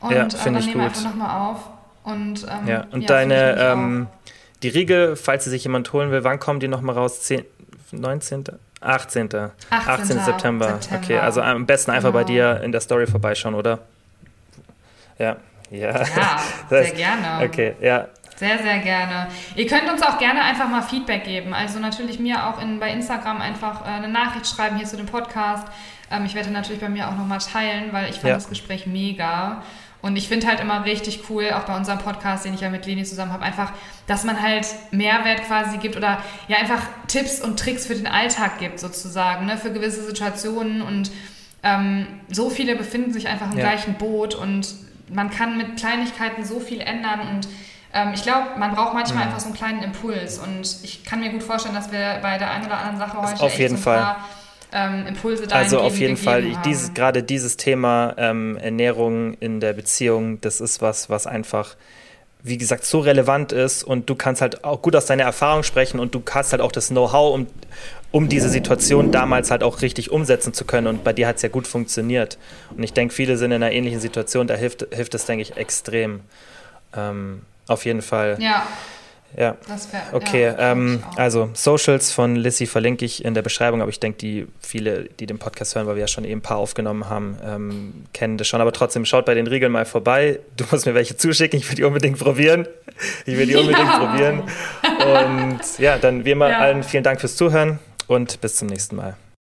Und ja, äh, dann nehmen wir einfach nochmal auf. Und, ähm, ja, und ja, deine, ähm, die Riegel, falls sie sich jemand holen will, wann kommen die nochmal raus? 10, 19. 18. 18. 18. September. September. Okay, also am besten einfach genau. bei dir in der Story vorbeischauen, oder? Ja. Ja, ja sehr gerne. Okay, ja. Sehr, sehr gerne. Ihr könnt uns auch gerne einfach mal Feedback geben. Also natürlich mir auch in, bei Instagram einfach äh, eine Nachricht schreiben hier zu dem Podcast. Ähm, ich werde natürlich bei mir auch nochmal teilen, weil ich fand ja. das Gespräch mega. Und ich finde halt immer richtig cool, auch bei unserem Podcast, den ich ja mit Leni zusammen habe, einfach, dass man halt Mehrwert quasi gibt oder ja einfach Tipps und Tricks für den Alltag gibt, sozusagen, ne, für gewisse Situationen. Und ähm, so viele befinden sich einfach im ja. gleichen Boot und man kann mit Kleinigkeiten so viel ändern und ähm, ich glaube, man braucht manchmal mhm. einfach so einen kleinen Impuls und ich kann mir gut vorstellen, dass wir bei der einen oder anderen Sache heute auf jeden so Fall. Paar, ähm, Impulse da Also auf jeden Fall, dieses, gerade dieses Thema ähm, Ernährung in der Beziehung, das ist was, was einfach wie gesagt, so relevant ist und du kannst halt auch gut aus deiner Erfahrung sprechen und du hast halt auch das Know-how, um, um diese Situation damals halt auch richtig umsetzen zu können. Und bei dir hat es ja gut funktioniert. Und ich denke, viele sind in einer ähnlichen Situation, da hilft, hilft es, denke ich, extrem. Ähm, auf jeden Fall. Ja. Ja. Wär, okay, ja, ähm, also Socials von Lissy verlinke ich in der Beschreibung, aber ich denke, die viele, die den Podcast hören, weil wir ja schon eben ein paar aufgenommen haben, ähm, kennen das schon. Aber trotzdem, schaut bei den Riegeln mal vorbei. Du musst mir welche zuschicken, ich will die unbedingt probieren. Ich will die unbedingt ja. probieren. Und ja, dann wie immer ja. allen vielen Dank fürs Zuhören und bis zum nächsten Mal.